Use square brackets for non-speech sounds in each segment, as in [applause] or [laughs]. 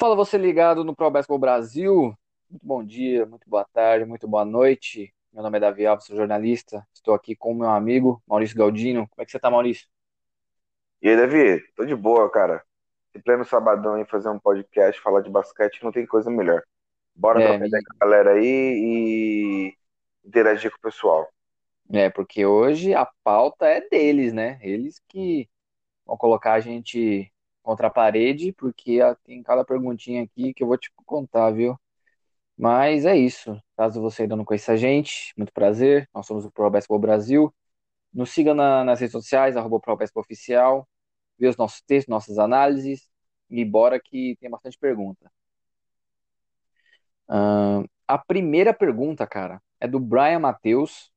Fala você ligado no Pro Basketball Brasil. Muito bom dia, muito boa tarde, muito boa noite. Meu nome é Davi Alves, sou jornalista. Estou aqui com o meu amigo Maurício Galdino. Como é que você tá, Maurício? E aí, Davi? Tô de boa, cara. Em pleno sabadão aí fazer um podcast, falar de basquete, não tem coisa melhor. Bora É, trocar com a galera aí e interagir com o pessoal. é, porque hoje a pauta é deles, né? Eles que vão colocar a gente contra a parede, porque tem cada perguntinha aqui que eu vou te contar, viu? Mas é isso. Caso você ainda não conheça a gente, muito prazer. Nós somos o Pro Basketball Brasil. Nos siga na- nas redes sociais, arroba Pro Basketball Oficial. Vê os nossos textos, nossas análises. E bora que tem bastante pergunta. Ahn, a primeira pergunta, cara, é do Brian Matheus,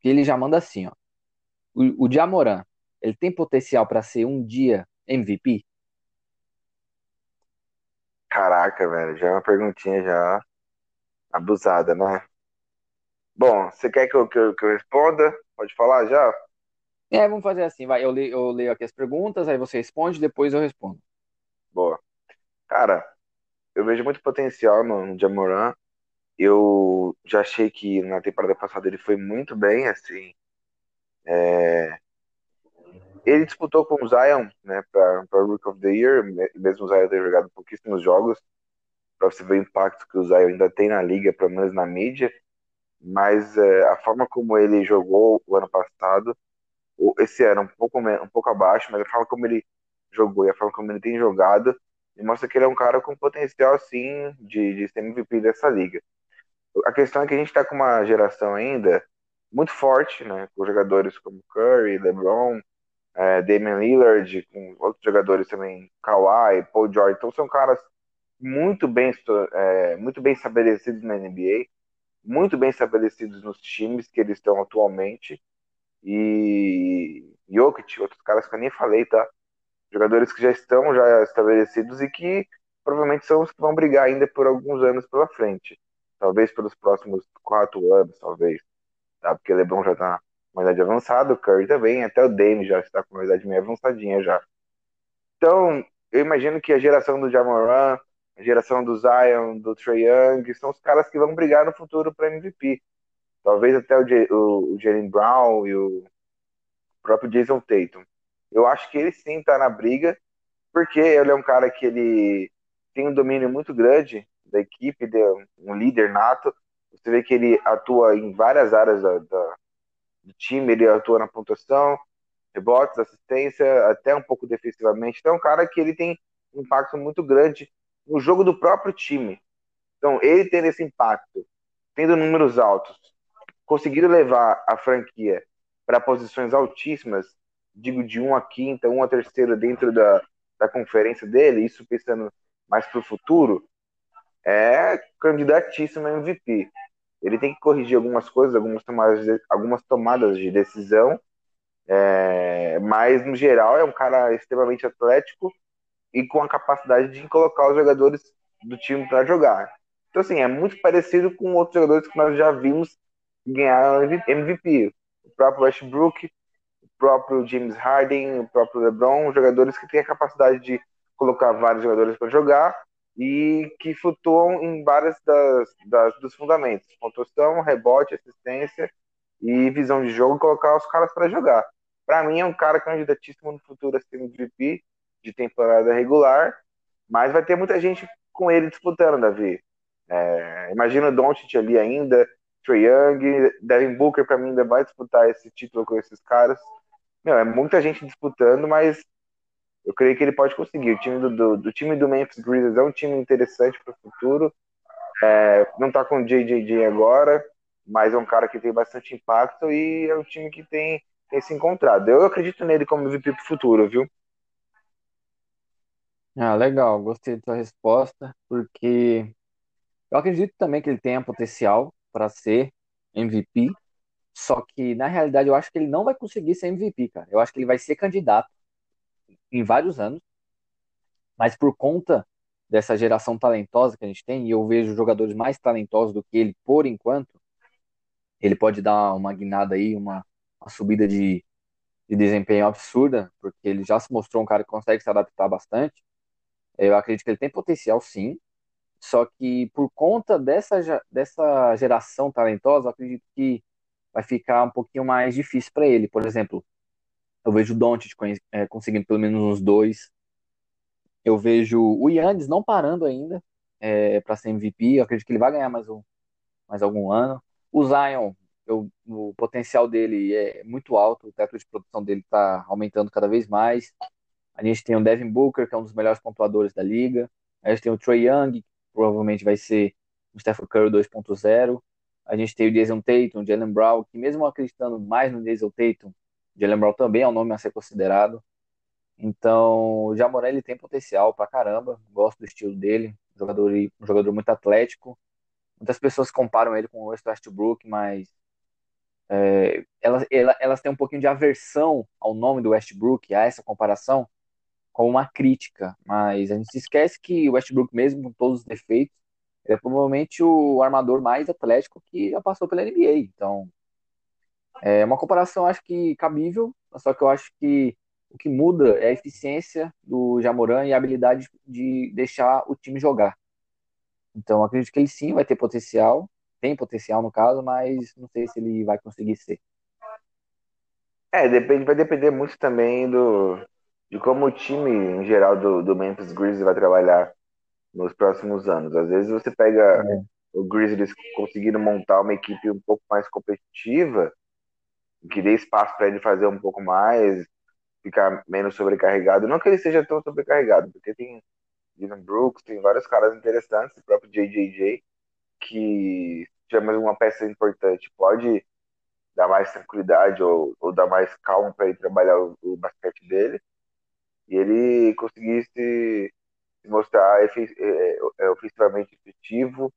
que ele já manda assim, ó. O, o Jamoran, ele tem potencial para ser um dia MVP? Caraca, velho, já é uma perguntinha já abusada, né? Bom, você quer que eu, que eu, que eu responda? Pode falar já? É, vamos fazer assim, vai. Eu leio, eu leio aqui as perguntas, aí você responde, depois eu respondo. Boa. Cara, eu vejo muito potencial no, no Jamoran. Eu já achei que na temporada passada ele foi muito bem, assim. Ele disputou com o Zion, né, para Rookie of the Year, me- mesmo o Zion ter jogado pouquíssimos jogos, para você ver o impacto que o Zion ainda tem na liga, pelo menos na mídia. Mas é, a forma como ele jogou o ano passado, esse ano um pouco, um pouco abaixo, mas a forma como ele jogou e a forma como ele tem jogado, mostra que ele é um cara com potencial, sim, de, de ser MVP dessa liga. A questão é que a gente está com uma geração ainda muito forte, né, com jogadores como Curry, LeBron, é, Damian Lillard, com outros jogadores também, Kawhi, Paul George, então são caras muito bem, é, muito bem estabelecidos na NBA, muito bem estabelecidos nos times que eles estão atualmente, e Jokic, outros caras que eu nem falei, tá? Jogadores que já estão já estabelecidos e que provavelmente são os que vão brigar ainda por alguns anos pela frente. Talvez pelos próximos quatro anos, talvez, tá? Porque LeBron já tá com uma idade avançada, o Curry também, até o Dame já está com uma idade meio avançadinha já. Então, eu imagino que a geração do Jamoran, a geração do Zion, do Trae Young, são os caras que vão brigar no futuro para MVP. Talvez até o, J- o, o Jalen Brown e o próprio Jason Tatum. Eu acho que ele sim tá na briga, porque ele é um cara que ele tem um domínio muito grande da equipe, de um líder nato. Você vê que ele atua em várias áreas da, da- do time, ele atua na pontuação, rebotes, assistência, até um pouco defensivamente. Então é um cara que ele tem um impacto muito grande no jogo do próprio time. Então, ele tendo esse impacto, tendo números altos, conseguindo levar a franquia para posições altíssimas, digo de 1 a quinta, 1 a terceira dentro da, da conferência dele, isso pensando mais para o futuro, é candidatíssimo a MVP. Ele tem que corrigir algumas coisas, algumas tomadas de, algumas tomadas de decisão, é, mas no geral é um cara extremamente atlético e com a capacidade de colocar os jogadores do time para jogar. Então, assim, é muito parecido com outros jogadores que nós já vimos ganhar MVP. O próprio Westbrook, o próprio James Harden, o próprio LeBron, jogadores que têm a capacidade de colocar vários jogadores para jogar e que flutuam em várias das, das, dos fundamentos: pontuação, rebote, assistência e visão de jogo, colocar os caras para jogar. Para mim, é um cara candidatíssimo no futuro a ser MVP de temporada regular, mas vai ter muita gente com ele disputando, Davi. É, imagina o Doncic ali ainda, Trae Young, Devin Booker para mim ainda vai disputar esse título com esses caras. Meu, é muita gente disputando, mas eu creio que ele pode conseguir. O time do, do, do time do Memphis Grizzlies é um time interessante para o futuro. É, não está com o JJJ agora, mas é um cara que tem bastante impacto e é um time que tem, tem se encontrado. Eu acredito nele como MVP para o futuro, viu? Ah, legal, gostei da sua resposta, porque eu acredito também que ele tenha potencial para ser MVP, só que na realidade eu acho que ele não vai conseguir ser MVP, cara. Eu acho que ele vai ser candidato em vários anos, mas por conta dessa geração talentosa que a gente tem, e eu vejo jogadores mais talentosos do que ele por enquanto, ele pode dar uma guinada aí, uma, uma subida de, de desempenho absurda, porque ele já se mostrou um cara que consegue se adaptar bastante. Eu acredito que ele tem potencial, sim. Só que por conta dessa, dessa geração talentosa, eu acredito que vai ficar um pouquinho mais difícil para ele. Por exemplo, eu vejo o Doncic é, conseguindo pelo menos uns dois. Eu vejo o Yannis não parando ainda é, para ser MVP. Eu acredito que ele vai ganhar mais, um, mais algum ano. O Zion, eu, o potencial dele é muito alto. O teto de produção dele está aumentando cada vez mais. A gente tem o Devin Booker, que é um dos melhores pontuadores da liga. A gente tem o Trey Young, que provavelmente vai ser o Stephen Curry 2.0. A gente tem o Jason Tatum, o Jalen Brown, que mesmo acreditando mais no Jason Tatum, Jalen Brown também é um nome a ser considerado. Então, o Jamoran ele tem potencial pra caramba, gosto do estilo dele, jogador, um jogador muito atlético. Muitas pessoas comparam ele com o Westbrook, mas é, elas, elas têm um pouquinho de aversão ao nome do Westbrook, a essa comparação, como uma crítica. Mas a gente se esquece que o Westbrook, mesmo com todos os defeitos, é provavelmente o armador mais atlético que já passou pela NBA. Então, é uma comparação, acho que cabível, só que eu acho que o que muda é a eficiência do Jamoran e a habilidade de deixar o time jogar. Então, acredito que ele sim vai ter potencial, tem potencial no caso, mas não sei se ele vai conseguir ser. É, depende, vai depender muito também do, de como o time em geral do, do Memphis Grizzlies vai trabalhar nos próximos anos. Às vezes você pega é. o Grizzlies conseguindo montar uma equipe um pouco mais competitiva, que dê espaço para ele fazer um pouco mais, ficar menos sobrecarregado. Não que ele seja tão sobrecarregado, porque tem Dylan Brooks, tem vários caras interessantes, o próprio JJJ, que se mais uma peça importante, pode dar mais tranquilidade ou, ou dar mais calma para ele trabalhar o, o, basquete dele. E ele conseguisse se mostrar efe, é, é, ofensivamente efetivo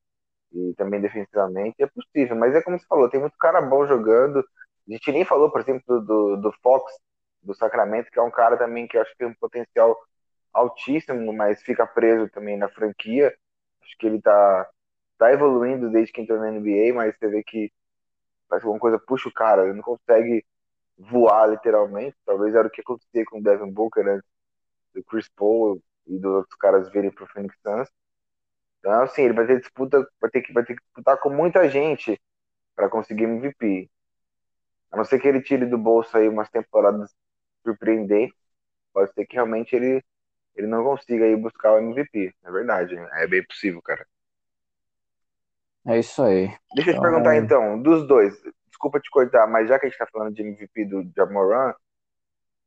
e também defensivamente. É possível, mas é como você falou, tem muito cara bom jogando a gente nem falou, por exemplo, do, do Fox, do Sacramento, que é um cara também que acho que tem um potencial altíssimo, mas fica preso também na franquia. Acho que ele tá, tá evoluindo desde que entrou na NBA, mas você vê que faz alguma coisa puxa o cara, ele não consegue voar literalmente. Talvez era o que acontecia com o Devin Booker antes do Chris Paul e dos outros caras virem pro Phoenix Suns. Então, assim, ele vai ter disputa, vai ter que, vai ter que disputar com muita gente para conseguir MVP. A não ser que ele tire do bolso aí umas temporadas surpreendentes, pode ser que realmente ele, ele não consiga aí buscar o MVP. É verdade, é bem possível, cara. É isso aí. Deixa eu te perguntar é- então, dos dois, desculpa te cortar, mas já que a gente tá falando de MVP do Jamoran,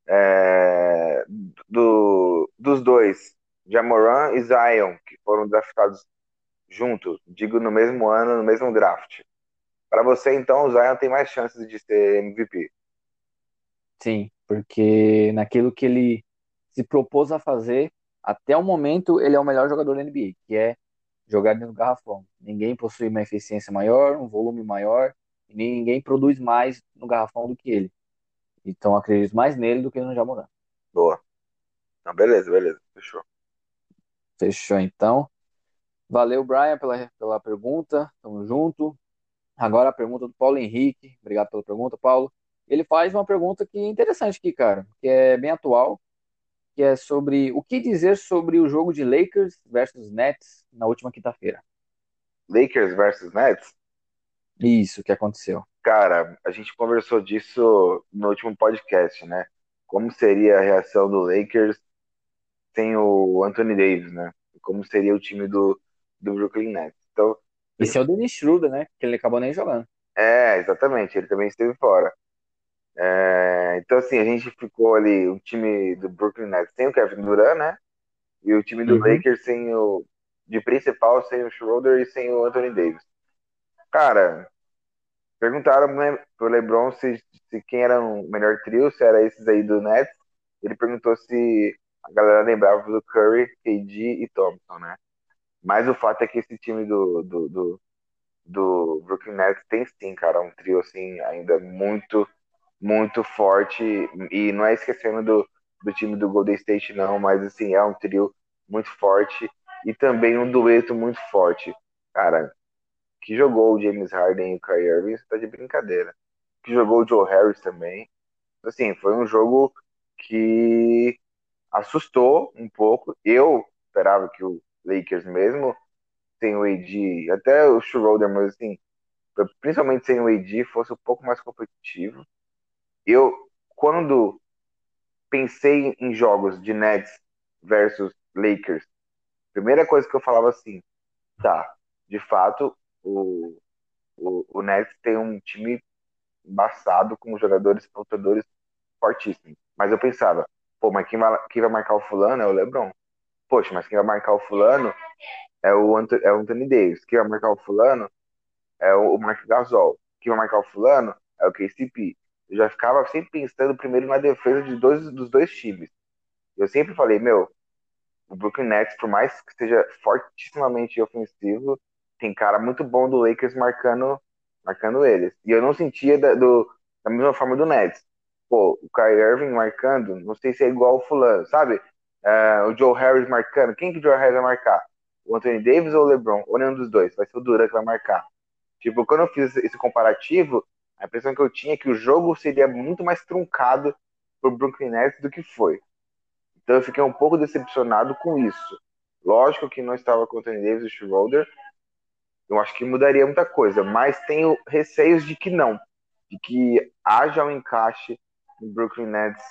é, do, dos dois, Jamoran e Zion, que foram draftados juntos, digo no mesmo ano, no mesmo draft. Para você, então, o Zion tem mais chances de ser MVP. Sim, porque naquilo que ele se propôs a fazer, até o momento, ele é o melhor jogador da NBA, que é jogar dentro do garrafão. Ninguém possui uma eficiência maior, um volume maior, e ninguém produz mais no garrafão do que ele. Então, acredito mais nele do que no Jamoran. Boa. Então, beleza, beleza. Fechou. Fechou, então. Valeu, Brian, pela, pela pergunta. Tamo junto. Agora a pergunta do Paulo Henrique. Obrigado pela pergunta, Paulo. Ele faz uma pergunta que é interessante aqui, cara, que é bem atual, que é sobre o que dizer sobre o jogo de Lakers versus Nets na última quinta-feira. Lakers versus Nets? Isso, que aconteceu. Cara, a gente conversou disso no último podcast, né? Como seria a reação do Lakers sem o Anthony Davis, né? Como seria o time do, do Brooklyn Nets. Então, esse é o Dennis Schroeder, né? Que ele acabou nem jogando. É, exatamente. Ele também esteve fora. É, então, assim, a gente ficou ali, o time do Brooklyn Nets sem o Kevin Durant, né? E o time do uhum. Lakers sem o. De principal, sem o Schroeder e sem o Anthony Davis. Cara, perguntaram né, pro LeBron se, se quem era o melhor trio, se era esses aí do Nets. Ele perguntou se a galera lembrava do Curry, KD e Thompson, né? Mas o fato é que esse time do, do, do, do Brooklyn Nets tem sim, cara, um trio assim ainda muito, muito forte. E não é esquecendo do, do time do Golden State, não, mas assim, é um trio muito forte e também um dueto muito forte. Cara, que jogou o James Harden e o Kyrie Irving, você tá de brincadeira. Que jogou o Joe Harris também. Assim, foi um jogo que assustou um pouco. Eu esperava que o Lakers mesmo sem o AD, até o Schroeder, mas assim, principalmente sem o AD, fosse um pouco mais competitivo. Eu, quando pensei em jogos de Nets versus Lakers, primeira coisa que eu falava assim, tá, de fato, o, o, o Nets tem um time embaçado com jogadores pontuadores fortíssimos. Mas eu pensava, pô, mas quem vai, quem vai marcar o fulano é o LeBron. Poxa, mas quem vai marcar o fulano é o, é o Anthony Davis. Quem vai marcar o fulano é o, o Mark Gasol. Quem vai marcar o fulano é o KCP. Eu já ficava sempre pensando primeiro na defesa de dois, dos dois times. Eu sempre falei, meu, o Brooklyn Nets, por mais que seja fortissimamente ofensivo, tem cara muito bom do Lakers marcando, marcando eles. E eu não sentia da, do, da mesma forma do Nets. Pô, o Kyrie Irving marcando, não sei se é igual o fulano, sabe? Uh, o Joe Harris marcando. Quem que o Joe Harris vai marcar? O Anthony Davis ou o LeBron? Ou nenhum dos dois? Vai ser o Duran que vai marcar. Tipo, quando eu fiz esse comparativo, a impressão que eu tinha é que o jogo seria muito mais truncado pro Brooklyn Nets do que foi. Então eu fiquei um pouco decepcionado com isso. Lógico que não estava com o Anthony Davis e o Schroeder. Eu acho que mudaria muita coisa, mas tenho receios de que não. De que haja um encaixe no Brooklyn Nets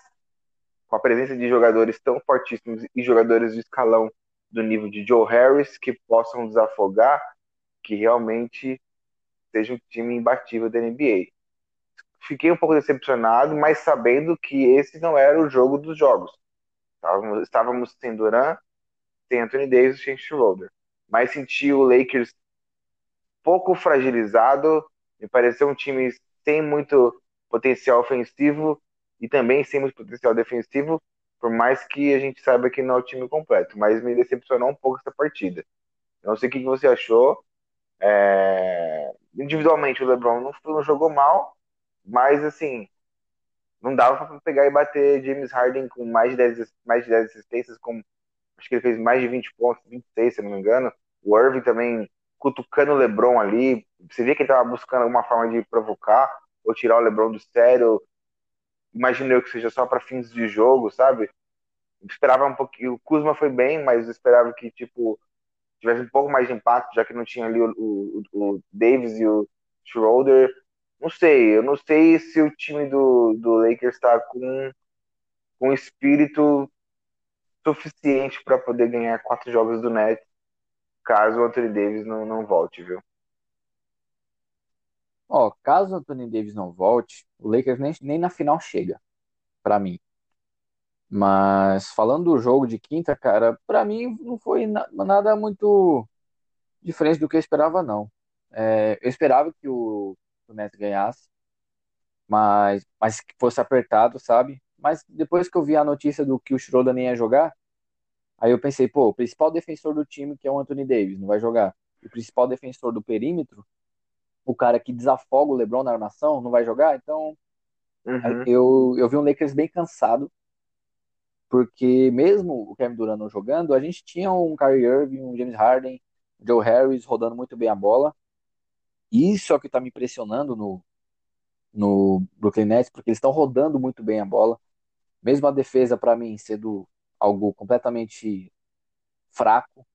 com a presença de jogadores tão fortíssimos e jogadores de escalão do nível de Joe Harris que possam desafogar, que realmente seja um time imbatível da NBA. Fiquei um pouco decepcionado, mas sabendo que esse não era o jogo dos jogos. Estávamos, estávamos sem Duran, sem Anthony Davis e sem Schroeder. Mas senti o Lakers pouco fragilizado, me pareceu um time sem muito potencial ofensivo e também muito potencial defensivo, por mais que a gente saiba que não é o time completo. Mas me decepcionou um pouco essa partida. Não sei o que você achou. É... Individualmente, o LeBron não, não jogou mal, mas assim, não dava para pegar e bater James Harden com mais de 10, mais de 10 assistências, com, acho que ele fez mais de 20 pontos, 26, se não me engano. O Irving também cutucando o LeBron ali. Você via que ele estava buscando alguma forma de provocar ou tirar o LeBron do sério, imagino eu que seja só para fins de jogo, sabe? esperava um pouquinho. O Kuzma foi bem, mas esperava que, tipo, tivesse um pouco mais de impacto, já que não tinha ali o, o, o Davis e o Schroeder. Não sei, eu não sei se o time do, do Lakers está com, com espírito suficiente para poder ganhar quatro jogos do Nets, caso o Anthony Davis não, não volte, viu? Ó, caso Anthony Davis não volte, o Lakers nem, nem na final chega, para mim. Mas falando do jogo de quinta, cara, para mim não foi na, nada muito diferente do que eu esperava, não. É, eu esperava que o, o Nets ganhasse, mas, mas que fosse apertado, sabe? Mas depois que eu vi a notícia do que o Schroeder nem ia jogar, aí eu pensei, pô, o principal defensor do time, que é o Anthony Davis, não vai jogar. O principal defensor do perímetro, o cara que desafoga o LeBron na armação não vai jogar, então uhum. eu, eu vi um Lakers bem cansado, porque mesmo o Kevin Durant não jogando, a gente tinha um Kyrie Irving, um James Harden, Joe Harris rodando muito bem a bola. Isso é o que está me impressionando no, no Brooklyn Nets, porque eles estão rodando muito bem a bola. Mesmo a defesa, para mim, sendo algo completamente fraco.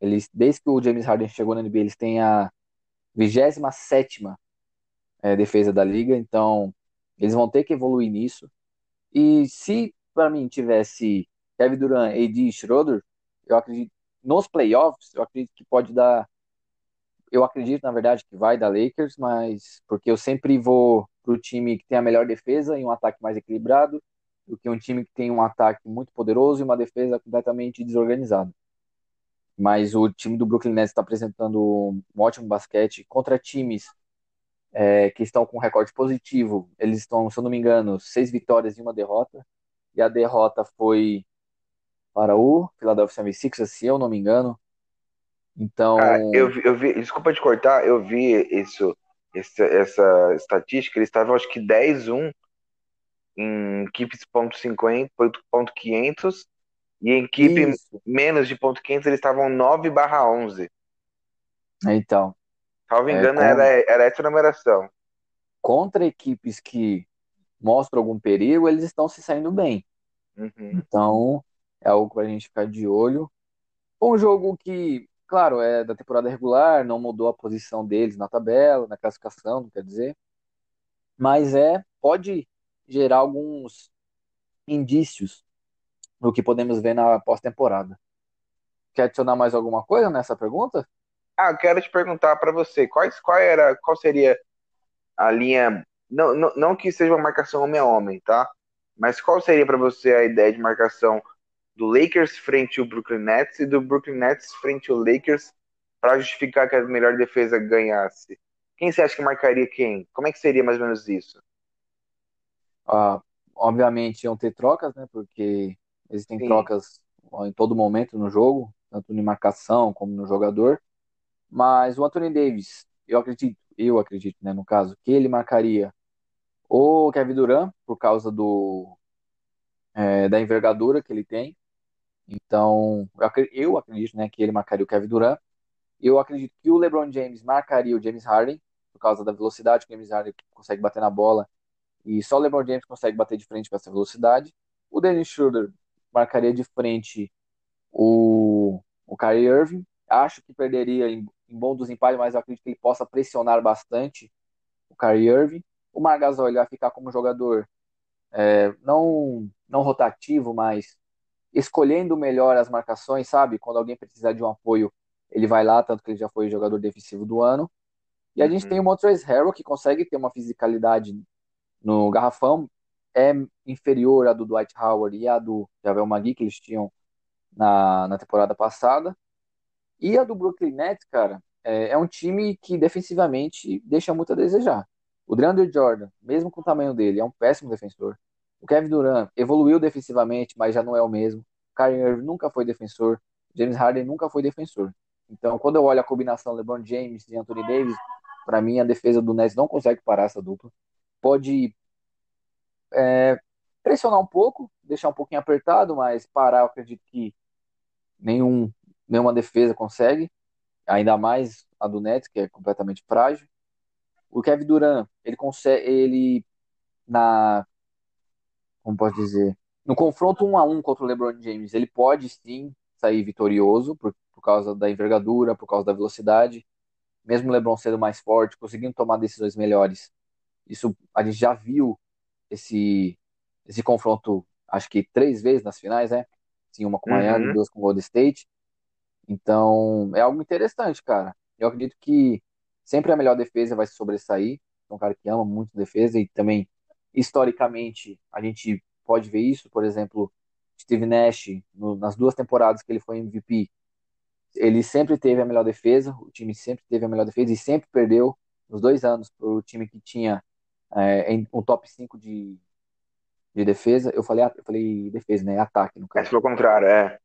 Eles, desde que o James Harden chegou na NBA, eles têm a 27 é, defesa da liga, então eles vão ter que evoluir nisso. E se para mim tivesse Kevin Durant, AD e Schroeder, eu acredito nos playoffs, eu acredito que pode dar eu acredito na verdade que vai dar Lakers, mas porque eu sempre vou pro time que tem a melhor defesa e um ataque mais equilibrado do que um time que tem um ataque muito poderoso e uma defesa completamente desorganizada mas o time do Brooklyn Nets está apresentando um ótimo basquete contra times é, que estão com recorde positivo. Eles estão, se eu não me engano, seis vitórias e uma derrota. E a derrota foi para o Philadelphia 76ers, se eu não me engano. Então. eu, vi, eu vi, desculpa te cortar, eu vi isso, essa, essa estatística. Eles estavam, acho que 10-1 em equipes ponto .50, ponto .500 e em equipe Isso. menos de ponto 500 eles estavam 9 barra 11. Então. Salvo é, engano, era, era essa numeração. Contra equipes que mostram algum perigo, eles estão se saindo bem. Uhum. Então, é algo para a gente ficar de olho. Um jogo que, claro, é da temporada regular, não mudou a posição deles na tabela, na classificação, quer dizer, mas é pode gerar alguns indícios do que podemos ver na pós-temporada. Quer adicionar mais alguma coisa nessa pergunta? Ah, quero te perguntar para você, quais, qual era, qual seria a linha, não, não, não que seja uma marcação homem a homem, tá? Mas qual seria para você a ideia de marcação do Lakers frente ao Brooklyn Nets e do Brooklyn Nets frente ao Lakers para justificar que a melhor defesa ganhasse? Quem você acha que marcaria quem? Como é que seria mais ou menos isso? Ah, obviamente iam ter trocas, né? Porque existem Sim. trocas em todo momento no jogo, tanto em marcação como no jogador. Mas o Anthony Davis, eu acredito, eu acredito, né, no caso, que ele marcaria o Kevin Durant por causa do é, da envergadura que ele tem. Então, eu acredito, né, que ele marcaria o Kevin Durant. Eu acredito que o LeBron James marcaria o James Harden por causa da velocidade que o James Harden consegue bater na bola e só o LeBron James consegue bater de frente com essa velocidade. O Dennis Schroeder marcaria de frente o, o Kyrie Irving. Acho que perderia em, em bom desempenho, mas eu acredito que ele possa pressionar bastante o Kyrie Irving. O Margasol ele vai ficar como jogador é, não, não rotativo, mas escolhendo melhor as marcações, sabe? Quando alguém precisar de um apoio, ele vai lá, tanto que ele já foi jogador defensivo do ano. E a uhum. gente tem o Montrezl Harrell, que consegue ter uma fisicalidade no garrafão, é inferior à do Dwight Howard e à do Javel Magui, que eles tinham na, na temporada passada. E a do Brooklyn Nets, cara, é, é, um time que defensivamente deixa muito a desejar. O DeAndre Jordan, mesmo com o tamanho dele, é um péssimo defensor. O Kevin Durant evoluiu defensivamente, mas já não é o mesmo. Kyrie Irving nunca foi defensor. James Harden nunca foi defensor. Então, quando eu olho a combinação LeBron James e Anthony Davis, para mim a defesa do Nets não consegue parar essa dupla. Pode é, pressionar um pouco, deixar um pouquinho apertado, mas parar eu acredito que nenhum, nenhuma defesa consegue, ainda mais a do Nets, que é completamente frágil. O Kevin Durant, ele consegue, ele na como posso dizer, no confronto um a um contra o LeBron James, ele pode sim sair vitorioso por, por causa da envergadura, por causa da velocidade, mesmo o LeBron sendo mais forte, conseguindo tomar decisões melhores. Isso a gente já viu esse esse confronto, acho que três vezes nas finais, né? Sim, uma com Miami, uhum. duas com Golden State. Então, é algo interessante, cara. Eu acredito que sempre a melhor defesa vai se sobressair. É um cara que ama muito defesa e também, historicamente, a gente pode ver isso. Por exemplo, Steve Nash, no, nas duas temporadas que ele foi MVP, ele sempre teve a melhor defesa, o time sempre teve a melhor defesa e sempre perdeu nos dois anos para o time que tinha é, um top 5 de, de defesa. Eu falei, eu falei defesa, né? Ataque, no caso. Mas pelo contrário, é.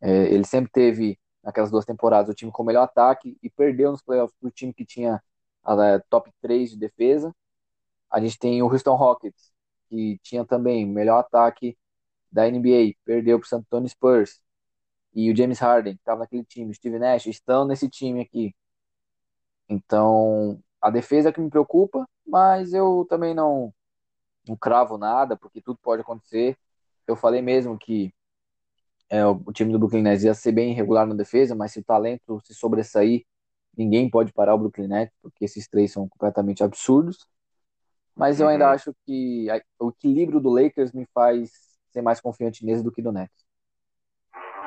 é. Ele sempre teve, naquelas duas temporadas, o time com o melhor ataque e perdeu nos playoffs pro time que tinha a é, top 3 de defesa. A gente tem o Houston Rockets, que tinha também o melhor ataque da NBA, perdeu pro San Antonio Spurs. E o James Harden, que estava naquele time, o Steve Nash, estão nesse time aqui. Então, a defesa é que me preocupa, mas eu também não não cravo nada, porque tudo pode acontecer. Eu falei mesmo que é, o time do Brooklyn Nets ia ser bem irregular na defesa, mas se o talento se sobressair, ninguém pode parar o Brooklyn Nets, porque esses três são completamente absurdos. Mas eu ainda uhum. acho que o equilíbrio do Lakers me faz ser mais confiante nesse do que do Nets.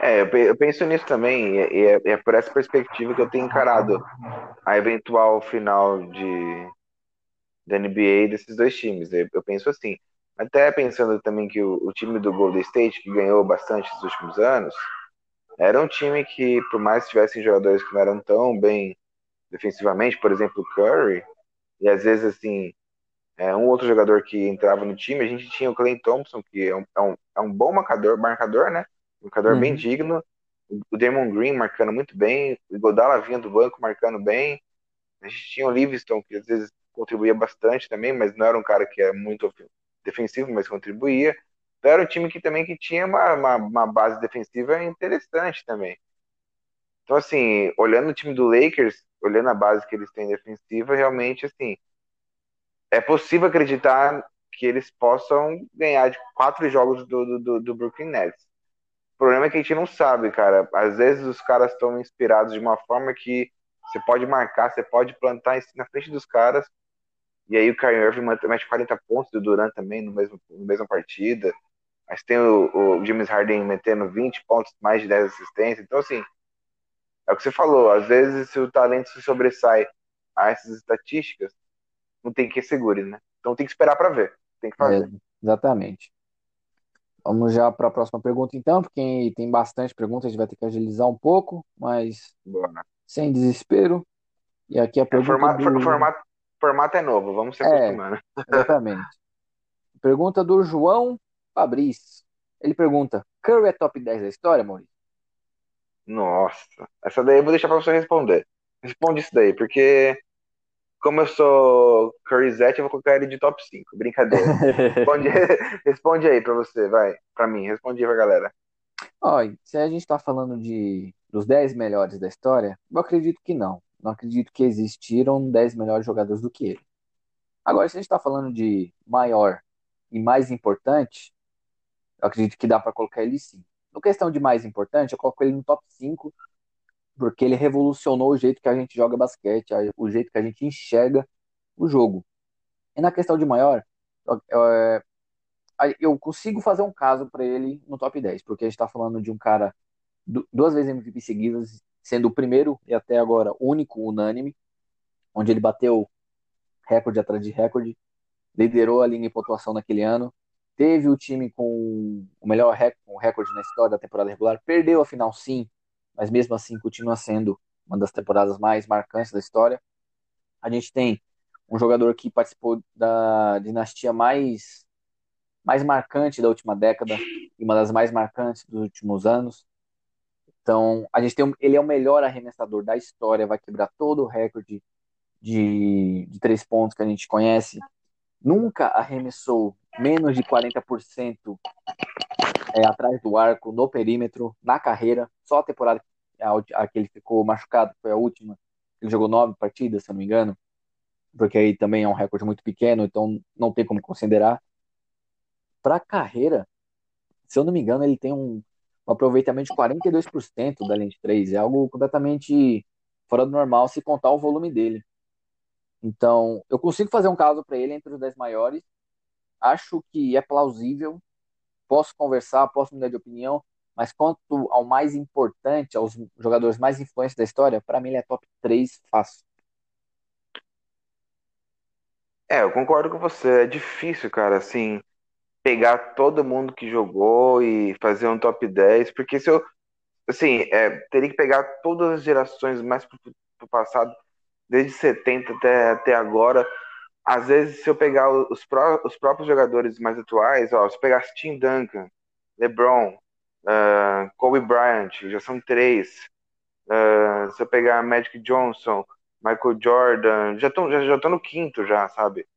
É, eu penso nisso também, e é, é por essa perspectiva que eu tenho encarado a eventual final de, da NBA desses dois times. Eu, eu penso assim. Até pensando também que o, o, time do Golden State, que ganhou bastante nos últimos anos, era um time que, por mais que tivessem jogadores que não eram tão bem defensivamente, por exemplo, o Curry, e às vezes assim, é, um outro jogador que entrava no time, a gente tinha o Clay Thompson, que é um, é um, é um bom marcador, marcador, né? Um marcador uhum. bem digno. O Damon Green marcando muito bem, o Godala vinha do banco marcando bem. A gente tinha o Livingston, que às vezes contribuía bastante também, mas não era um cara que era muito defensivo, mas contribuía. Então era um time que também que tinha uma, uma, uma base defensiva interessante também. Então, assim, olhando o time do Lakers, olhando a base que eles têm defensiva, realmente, assim, é possível acreditar que eles possam ganhar de quatro jogos do, do, do Brooklyn Nets. O problema é que a gente não sabe, cara. Às vezes os caras estão inspirados de uma forma que você pode marcar, você pode plantar na frente dos caras. E aí o Kyrie Irving mete 40 pontos do Durant também no mesmo, mesma partida. Mas tem o, o James Harden metendo 20 pontos, mais de 10 assistências. Então, assim, é o que você falou. Às vezes, se o talento se sobressai a essas estatísticas, não tem que segure, né? Então tem que esperar para ver. Tem que fazer. É, exatamente. Vamos já para a próxima pergunta, então, porque tem bastante perguntas, a gente vai ter que agilizar um pouco, mas sem desespero. E aqui a é, pergunta. É, formato, do... formato, formato é novo, vamos se é, acostumando. [laughs] exatamente. pergunta do João Fabrício. Ele pergunta: Curry é top 10 da história, Maurício? Nossa, essa daí eu vou deixar para você responder. Responde isso daí, porque como eu sou Curryzete, eu vou colocar ele de top 5. Brincadeira. [laughs] responde, responde aí pra você, vai. Pra mim, responde aí pra galera. Olha, se a gente tá falando de dos 10 melhores da história, eu acredito que não. Não acredito que existiram 10 melhores jogadores do que ele. Agora, se a gente tá falando de maior e mais importante, eu acredito que dá para colocar ele sim. No questão de mais importante, eu coloco ele no top 5 porque ele revolucionou o jeito que a gente joga basquete, o jeito que a gente enxerga o jogo. E na questão de maior, eu consigo fazer um caso para ele no top 10, porque a gente está falando de um cara duas vezes MVP seguidas, sendo o primeiro e até agora único unânime, onde ele bateu recorde atrás de recorde, liderou a linha em pontuação naquele ano, teve o time com o melhor recorde na história da temporada regular, perdeu a final sim, mas mesmo assim continua sendo uma das temporadas mais marcantes da história. A gente tem um jogador que participou da dinastia mais mais marcante da última década e uma das mais marcantes dos últimos anos. Então, a gente tem um, ele é o melhor arremessador da história, vai quebrar todo o recorde de, de três pontos que a gente conhece. Nunca arremessou menos de 40% é, atrás do arco, no perímetro, na carreira. Só a temporada a, a que ele ficou machucado foi a última. Ele jogou nove partidas, se eu não me engano, porque aí também é um recorde muito pequeno, então não tem como considerar. Para a carreira, se eu não me engano, ele tem um, um aproveitamento de 42% da linha de três. É algo completamente fora do normal se contar o volume dele. Então, eu consigo fazer um caso para ele entre os 10 maiores. Acho que é plausível posso conversar, posso mudar de opinião, mas quanto ao mais importante, aos jogadores mais influentes da história, para mim ele é top 3 fácil. É, eu concordo com você. É difícil, cara, assim, pegar todo mundo que jogou e fazer um top 10, porque se eu, assim, é, teria que pegar todas as gerações mais pro, pro passado, desde 70 até, até agora, às vezes, se eu pegar os, pró os próprios jogadores mais atuais, ó, se eu pegar Tim Duncan, LeBron, uh, Kobe Bryant, já são três. Uh, se eu pegar Magic Johnson, Michael Jordan, já tô, já, já tô no quinto já, sabe?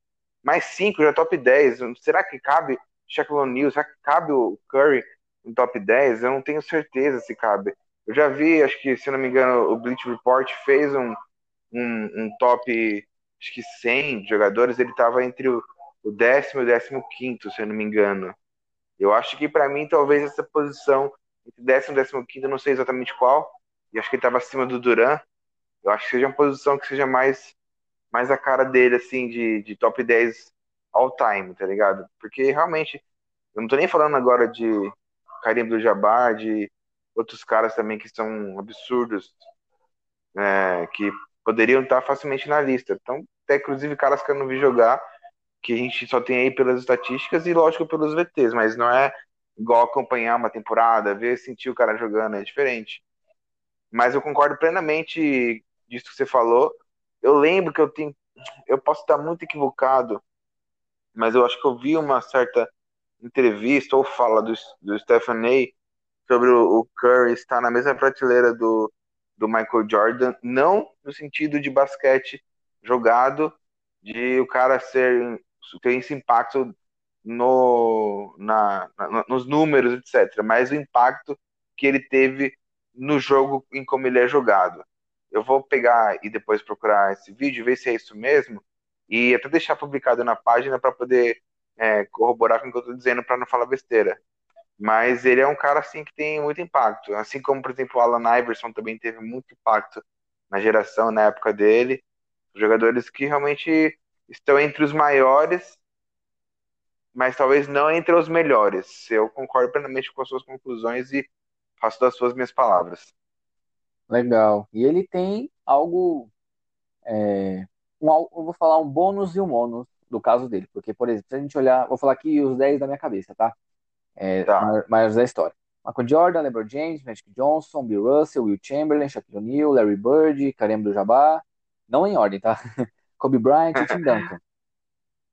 Mais cinco, já top 10. Será que cabe Shaquille O'Neal? Será que cabe o Curry no top 10? Eu não tenho certeza se cabe. Eu já vi, acho que, se não me engano, o Bleach Report fez um, um, um top acho que 100 jogadores, ele estava entre o, décimo e o décimo quinto, se eu não me engano. Eu acho que para mim talvez essa posição entre décimo e décimo quinto, não sei exatamente qual, e acho que ele estava acima do Duran. Eu acho que seja uma posição que seja mais mais a cara dele assim de, de top 10 all time, tá ligado? Porque realmente eu não tô nem falando agora de Karim do Jabbar, de outros caras também que são absurdos, é, que poderiam estar facilmente na lista. Então, até inclusive caras que eu não vi jogar, que a gente só tem aí pelas estatísticas e lógico pelos VTs, mas não é igual acompanhar uma temporada, ver, sentir o cara jogando, é diferente. Mas eu concordo plenamente disso que você falou. Eu lembro que eu tenho, eu posso estar muito equivocado, mas eu acho que eu vi uma certa entrevista ou fala do, do Stephen A. sobre o, o Curry estar na mesma prateleira do, do Michael Jordan, não no sentido de basquete jogado, de o cara ser ter esse impacto no, na, na, nos números, etc., mas o impacto que ele teve no jogo em como ele é jogado. Eu vou pegar e depois procurar esse vídeo, ver se é isso mesmo, e até deixar publicado na página para poder é, corroborar com o que eu estou dizendo para não falar besteira. Mas ele é um cara assim que tem muito impacto. Assim como, por exemplo, o Alan Iverson também teve muito impacto na geração, na época dele. Jogadores que realmente estão entre os maiores, mas talvez não entre os melhores. Eu concordo plenamente com as suas conclusões e faço das suas minhas palavras. Legal. E ele tem algo. É, um, eu vou falar um bônus e um ônus do caso dele. Porque, por exemplo, se a gente olhar. Vou falar aqui os 10 da minha cabeça, tá? É, Tá. maiores da história. Michael Jordan, LeBron James, Magic Johnson, Bill Russell, Will Chamberlain, Shaquille O'Neal, Larry Bird, Kareem Abdul-Jabbar. Não em ordem, tá? [laughs] Kobe Bryant e Tim Duncan.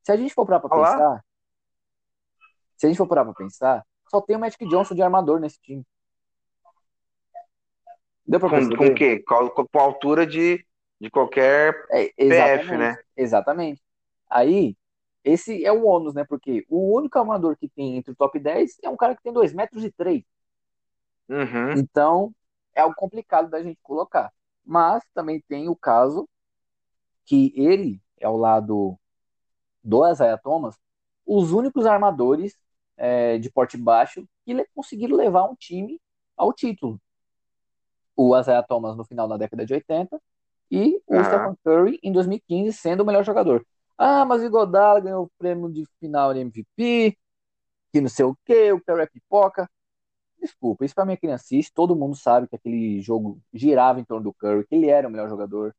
Se a gente for parar pra Olha lá. pensar, se a gente for parar pra pensar, só tem o Magic Johnson de armador nesse time. Deu pra perceber? com o quê? Com, com- a altura de, de qualquer É, PF, né? exatamente. Aí, esse é o ônus, né? Porque o único armador que tem entre o top 10 é um cara que tem 2 metros e 3. Uhum. Então, é algo complicado da gente colocar. Mas também tem o caso que ele, ao lado do Isaiah Thomas, os únicos armadores é, de porte baixo que conseguiram levar um time ao título. O Isaiah Thomas no final da década de 80 e o Aham. Stephen Curry em 2015 sendo o melhor jogador. Ah, mas o Iguodala ganhou o prêmio de final de MVP, que não sei o quê, o Curry é pipoca. Desculpa, isso pra minha criancice, todo mundo sabe que aquele jogo girava em torno do Curry, que ele era o melhor jogador,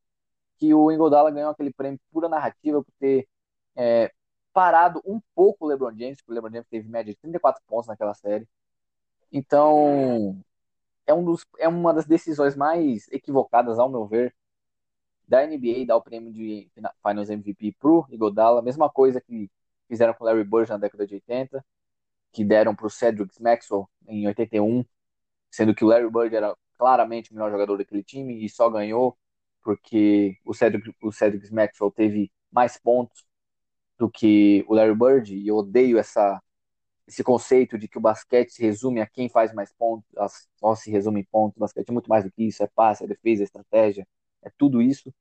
que o Iguodala ganhou aquele prêmio pura narrativa por ter é, parado um pouco o LeBron James, porque o LeBron James teve média de 34 pontos naquela série. Então, é, um dos, é uma das decisões mais equivocadas, ao meu ver, da NBA dar o prêmio de fina- Finals MVP pro Iguodala. Mesma coisa que fizeram com Larry Bird na década de 80, que deram pro Cedric Maxwell em 81, sendo que o Larry Bird era claramente o melhor jogador daquele time e só ganhou porque o Cedric, o Cedric Maxwell teve mais pontos do que o Larry Bird, e eu odeio essa, esse conceito de que o basquete se resume a quem faz mais pontos, só se resume em pontos. O basquete é muito mais do que isso, é passe, é defesa, é estratégia, é tudo isso.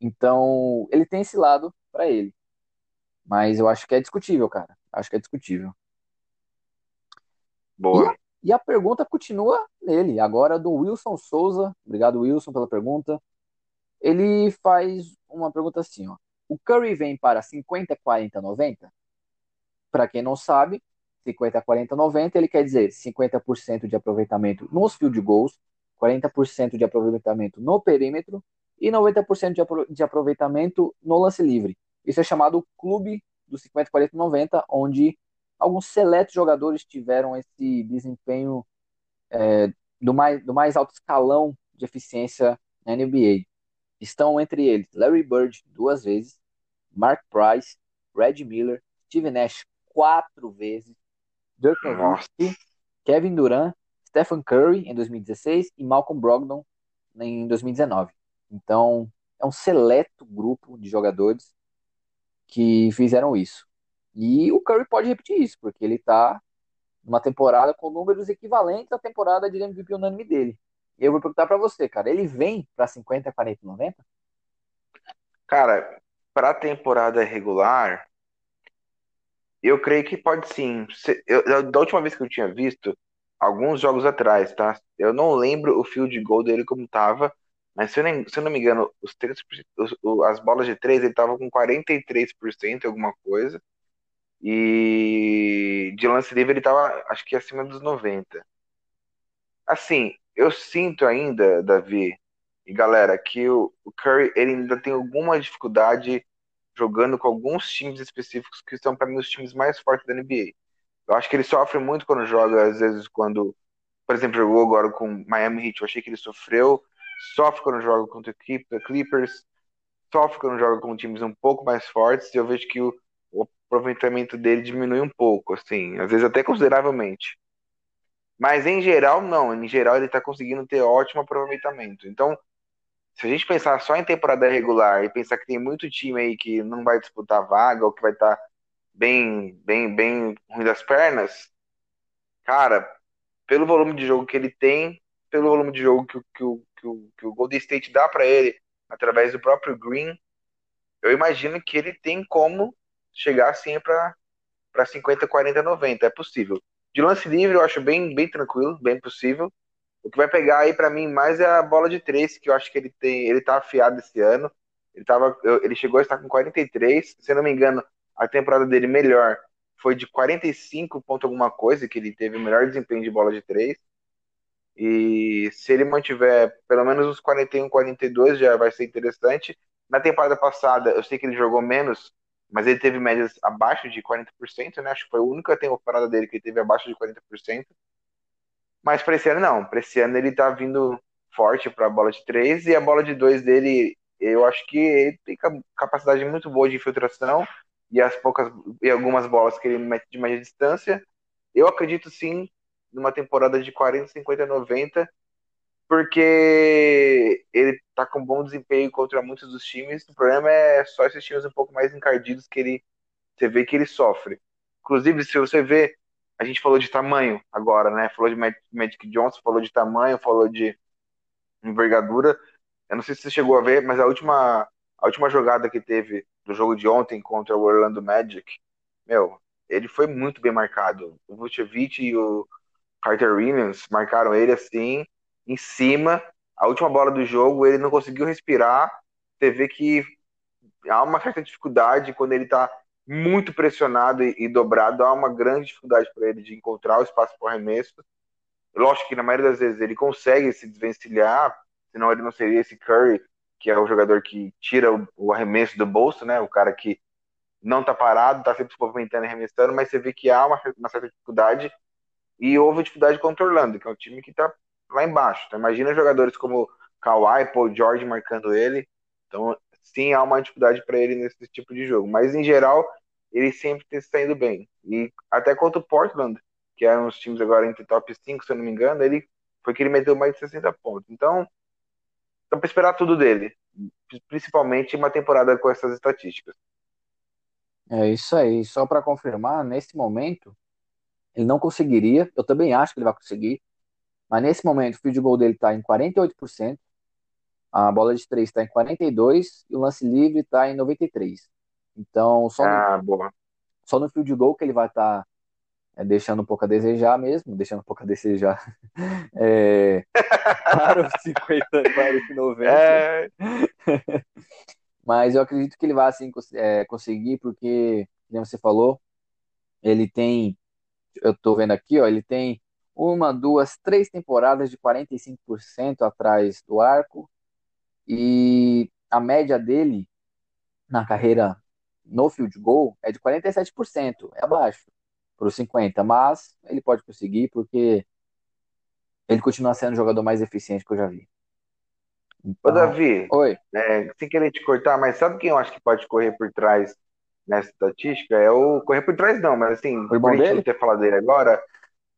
Então, ele tem esse lado para ele. Mas eu acho que é discutível, cara. Acho que é discutível. E a, Boa. e a pergunta continua nele, agora do Wilson Souza. Obrigado, Wilson, pela pergunta. Ele faz uma pergunta assim, ó. O Curry vem para 50, 40, 90? Para quem não sabe, 50, 40, 90, ele quer dizer 50% de aproveitamento nos field goals, 40% de aproveitamento no perímetro e 90% de, apro de aproveitamento no lance livre. Isso é chamado clube do 50, 40, 90, onde alguns seletos jogadores tiveram esse desempenho é, do, mais, do mais alto escalão de eficiência na NBA. Estão entre eles Larry Bird duas vezes, Mark Price, Red Miller, Steve Nash quatro vezes, Dirk. Nowitzki, Kevin Durant, Stephen Curry em 2016 e Malcolm Brogdon em 2019. Então, é um seleto grupo de jogadores que fizeram isso. E o Curry pode repetir isso, porque ele está numa temporada com números equivalentes à temporada de MVP unânime dele. E eu vou perguntar para você, cara, ele vem para 50, 40, 90? Cara, para temporada regular, eu creio que pode sim. Eu- da última vez que eu tinha visto, alguns jogos atrás, tá? Eu não lembro o field goal dele como tava, mas se eu, nem- se eu não me engano, os três, os- as bolas de três, ele tava com 43%, alguma coisa. E de lance livre ele tava, acho que acima dos 90. Assim, eu sinto ainda, Davi e galera, que o, o Curry ele ainda tem alguma dificuldade jogando com alguns times específicos que são para mim os times mais fortes da NBA. Eu acho que ele sofre muito quando joga, às vezes quando, por exemplo, jogou agora com Miami Heat, eu achei que ele sofreu, sofre quando joga contra Clippers, sofre quando joga com times um pouco mais fortes, e eu vejo que o, o aproveitamento dele diminui um pouco, assim, às vezes até consideravelmente. Mas em geral, não. Em geral, ele tá conseguindo ter ótimo aproveitamento. Então, se a gente pensar só em temporada regular e pensar que tem muito time aí que não vai disputar vaga ou que vai estar bem, bem, bem ruim das pernas, cara, pelo volume de jogo que ele tem, pelo volume de jogo que, o- que, que, que o Golden State dá para ele através do próprio Green, eu imagino que ele tem como chegar assim para para 50, 40, 90. É possível. De lance livre eu acho bem, bem tranquilo, bem possível. O que vai pegar aí para mim mais é a bola de três, que eu acho que ele tem, ele tá afiado esse ano. Ele tava, ele chegou a estar com 43, se não me engano, a temporada dele melhor foi de 45 ponto alguma coisa, que ele teve o melhor desempenho de bola de três. E se ele mantiver pelo menos os 41, 42 já vai ser interessante. Na temporada passada, eu sei que ele jogou menos, mas ele teve médias abaixo de 40%, né? Acho que foi a única temporada dele que ele teve abaixo de 40%. Mas para esse ano não, para esse ano ele tá vindo forte para a bola de 3 e a bola de 2 dele, eu acho que ele tem capacidade muito boa de infiltração e as poucas e algumas bolas que ele mete de média distância. Eu acredito sim numa temporada de 40, 50, 90, porque ele tá com bom desempenho contra muitos dos times. O problema é só esses times um pouco mais encardidos que ele você vê que ele sofre. Inclusive, se você vê, a gente falou de tamanho agora, né? Falou de Magic Johnson, falou de tamanho, falou de envergadura. Eu não sei se você chegou a ver, mas a última, a última jogada que teve do jogo de ontem contra o Orlando Magic, meu, ele foi muito bem marcado. O Vucevic e o Carter Williams marcaram ele assim, em cima. A última bola do jogo, ele não conseguiu respirar. Você vê que há uma certa dificuldade quando ele está muito pressionado e, e, dobrado. Há uma grande dificuldade para ele de encontrar o espaço para o arremesso. Lógico que na maioria das vezes ele consegue se desvencilhar, senão ele não seria esse Curry, que é o jogador que tira o, o arremesso do bolso, né? O cara que não está parado, está sempre se movimentando e arremessando, mas você vê que há uma, uma certa dificuldade e houve dificuldade contra o Orlando, que é um time que está lá embaixo. Então, imagina jogadores como Kawhi, Paul George marcando ele. Então, sim, há uma dificuldade para ele nesse tipo de jogo. Mas, em geral, ele sempre tem saindo bem. E até contra o Portland, que é um dos times agora entre top 5, se eu não me engano, ele foi que ele meteu mais de 60 pontos. Então, dá para esperar tudo dele. Principalmente uma temporada com essas estatísticas. É isso aí. Só para confirmar, nesse momento, ele não conseguiria. Eu também acho que ele vai conseguir. Mas nesse momento, o field goal dele está em 48%, a bola de 3 está em 42% e o lance livre está em 93%. Então, só, ah, no, boa. só no field goal que ele vai estar tá, é, deixando um pouco a desejar mesmo, deixando um pouco a desejar. [laughs] É, para os 50, para os 90. É. [laughs] Mas eu acredito que ele vai assim é, conseguir, porque, como você falou, ele tem eu tô vendo aqui, ó, ele tem uma, duas, três temporadas de 45% atrás do arco e a média dele na carreira no field goal é de 47%, é abaixo para os 50, mas ele pode conseguir porque ele continua sendo o jogador mais eficiente que eu já vi. Então, Ô, Davi, oi. É, sem querer te cortar, mas sabe quem eu acho que pode correr por trás nessa estatística é o correr por trás, não, mas assim, o irmão dele? ter falado dele agora.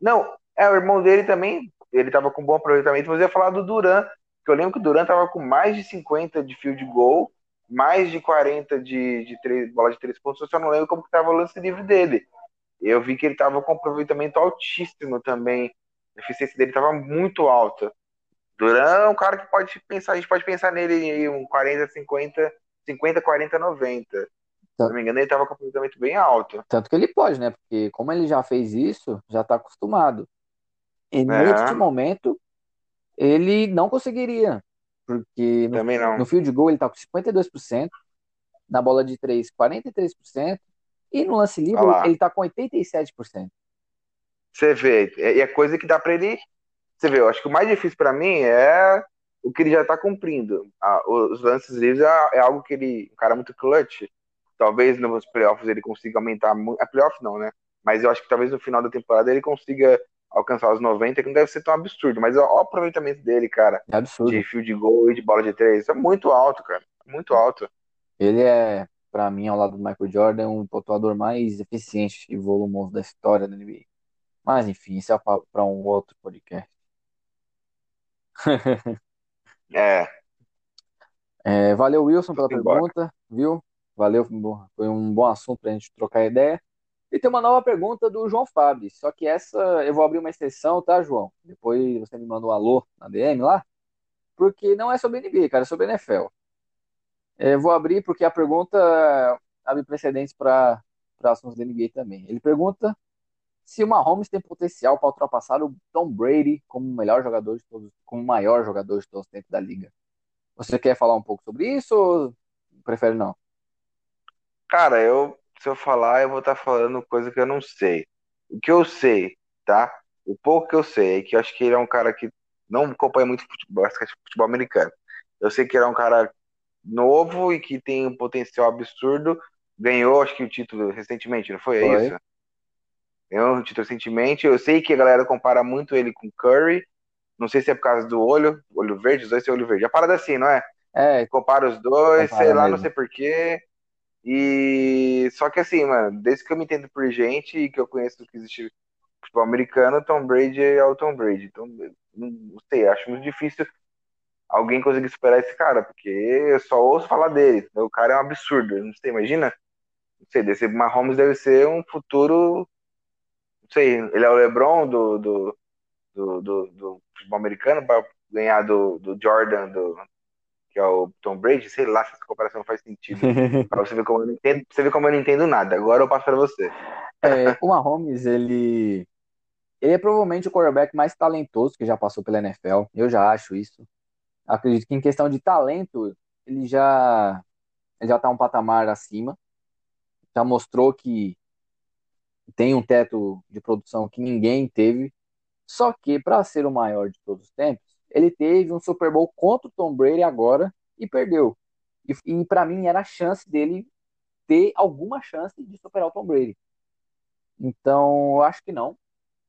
Não, é o irmão dele também, ele tava com bom aproveitamento, mas eu ia falar do Duran, que eu lembro que o Duran tava com mais de 50 de field goal, mais de 40 de, de três, bola de três pontos, eu só não lembro como que tava o lance livre dele. Eu vi que ele tava com aproveitamento altíssimo também, a eficiência dele tava muito alta. Duran é um cara que pode pensar, a gente pode pensar nele em um 40, 50, 50, 40, 90. Se não me engano, ele estava com um aproveitamento bem alto. Tanto que ele pode, né? Porque como ele já fez isso, já está acostumado. E é. neste momento, ele não conseguiria. Porque no, Também não. no field goal ele está com 52%, na bola de 3, 43%, e no lance livre ele está com 87%. Você vê, é, é coisa que dá para ele. Você vê, eu acho que o mais difícil para mim é o que ele já está cumprindo. Ah, os lances livres é, é, algo que ele. Um cara muito clutch talvez nos playoffs ele consiga aumentar muito. A playoff não, né? Mas eu acho que talvez no final da temporada ele consiga alcançar os 90, que não deve ser tão absurdo. Mas o aproveitamento dele, cara, é absurdo. de field goal e de bola de três, é muito alto, cara. Muito alto. Ele é, para mim, ao lado do Michael Jordan, um pontuador mais eficiente e volumoso da história da NBA. Mas, enfim, isso é para um outro podcast. [laughs] é. é. Valeu, Wilson, pela pergunta, viu? Valeu, foi um bom assunto para a gente trocar ideia. E tem uma nova pergunta do João Fábio. Só que essa eu vou abrir uma exceção, tá, João? Depois você me manda um alô na DM lá. Porque não é sobre NBA, cara, é sobre NFL. É, vou abrir porque a pergunta abre precedentes para assuntos da NBA também. Ele pergunta se o Mahomes tem potencial para ultrapassar o Tom Brady como o melhor jogador de todos, como o maior jogador de todos os tempos da liga. Você quer falar um pouco sobre isso ou prefere não? Cara, eu se eu falar, eu vou estar falando coisa que eu não sei. O que eu sei, tá? O pouco que eu sei é que eu acho que ele é um cara que não acompanha muito futebol, futebol americano. Eu sei que ele é um cara novo e que tem um potencial absurdo. Ganhou, acho que o título recentemente, não foi, foi. isso? Ganhou o título recentemente. Eu sei que a galera compara muito ele com Curry. Não sei se é por causa do olho, olho verde, os dois têm olho verde. A parada assim, não é? É. Compara os dois, compara sei lá, mesmo. não sei porquê. E só que assim, mano, desde que eu me entendo por gente e que eu conheço que existe futebol americano, Tom Brady é o Tom Brady. Então, não sei, acho muito difícil alguém conseguir superar esse cara, porque eu só ouço falar dele. O cara é um absurdo, não sei, imagina? Não sei, desse Mahomes deve ser um futuro. Não sei, ele é o LeBron do, do, do, do, do futebol americano para ganhar do, do Jordan, do, que é o Tom Brady, sei lá se essa comparação faz sentido. [laughs] pra você ver como eu não entendo, você ver como eu não entendo nada. Agora eu passo para você. É, o Mahomes, ele ele é provavelmente o quarterback mais talentoso que já passou pela NFL. Eu já acho isso. Acredito que em questão de talento, ele já ele já está um patamar acima. Já mostrou que tem um teto de produção que ninguém teve. Só que para ser o maior de todos os tempos, ele teve um Super Bowl contra o Tom Brady agora e perdeu. E, e para mim era a chance dele ter alguma chance de superar o Tom Brady. Então, eu acho que não.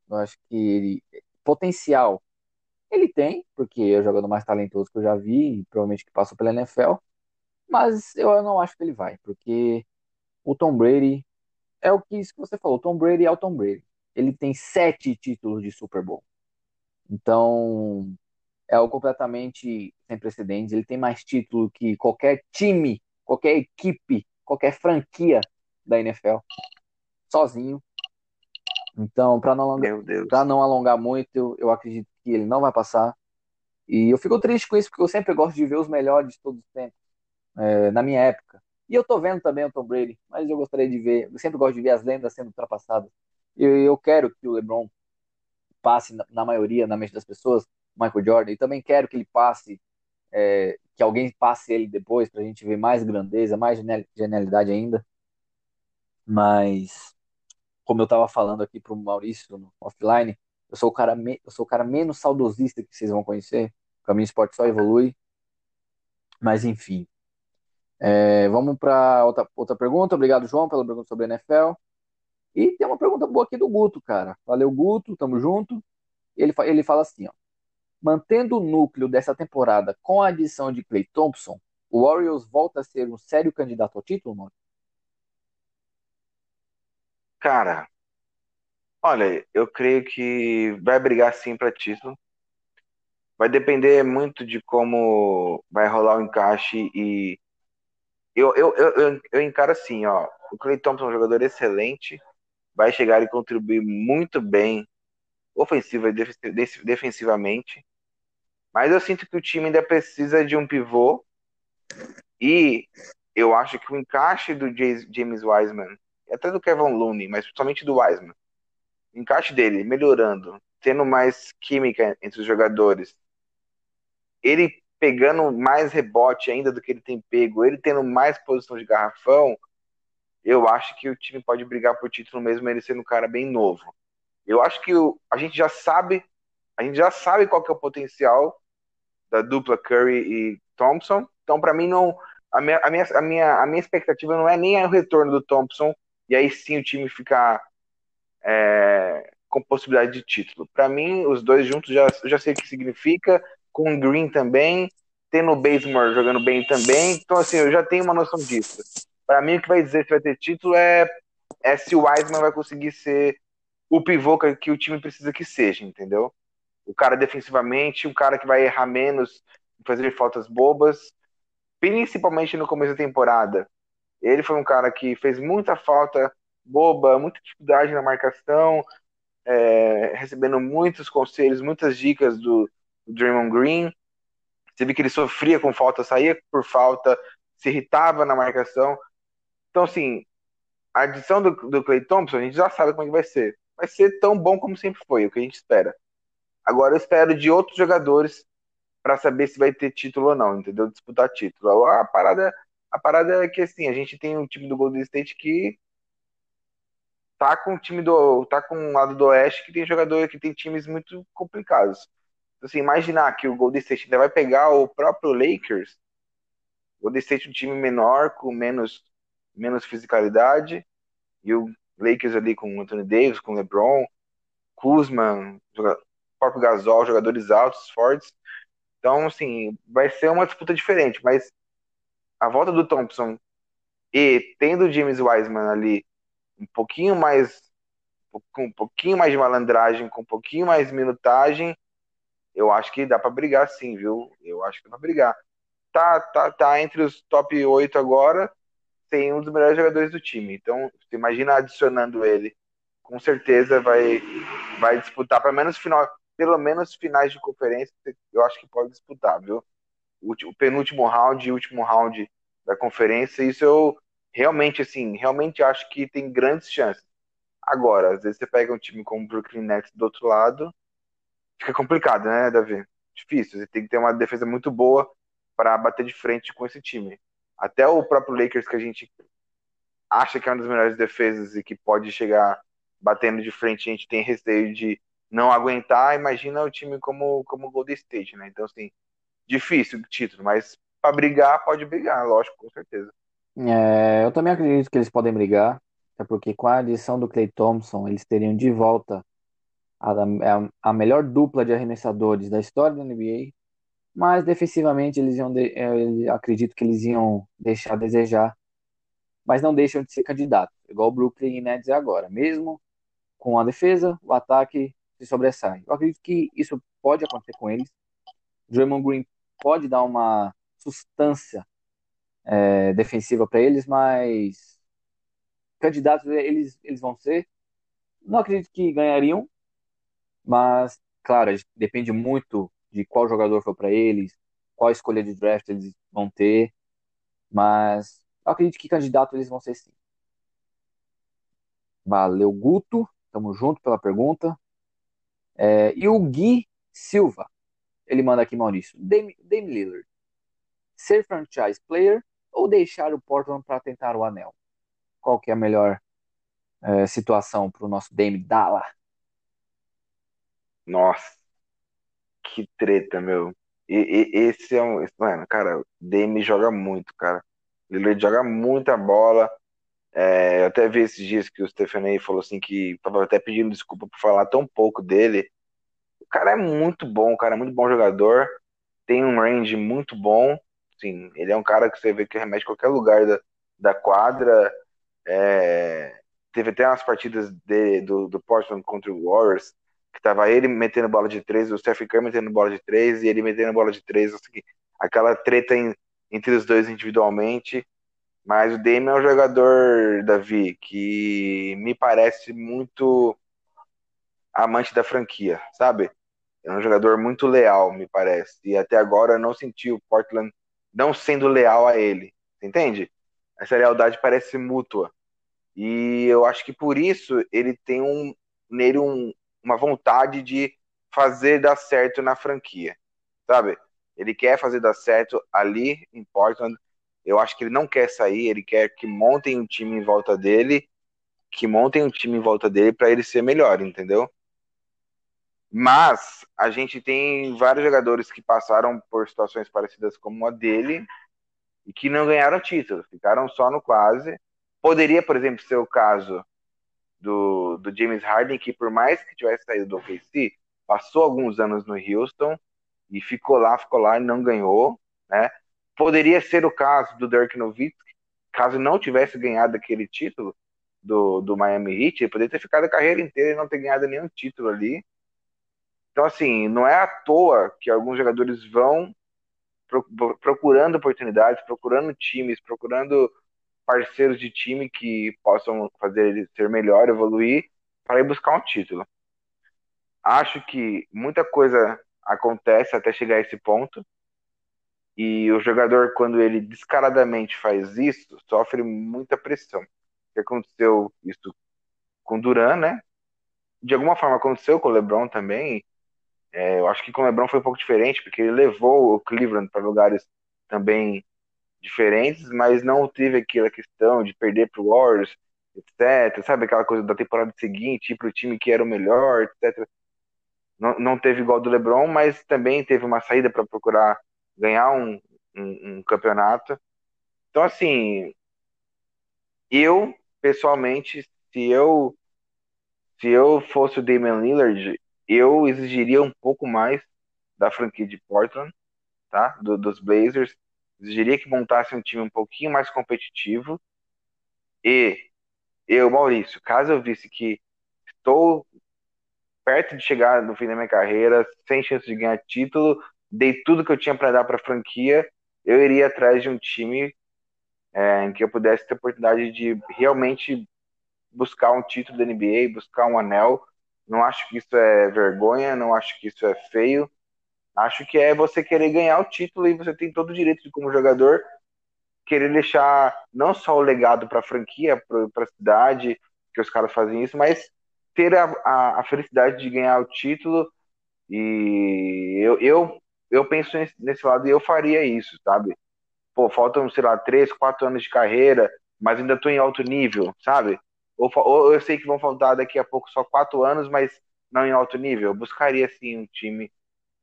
Eu acho que ele, potencial ele tem, porque é o jogador mais talentoso que eu já vi, e provavelmente que passou pela NFL. Mas eu não acho que ele vai, porque o Tom Brady é o que você falou. O Tom Brady é o Tom Brady. Ele tem sete títulos de Super Bowl. Então, é algo completamente sem precedentes. Ele tem mais título que qualquer time, qualquer equipe, qualquer franquia da NFL. Sozinho. Então, para não, alongar, não alongar muito, eu, eu acredito que ele não vai passar. E eu fico triste com isso, porque eu sempre gosto de ver os melhores de todos os tempos, é, na minha época. E eu tô vendo também o Tom Brady, mas eu gostaria de ver, eu sempre gosto de ver as lendas sendo ultrapassadas. E eu, eu quero que o LeBron passe, na, na, maioria, na mente das pessoas, Michael Jordan, e também quero que ele passe, é, que alguém passe ele depois, pra gente ver mais grandeza, mais genialidade ainda. Mas como eu estava falando aqui para o Maurício no offline, eu sou o cara me, eu sou o cara menos saudosista que vocês vão conhecer. O caminho esporte só evolui. Mas enfim. É, vamos para outra, outra pergunta. Obrigado, João, pela pergunta sobre a NFL. E tem uma pergunta boa aqui do Guto, cara. Valeu, Guto, tamo junto. Ele, ele fala assim, ó. Mantendo o núcleo dessa temporada com a adição de Clay Thompson, o Warriors volta a ser um sério candidato ao título, mano? Cara, olha, eu creio que vai brigar sim para título. Vai depender muito de como vai rolar o encaixe e eu, eu, eu, eu, encaro assim, ó. O Clay Thompson é um jogador excelente, vai chegar e contribuir muito bem ofensiva e defensivamente. Mas eu sinto que o time ainda precisa de um pivô e eu acho que o encaixe do James Wiseman até do Kevin Looney, mas principalmente do Wiseman. Encaixe dele melhorando, tendo mais química entre os jogadores, ele pegando mais rebote ainda do que ele tem pego, ele tendo mais posição de garrafão, eu acho que o time pode brigar por título mesmo ele sendo um cara bem novo. Eu acho que o, a gente já sabe, a gente já sabe qual que é o potencial da dupla Curry e Thompson. Então, para mim não a minha, a minha, a minha, a minha expectativa não é nem o retorno do Thompson e aí sim o time ficar é, com possibilidade de título. Para mim, os dois juntos já, já sei o que significa, com o Green também, tendo o Bazemore jogando bem também, então assim, eu já tenho uma noção disso. Para mim, o que vai dizer se vai ter título é, é se o Wiseman vai conseguir ser o pivô que, o time precisa que seja, entendeu? O cara defensivamente, o cara que vai errar menos, fazer faltas bobas, principalmente no começo da temporada. Ele foi um cara que fez muita falta boba, muita dificuldade na marcação, é, recebendo muitos conselhos, muitas dicas do, do Draymond Green. Você viu que ele sofria com falta, saía por falta, se irritava na marcação. Então, assim, a adição do, do Clay Thompson, a gente já sabe como é que vai ser. vai ser tão bom como sempre foi, é o que a gente espera. Agora eu espero de outros jogadores para saber se vai ter título ou não, entendeu? Disputar título. A parada, a parada é que assim, a gente tem um time do Golden State que tá com o time do tá com o lado do Oeste que tem jogador que tem times muito complicados. Então, assim, imaginar que o Golden State ainda vai pegar o próprio Lakers, o Golden State é um time menor com menos menos fisicalidade e o Lakers ali com Anthony Davis, com LeBron, Kuzma, o próprio Gasol, jogadores altos, fortes. Então, assim, vai ser uma disputa diferente, mas a volta do Thompson e tendo o James Wiseman ali um pouquinho mais com um pouquinho mais de malandragem, com um pouquinho mais de minutagem, eu acho que dá para brigar sim, viu? Eu acho que dá pra brigar. Tá, tá, tá entre os top 8 agora, tem um dos melhores jogadores do time. Então, você imagina adicionando ele, com certeza vai vai disputar pelo menos final, pelo menos finais de conferência, eu acho que pode disputar, viu? O, penúltimo round e último round da conferência, isso eu realmente assim, realmente acho que tem grandes chances. Agora, às vezes você pega um time como o Brooklyn Nets do outro lado, fica complicado, né, Davi? Difícil, você tem que ter uma defesa muito boa para bater de frente com esse time. Até o próprio Lakers, que a gente acha que é uma das melhores defesas e que pode chegar batendo de frente, a gente tem receio de não aguentar. Imagina o time como, como o Golden State, né? Então, assim, difícil o título, mas para brigar, pode brigar, lógico, com certeza. É, eu também acredito que eles podem brigar, até porque com a adição do Clay Thompson, eles teriam de volta a, a, a melhor dupla de arremessadores da história da NBA mas defensivamente eles iam de, eu acredito que eles iam deixar a desejar, mas não deixam de ser candidatos, igual o Brooklyn Nets é agora. Mesmo com a defesa, o ataque se sobressai. Eu acredito que isso pode acontecer com eles. Draymond Green pode dar uma sustância é, defensiva para eles, mas candidatos eles, eles vão ser. Não acredito que ganhariam, mas, claro, depende muito de qual jogador for para eles, qual escolha de draft eles vão ter, mas eu acredito que candidato eles vão ser sim. Valeu, Guto. Tamo junto pela pergunta. É, e o Gui Silva, ele manda aqui, Maurício. Dame, Dame Lillard, ser franchise player ou deixar o Portland para tentar o anel? Qual que é a melhor é, situação para o nosso Dame Dalla? Nossa, que treta, meu. E, e, esse é um. Mano, cara, Dame joga muito, cara. Lillard joga muita bola. É, eu até vi esses dias que o Stephanie falou assim que tava até pedindo desculpa por falar tão pouco dele. O cara é muito bom, cara é muito bom jogador. Tem um range muito bom. Sim, ele é um cara que você vê que remete qualquer lugar da, da quadra. É, teve até umas partidas de, do, do Portland contra o Warriors que tava ele metendo bola de três, o Steph Curry metendo bola de três e ele metendo bola de três, assim, aquela treta em, entre os dois individualmente. Mas o Dame é um jogador, Davi, que me parece muito amante da franquia, sabe? É um jogador muito leal, me parece. E até agora eu não senti o Portland não sendo leal a ele. Entende? Essa lealdade parece mútua. E eu acho que por isso ele tem um, nele um, uma vontade de fazer dar certo na franquia, sabe? Ele quer fazer dar certo ali em Portland. Eu acho que ele não quer sair, ele quer que montem um time em volta dele, que montem um time em volta dele para ele ser melhor, entendeu? Mas a gente tem vários jogadores que passaram por situações parecidas como a dele e que não ganharam título, ficaram só no quase. Poderia, por exemplo, ser o caso do, do James Harden, que por mais que tivesse saído do OKC, passou alguns anos no Houston e ficou lá, ficou lá e não ganhou, né? Poderia ser o caso do Dirk Nowitzki, caso não tivesse ganhado aquele título do, do Miami Heat, ele poderia ter ficado a carreira inteira e não ter ganhado nenhum título ali. Então, assim, não é à toa que alguns jogadores vão procurando oportunidades, procurando times, procurando parceiros de time que possam fazer ele ser melhor, evoluir, para ir buscar um título. Acho que muita coisa acontece até chegar a esse ponto. E o jogador, quando ele descaradamente faz isso, sofre muita pressão. O que aconteceu isso com Duran, né? de alguma forma aconteceu com o LeBron também. É, eu acho que com o LeBron foi um pouco diferente, porque ele levou o Cleveland para lugares também diferentes, mas não teve aquela questão de perder para o Warriors, etc. Sabe aquela coisa da temporada seguinte, ir para o time que era o melhor, etc. Não, não teve igual do LeBron, mas também teve uma saída para procurar ganhar um, um, um campeonato. Então, assim, eu, pessoalmente, se eu se eu fosse o Damian Lillard, eu exigiria um pouco mais da franquia de Portland, tá? Do, dos Blazers. Exigiria que montasse um time um pouquinho mais competitivo. E eu, Maurício, caso eu visse que estou perto de chegar no fim da minha carreira, sem chance de ganhar título, dei tudo que eu tinha para dar para a franquia, eu iria atrás de um time é, em que eu pudesse ter oportunidade de realmente buscar um título da NBA, buscar um anel. Não acho que isso é vergonha, não acho que isso é feio. Acho que é você querer ganhar o título e você tem todo o direito de, como jogador, querer deixar não só o legado para a franquia, para a cidade, que os caras fazem isso, mas ter a, a, a, felicidade de ganhar o título. E eu, eu, eu penso nesse, nesse lado e eu faria isso, sabe? Pô, faltam, sei lá, três, quatro anos de carreira, mas ainda estou em alto nível, sabe? Ou, ou, eu sei que vão faltar daqui a pouco só quatro anos, mas não em alto nível. Eu buscaria, sim, um time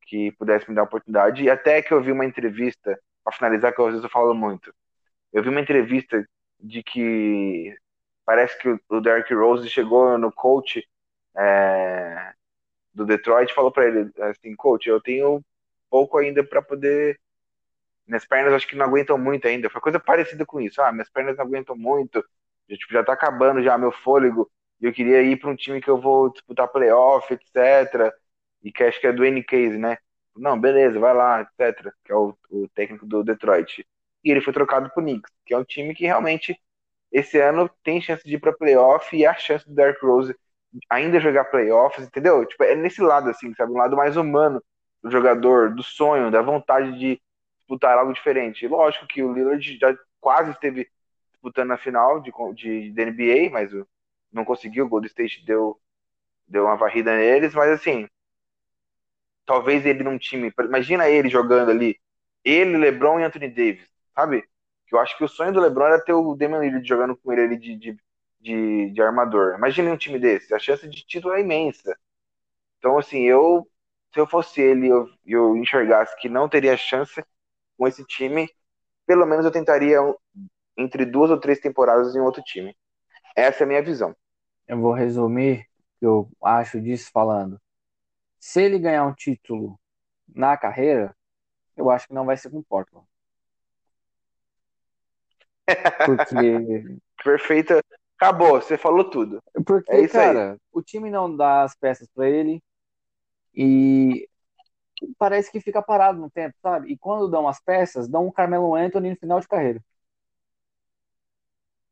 que pudesse me dar oportunidade. E até que eu vi uma entrevista, para finalizar, que às vezes eu falo muito. Eu vi uma entrevista de que parece que o Derrick Rose chegou no coach é, do Detroit e falou para ele assim, coach, eu tenho pouco ainda para poder minhas pernas acho que não aguentam muito ainda. Foi coisa parecida com isso. Ah, minhas pernas não aguentam muito. Já, tipo, já tá acabando já meu fôlego. E eu queria ir para um time que eu vou disputar playoff, etc. E que acho que é do N Case, né? Não, beleza, vai lá, etc. Que é o, o técnico do Detroit. E ele foi trocado pro Knicks, que é um time que realmente esse ano tem chance de ir para playoff e a chance do Dark Rose ainda jogar playoffs, entendeu? Tipo, é nesse lado assim, sabe, um lado mais humano do jogador, do sonho, da vontade de disputar algo diferente. Lógico que o Lillard já quase esteve disputando a final de, de, de NBA, mas não conseguiu. O Golden State deu, deu uma varrida neles, mas assim, talvez ele num time. Imagina ele jogando ali, ele, LeBron e Anthony Davis, sabe? Eu acho que o sonho do LeBron era ter o Damian Lillard jogando com ele ali de, de, de, de armador. Imagine um time desse, a chance de título é imensa. Então, assim, eu, se eu fosse ele eu, eu enxergasse que não teria chance com esse time, pelo menos eu tentaria entre duas ou três temporadas em outro time. Essa é a minha visão. Eu vou resumir o que eu acho disso falando. Se ele ganhar um título na carreira, eu acho que não vai ser com o Portland. [laughs] Porque. Perfeita. Acabou, você falou tudo. Porque, é cara, aí. o time não dá as peças para ele e parece que fica parado no tempo, sabe? E quando dão as peças, dão um Carmelo Anthony no final de carreira.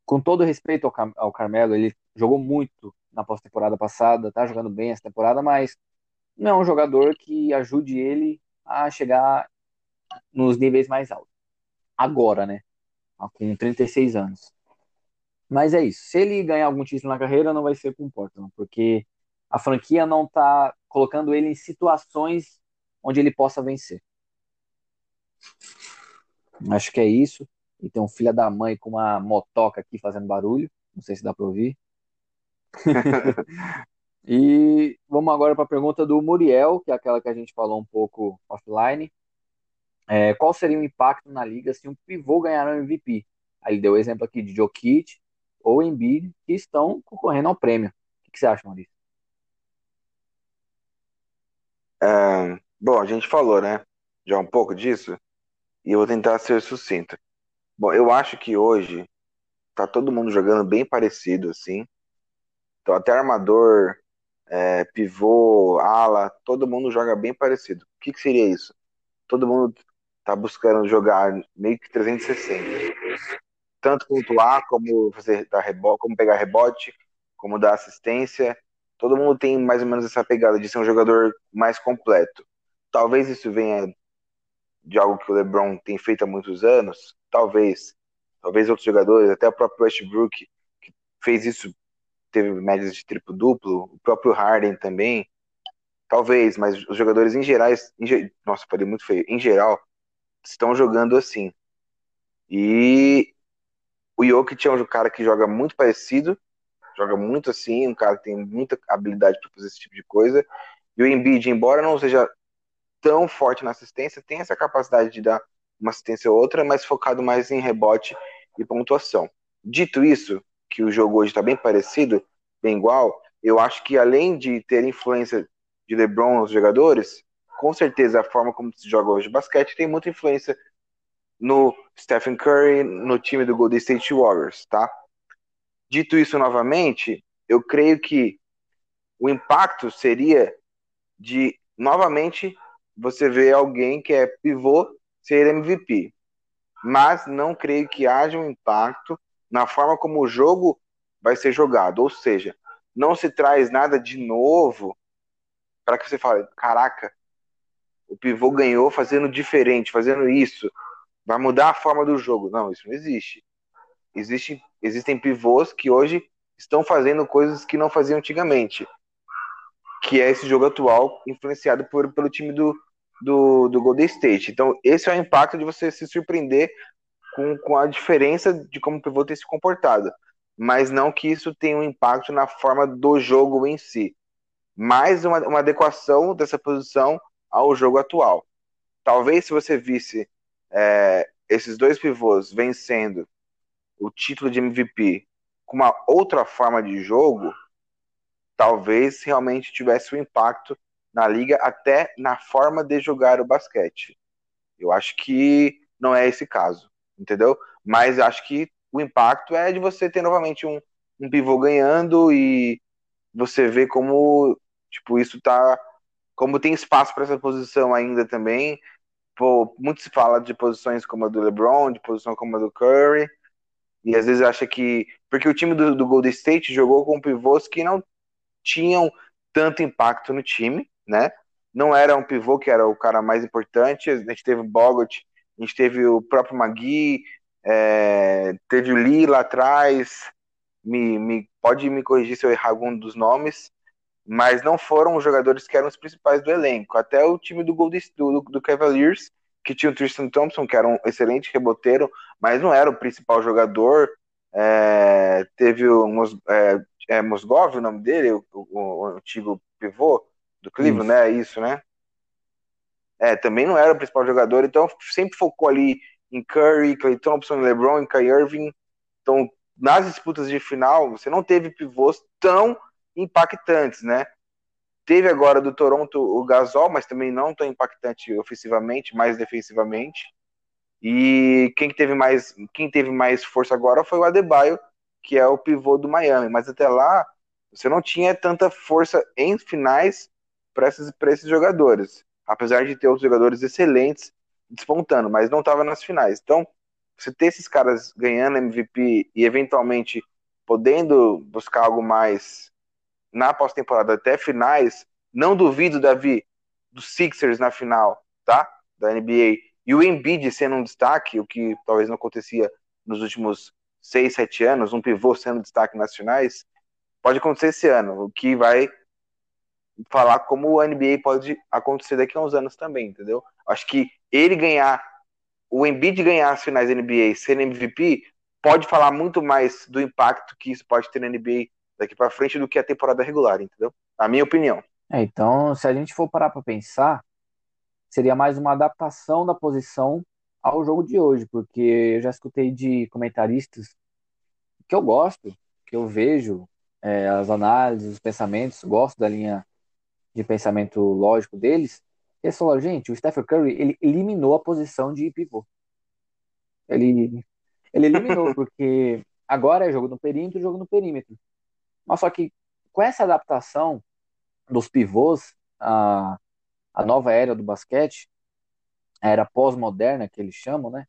Com todo respeito ao, Car ao Carmelo, ele jogou muito na pós-temporada passada, tá jogando bem essa temporada, mas não é um jogador que ajude ele a chegar nos níveis mais altos. Agora, né? Com 36 anos. Mas é isso. Se ele ganhar algum título na carreira, não vai ser com o Portland, porque a franquia não tá colocando ele em situações onde ele possa vencer. Acho que é isso. E tem um filho da mãe com uma motoca aqui fazendo barulho. Não sei se dá para ouvir. [laughs] e vamos agora para a pergunta do Muriel, que é aquela que a gente falou um pouco offline. É, qual seria o impacto na liga se um pivô ganhar um MVP? Aí ele deu o exemplo aqui de Jokic ou Embiid, que estão concorrendo ao prêmio. O que, você acha, Maurício? É, Bom, a gente falou, né? Já um pouco disso. E eu vou tentar ser sucinto. Bom, eu acho que hoje tá todo mundo jogando bem parecido, assim. Então, até armador, é, pivô, ala, todo mundo joga bem parecido. O que, que seria isso? Todo mundo tá buscando jogar meio que 360. Tanto pontuar, como fazer dar rebote, como pegar rebote, como dar assistência. Todo mundo tem mais ou menos essa pegada de ser um jogador mais completo. Talvez isso venha de algo que o LeBron tem feito há muitos anos, talvez. Talvez outros jogadores, até o próprio Westbrook, que fez isso teve médias de triplo-duplo, o próprio Harden também, talvez, mas os jogadores em geral, em, nossa, falei muito feio, em geral, estão jogando assim. E o Jokic é um cara que joga muito parecido, joga muito assim, um cara que tem muita habilidade para fazer esse tipo de coisa. E o Embiid, embora não seja tão forte na assistência, tem essa capacidade de dar uma assistência ou outra, mas focado mais em rebote e pontuação. Dito isso, que o jogo hoje está bem parecido, bem igual, eu acho que além de ter influência de LeBron nos jogadores, com certeza a forma como se joga hoje basquete tem muita influência no Stephen Curry, no time do Golden State Warriors, tá? Dito isso novamente, eu creio que o impacto seria de novamente você ver alguém que é pivô ser MVP. Mas não creio que haja um impacto na forma como o jogo vai ser jogado. Ou seja, não se traz nada de novo para que você fale: caraca, o pivô ganhou fazendo diferente, fazendo isso. Vai mudar a forma do jogo. Não, isso não existe. Existe, existem pivôs que hoje estão fazendo coisas que não faziam antigamente. Que é esse jogo atual influenciado por, pelo time do, do, do Golden State. Então, esse é o impacto de você se surpreender com, com a diferença de como o pivô tem se comportado. Mas não que isso tenha um impacto na forma do jogo em si. Mais uma, uma adequação dessa posição ao jogo atual. Talvez se você visse é, esses dois pivôs vencendo o título de MVP com uma outra forma de jogo, talvez realmente tivesse um impacto na liga, até na forma de jogar o basquete. Eu acho que não é esse caso, entendeu? Mas acho que o impacto é de você ter novamente um, um pivô ganhando e você vê como tipo isso tá como tem espaço para essa posição ainda também. Pô, muito se fala de posições como a do LeBron, de posição como a do Curry, e às vezes acha que porque o time do, do Golden State jogou com pivôs que não tinham tanto impacto no time, né? Não era um pivô que era o cara mais importante. A gente teve o Bogut, a gente teve o próprio Magui, é, teve o Lee lá atrás. Me, me, pode me corrigir se eu errar algum dos nomes, mas não foram os jogadores que eram os principais do elenco. Até o time do, Gold, do, do Cavaliers, que tinha o Tristan Thompson, que era um excelente reboteiro, mas não era o principal jogador. É, teve o Mos, é, é, Mosgov, o nome dele, o, o, o antigo pivô, do Cleveland, né? Isso, né? É, também não era o principal jogador, então sempre focou ali em Curry, Clay Thompson, LeBron, Kyrie Irving. Então, nas disputas de final, você não teve pivôs tão impactantes, né? Teve agora do Toronto o Gasol, mas também não tão impactante ofensivamente, mais defensivamente. E quem teve mais, quem teve mais força agora foi o Adebayo, que é o pivô do Miami. Mas até lá, você não tinha tanta força em finais para esses, esses jogadores. Apesar de ter outros jogadores excelentes despontando, mas não estava nas finais. Então, você ter esses caras ganhando MVP e eventualmente podendo buscar algo mais na pós-temporada até finais, não duvido, Davi, dos Sixers na final, tá? Da NBA. E o Embiid sendo um destaque, o que talvez não acontecia nos últimos seis, sete anos, um pivô sendo destaque nas finais, pode acontecer esse ano, o que vai falar como o NBA pode acontecer daqui a uns anos também, entendeu? Acho que ele ganhar, o Embiid ganhar as finais da NBA ser MVP, pode falar muito mais do impacto que isso pode ter na NBA daqui para frente do que a temporada regular, entendeu? Na minha opinião. É, então, se a gente for parar para pensar, seria mais uma adaptação da posição ao jogo de hoje, porque eu já escutei de comentaristas que eu gosto, que eu vejo é, as análises, os pensamentos, gosto da linha de pensamento lógico deles, eles falaram, gente, o Stephen Curry, ele eliminou a posição de pivô. Ele, ele eliminou, [laughs] porque agora é jogo no perímetro jogo no perímetro. Mas só que com essa adaptação dos pivôs, a, a nova era do basquete, era pós-moderna que eles chamam, né?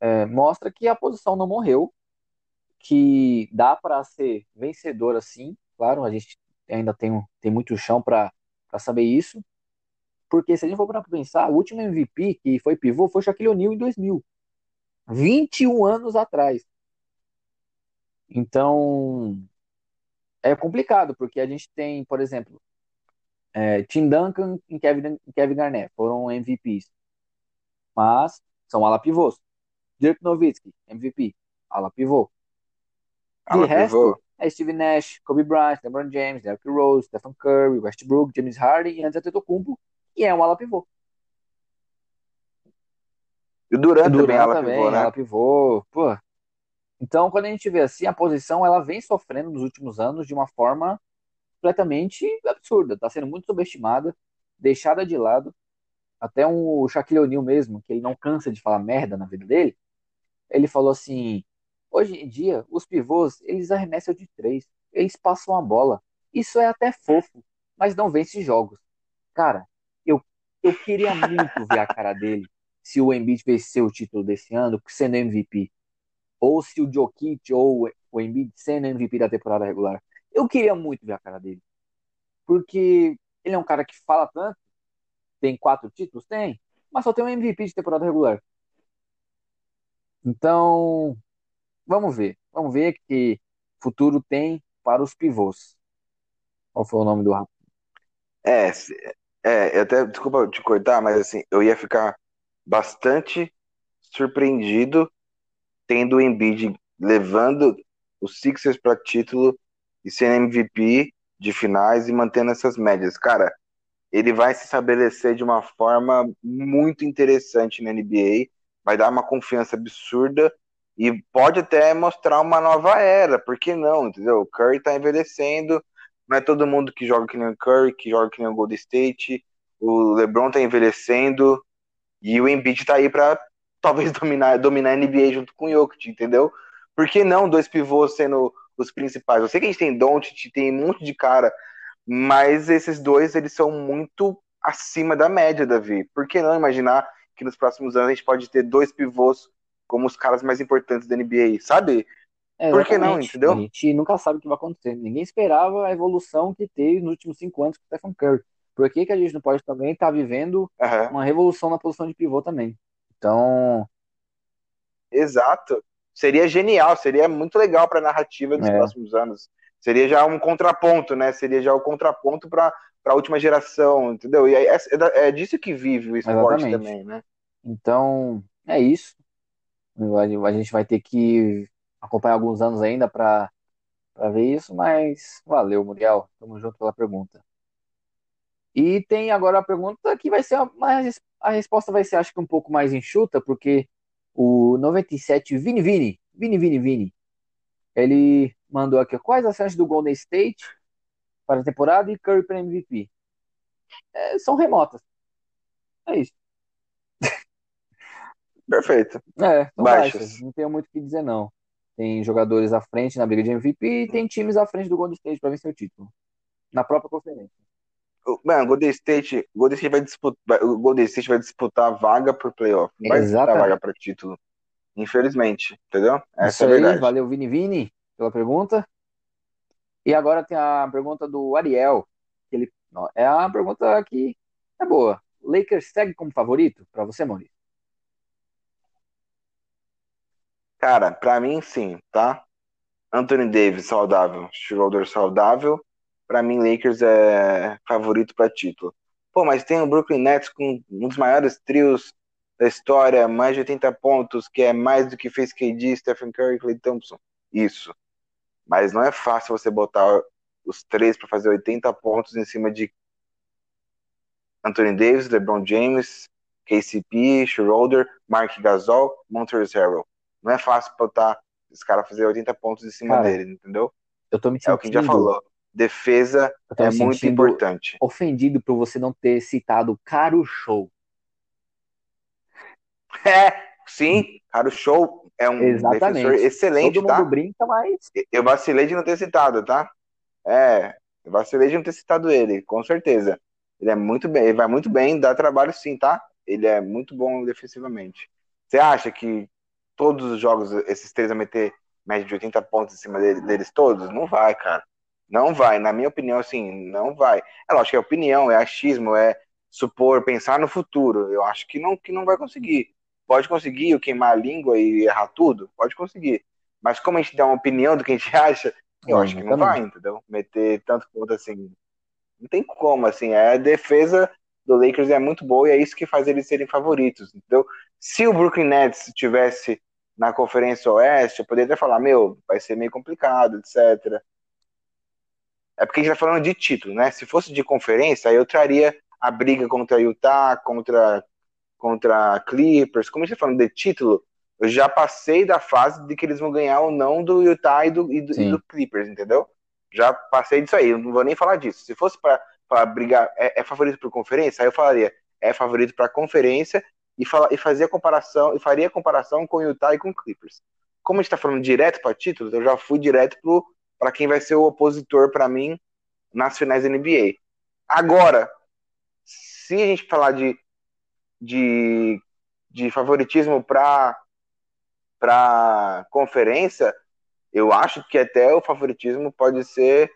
É, mostra que a posição não morreu, que dá para ser vencedor assim. Claro, a gente ainda tem, tem muito chão para saber isso. Porque se a gente for para pensar, o último MVP que foi pivô foi Shaquille O'Neal em 2000. 21 anos atrás. Então, é complicado, porque a gente tem, por exemplo, é, Tim Duncan e Kevin, Kevin Garnett foram MVPs, mas são ala pivôs. Dirk Nowitzki, MVP, ala pivô. De Ala resto, pivô. é Steve Nash, Kobe Bryant, LeBron James, Derrick Rose, Stephen Curry, Westbrook, James Harden e Antetokounmpo, que é um ala pivô. E o Durant, Durant também, ala também, pivô, né? ala pivô, pô. Então, quando a gente vê assim, a posição ela vem sofrendo nos últimos anos de uma forma completamente absurda. Está sendo muito subestimada, deixada de lado. Até um, o Shaquille O'Neal mesmo, que ele não cansa de falar merda na vida dele, ele falou assim: hoje em dia, os pivôs, eles arremessam de três, eles passam a bola. Isso é até fofo, mas não vence jogos. Cara, eu, eu queria muito ver a cara dele se o Embiid vencer o título desse ano, sendo MVP. Ou se o Jokic ou o Embiid sendo MVP da temporada regular. Eu queria muito ver a cara dele. Porque ele é um cara que fala tanto, tem quatro títulos? Tem, mas só tem um MVP de temporada regular. Então, vamos ver. Vamos ver que futuro tem para os pivôs. Qual foi o nome do rapaz? É, é, até, desculpa te cortar, mas assim, eu ia ficar bastante surpreendido tendo o Embiid levando os Sixers para título e sendo MVP de finais e mantendo essas médias. Cara, ele vai se estabelecer de uma forma muito interessante na NBA, vai dar uma confiança absurda e pode até mostrar uma nova era, por que não, entendeu? O Curry tá envelhecendo, não é todo mundo que joga que nem o Curry, que joga que nem o Golden State, o LeBron tá envelhecendo e o Embiid tá aí para [laughs] talvez dominar, dominar a NBA junto com o Jokic, entendeu? Por que não dois pivôs sendo os principais? Eu sei que a gente tem Doncic, tem um monte de cara, mas esses dois, eles são muito acima da média, Davi. Por que não imaginar que nos próximos anos a gente pode ter dois pivôs como os caras mais importantes da NBA, sabe? É, Por que não, entendeu? A gente nunca sabe o que vai acontecer. Ninguém esperava a evolução que teve nos últimos cinco anos com o Stephen Curry. Por que, que a gente não pode também estar vivendo Aham, uma revolução na posição de pivô também? Então, Exato. Seria genial, seria muito legal para a narrativa dos é, próximos anos. Seria já um contraponto, né? Seria já o contraponto para a última geração, entendeu? E é, é, disso que vive o esporte exatamente. também, né? Então, é isso. A gente vai ter que acompanhar alguns anos ainda para ver isso, mas valeu, Muriel. Tamo junto pela pergunta. E tem agora a pergunta que vai ser uma, a resposta vai ser acho que um pouco mais enxuta, porque o 97 Vini Vini, Vini Vini Vini, ele mandou aqui quais as chances do Golden State para a temporada e Curry para MVP. É, são remotas. É isso. [laughs] Perfeito. É, são Baixas. baixas. Não tenho muito o que dizer, não. Tem jogadores à frente na briga de MVP e tem times à frente do Golden State para vencer o título. Na própria conferência. Mano, Golden State, Golden State vai disputar, Golden State vai disputar vaga por playoff. Vai disputar Exatamente. vaga para título. Infelizmente, entendeu? Essa Isso é a aí, verdade. valeu Vini Vini pela pergunta. E agora tem a pergunta do Ariel. Ele, é uma pergunta que é boa. Lakers segue como favorito para você, Maurício? Cara, pra mim sim, tá? Anthony Davis saudável, Schroeder saudável. Pra mim, Lakers é favorito pra título. Pô, mas tem o Brooklyn Nets com um dos maiores trios da história, mais de 80 pontos, que é mais do que fez KD, Stephen Curry e Klay Thompson. Isso. Mas não é fácil você botar os três pra fazer 80 pontos em cima de Anthony Davis, LeBron James, KCP, Schroeder, Mark Gasol, Montrezl Harrell. Não é fácil botar esse cara fazer 80 pontos em cima Cara, dele, entendeu? Eu tô me É o que a gente já sentindo, falou. Defesa é muito sentindo importante. ofendido por você não ter citado Caro Show. [laughs] É, sim, cara, o show é um defensor Exatamente. excelente, Todo mundo tá? brinca, mas Eu vacilei de não ter citado, tá? É, eu vacilei de não ter citado ele, com certeza. Ele é muito bem, ele vai muito bem, dá trabalho sim, tá? Ele é muito bom defensivamente. Você acha que todos os jogos, esses três vão meter média de 80 pontos em cima dele- deles todos? Não vai, cara. Não vai. Na minha opinião, assim, não vai. É lógico que é opinião, é achismo, é supor, pensar no futuro. Eu acho que não, que não vai conseguir. Pode conseguir eu queimar a língua e errar tudo? Pode conseguir. Mas como a gente dá uma opinião do que a gente [laughs] acha, Eu acho que não vai, entendeu? Meter tanto ponto assim. Não tem como, assim. É a defesa do Lakers é muito boa e é isso que faz eles serem favoritos, entendeu? Se o Brooklyn Nets tivesse na Conferência Oeste, eu poderia até falar, meu, vai ser meio complicado, etc. É porque a gente tá falando de título, né? Se fosse de conferência, aí eu traria a briga contra Utah, contra, contra Clippers. Como a gente tá falando de título, eu já passei da fase de que eles vão ganhar ou não do Utah e do, e do, e do Clippers, entendeu? Já passei disso aí, eu não vou nem falar disso. Se fosse para brigar, é, é, favorito por conferência, aí eu falaria, é favorito para conferência e, fala, e fazia comparação, e faria comparação com Utah e com Clippers. Como a gente está falando direto para títulos, eu já fui direto para quem vai ser o opositor para mim nas finais da NBA. Agora, se a gente falar de, de, de favoritismo para conferência, eu acho que até o favoritismo pode ser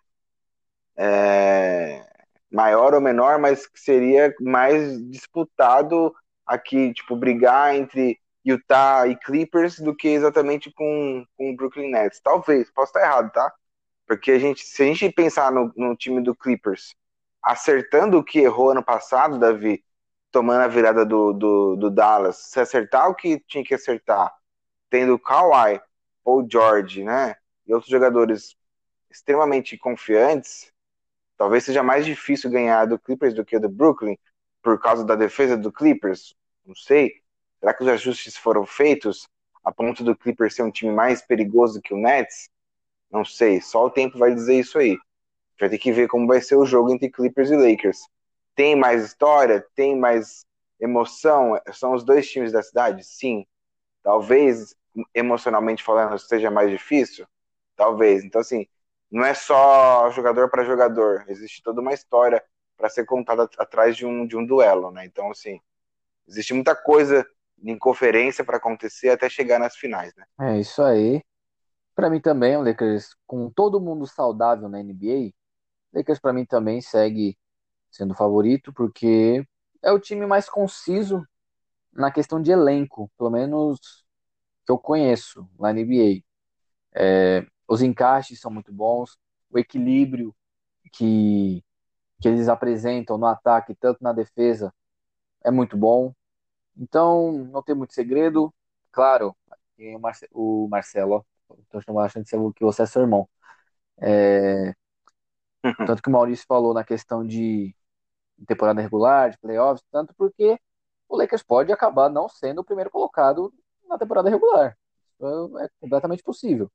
é, maior ou menor, mas que seria mais disputado aqui, tipo, brigar entre Utah e Clippers do que exatamente com, com o Brooklyn Nets. Talvez, posso estar errado, tá? Porque a gente, se a gente pensar no, no time do Clippers acertando o que errou ano passado, Davi, tomando a virada do, do, do Dallas, se acertar o que tinha que acertar, tendo Kawhi ou George, né, e outros jogadores extremamente confiantes, talvez seja mais difícil ganhar do Clippers do que do Brooklyn, por causa da defesa do Clippers, não sei. Será que os ajustes foram feitos a ponto do Clippers ser um time mais perigoso que o Nets? Não sei, só o tempo vai dizer isso aí. Vai ter que ver como vai ser o jogo entre Clippers e Lakers. Tem mais história? Tem mais emoção? São os dois times da cidade? Sim. Talvez, emocionalmente falando, seja mais difícil? Talvez. Então, assim, não é só jogador para jogador. Existe toda uma história para ser contada atrás de um, de um duelo, né? Então, assim, existe muita coisa em conferência para acontecer até chegar nas finais, né? É isso aí. Para mim também, o Lakers, com todo mundo saudável na NBA, Lakers para mim também segue sendo favorito, porque é o time mais conciso na questão de elenco, pelo menos que eu conheço lá na NBA. É, os encaixes são muito bons, o equilíbrio que, que eles apresentam no ataque, tanto na defesa, é muito bom. Então, não tem muito segredo. Claro, o, Marce o Marcelo, estou chamando que você é seu irmão. É, tanto que o Maurício falou na questão de temporada regular, de playoffs, tanto porque o Lakers pode acabar não sendo o primeiro colocado na temporada regular. É completamente possível.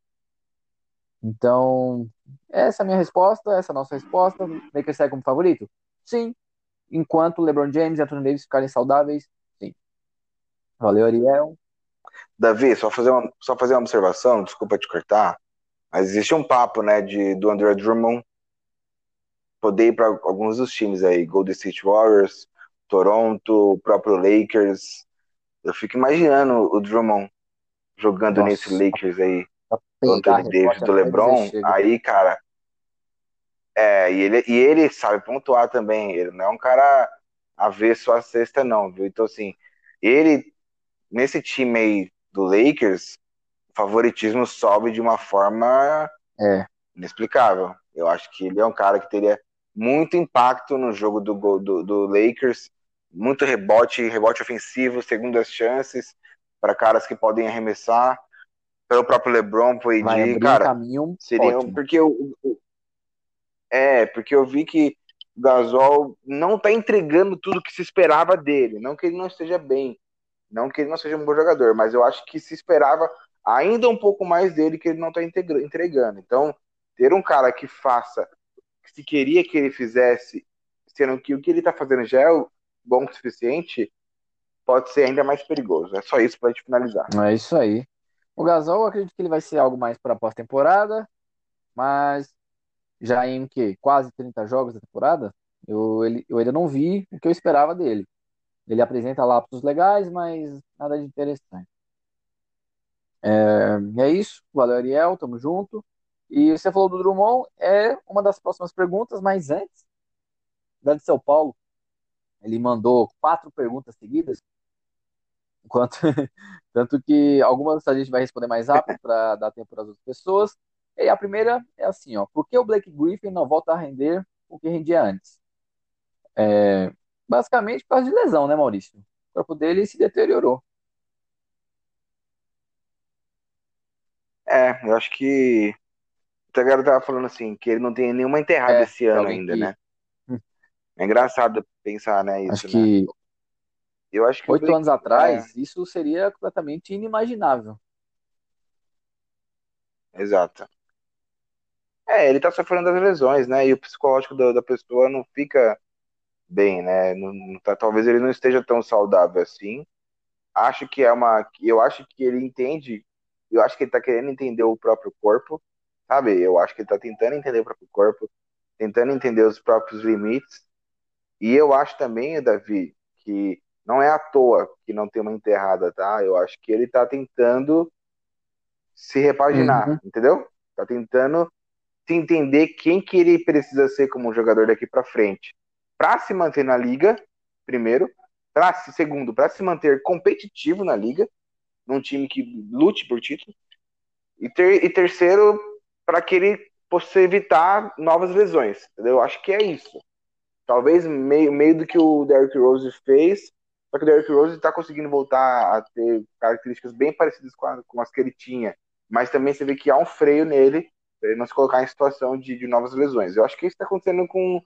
Então, essa é a minha resposta, essa é a nossa resposta. Lakers segue como favorito? Sim. Enquanto LeBron James e Anthony Davis ficarem saudáveis, sim. Valeu, Ariel. Davi, só fazer uma, só fazer uma observação, desculpa te cortar, mas existe um papo, né, de, do André Drummond poder ir para alguns dos times aí, Golden State Warriors, Toronto, o próprio Lakers. Eu fico imaginando o Drummond jogando Nossa. nesse Lakers aí, Anthony Davis, do LeBron, aí, cara, é, e ele, e ele sabe pontuar também, ele não é um cara a ver só a cesta não, viu? Então, assim, ele, nesse time aí do Lakers, o favoritismo sobe de uma forma é. inexplicável. Eu acho que ele é um cara que teria muito impacto no jogo do, do, do Lakers, muito rebote, rebote ofensivo, segundas chances para caras que podem arremessar, pelo próprio LeBron, pro AD, cara, caminho seria ótimo. porque eu, é, porque eu vi que o Gasol não tá entregando tudo que se esperava dele, não que ele não esteja bem, não que ele não seja um bom jogador, mas eu acho que se esperava ainda um pouco mais dele que ele não tá entregando. Então, ter um cara que faça se queria que ele fizesse, sendo que o que ele está fazendo já é bom o suficiente, pode ser ainda mais perigoso. É só isso para gente finalizar. É isso aí. O Gasol, eu acredito que ele vai ser algo mais para pós-temporada, mas já em que quase 30 jogos da temporada, eu, ele, eu ainda não vi o que eu esperava dele. Ele apresenta lapsos legais, mas nada de interessante. É, é isso. Valeu, Ariel. Tamo junto. E você falou do Drummond, é uma das próximas perguntas, mas antes, da de São Paulo, ele mandou quatro perguntas seguidas, enquanto, [laughs] tanto que algumas a gente vai responder mais rápido para dar tempo para as outras pessoas. E a primeira é assim, ó, por que o Blake Griffin não volta a render o que rendia antes? É, basicamente por causa de lesão, né, Maurício? O corpo dele se deteriorou. É, eu acho que. O Tagaro tava falando assim, que ele não tem nenhuma enterrada É, esse ano ainda, que né? É engraçado pensar, né, acho isso, né? que Eu acho que oito Blake. anos É, atrás isso seria completamente inimaginável. exato. É, ele tá sofrendo das lesões, né? E o psicológico da, da pessoa não fica bem, né? Não, não tá- talvez ele não esteja tão saudável assim. Acho que é uma. Eu acho que ele entende. Eu acho que ele tá querendo entender o próprio corpo, sabe? Eu acho que ele tá tentando entender o próprio corpo, tentando entender os próprios limites. E eu acho também, Davi, que não é à toa que não tem uma enterrada, tá? Eu acho que ele tá tentando se repaginar, Uhum, entendeu? Tá tentando se entender quem que ele precisa ser como jogador daqui para frente, para se manter na liga, primeiro, para segundo, para se manter competitivo na liga, num time que lute por título, e, ter, e terceiro, para que ele possa evitar novas lesões? Eu acho que é isso. Talvez meio, meio do que o Derrick Rose fez, só que o Derrick Rose está conseguindo voltar a ter características bem parecidas com, a, com as que ele tinha, mas também você vê que há um freio nele para ele não se colocar em situação de, de novas lesões. Eu acho que isso está acontecendo com,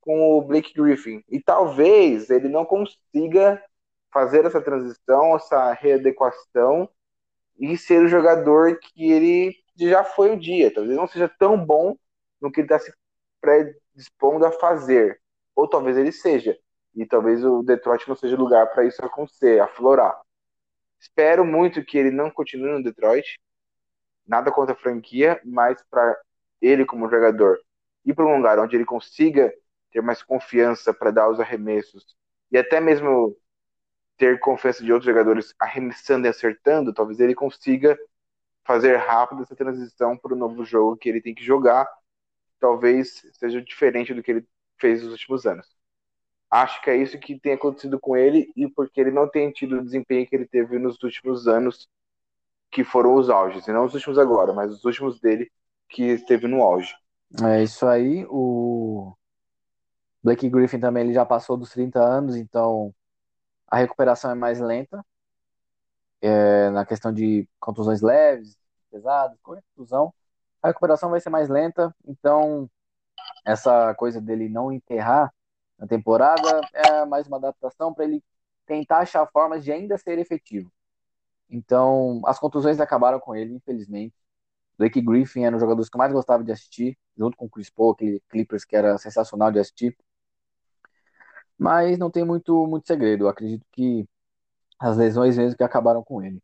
com o Blake Griffin. E talvez ele não consiga fazer essa transição, essa readequação e ser o jogador que ele já foi um dia. Talvez não seja tão bom no que está se predispondo a fazer. Ou talvez ele seja. E talvez o Detroit não seja lugar para isso acontecer, aflorar. Espero muito que ele não continue no Detroit. Nada contra a franquia, mas para ele como jogador ir para um lugar onde ele consiga ter mais confiança para dar os arremessos e até mesmo ter confiança de outros jogadores arremessando e acertando, talvez ele consiga fazer rápido essa transição para o novo jogo que ele tem que jogar. Talvez seja diferente do que ele fez nos últimos anos. Acho que é isso que tem acontecido com ele e porque ele não tem tido o desempenho que ele teve nos últimos anos, que foram os auges, e não os últimos agora, mas os últimos dele que esteve no auge. é isso aí. O Blake Griffin também ele já passou dos 30 anos, então a recuperação é mais lenta. É, na questão de contusões leves, pesadas, contusão, a recuperação vai ser mais lenta. Então, essa coisa dele não enterrar na temporada é mais uma adaptação para ele tentar achar formas de ainda ser efetivo. Então, as contusões acabaram com ele, infelizmente. Blake Griffin era um jogador que eu mais gostava de assistir, junto com o Chris Paul, aquele Clippers que era sensacional de assistir. Mas não tem muito, muito segredo. Eu acredito que as lesões mesmo que acabaram com ele.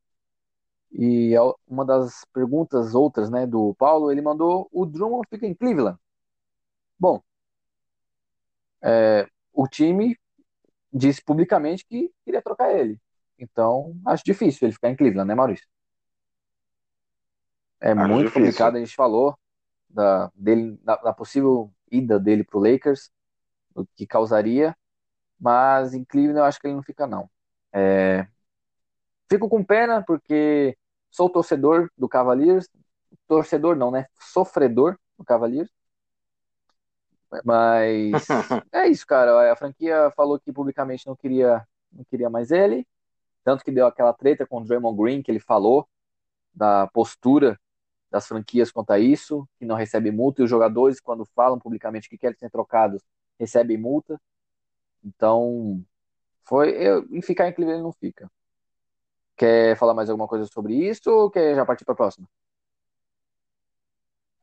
E uma das perguntas outras, né, do Paulo, ele mandou o Drummond fica em Cleveland. Bom, é, o time disse publicamente que queria trocar ele. Então, acho difícil ele ficar em Cleveland, né, Maurício? É Acho muito difícil. complicado, a gente falou da, dele, da, da possível ida dele pro Lakers, o que causaria, mas em Cleveland eu acho que ele não fica, não. É, fico com pena, porque sou torcedor do Cavaliers, torcedor não, né? Sofredor do Cavaliers, mas [laughs] é isso, cara. A franquia falou que publicamente não queria, não queria mais ele, tanto que deu aquela treta com o Draymond Green que ele falou da postura das franquias quanto a isso, que não recebe multa, e os jogadores, quando falam publicamente que querem ser trocados, recebem multa. Então, foi. Eu, em ficar em Cleveland ele não fica. Quer falar mais alguma coisa sobre isso ou quer já partir para a próxima?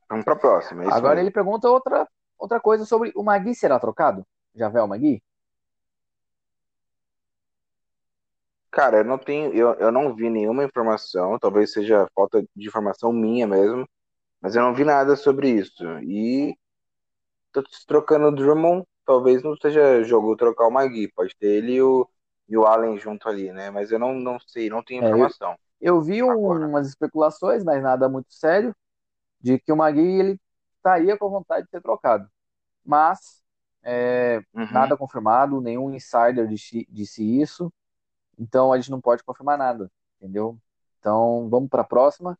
Vamos para a próxima. é Agora mesmo. ele pergunta outra, outra coisa sobre o Magui será trocado? Javel Magui? Cara, eu não tenho, eu, eu não vi nenhuma informação, talvez seja falta de informação minha mesmo, mas eu não vi nada sobre isso. E tô trocando o Drummond, talvez não seja jogo trocar o Magui, pode ter ele e o, e o Allen junto ali, né? Mas eu não, não sei, não tenho É, eu- informação. Eu vi um- Agora. umas especulações, mas nada muito sério, de que o Magui ele estaria com vontade de ser trocado. Mas é, Uhum. nada confirmado, nenhum insider disse, disse isso, então a gente não pode confirmar nada, entendeu? Então vamos para a próxima.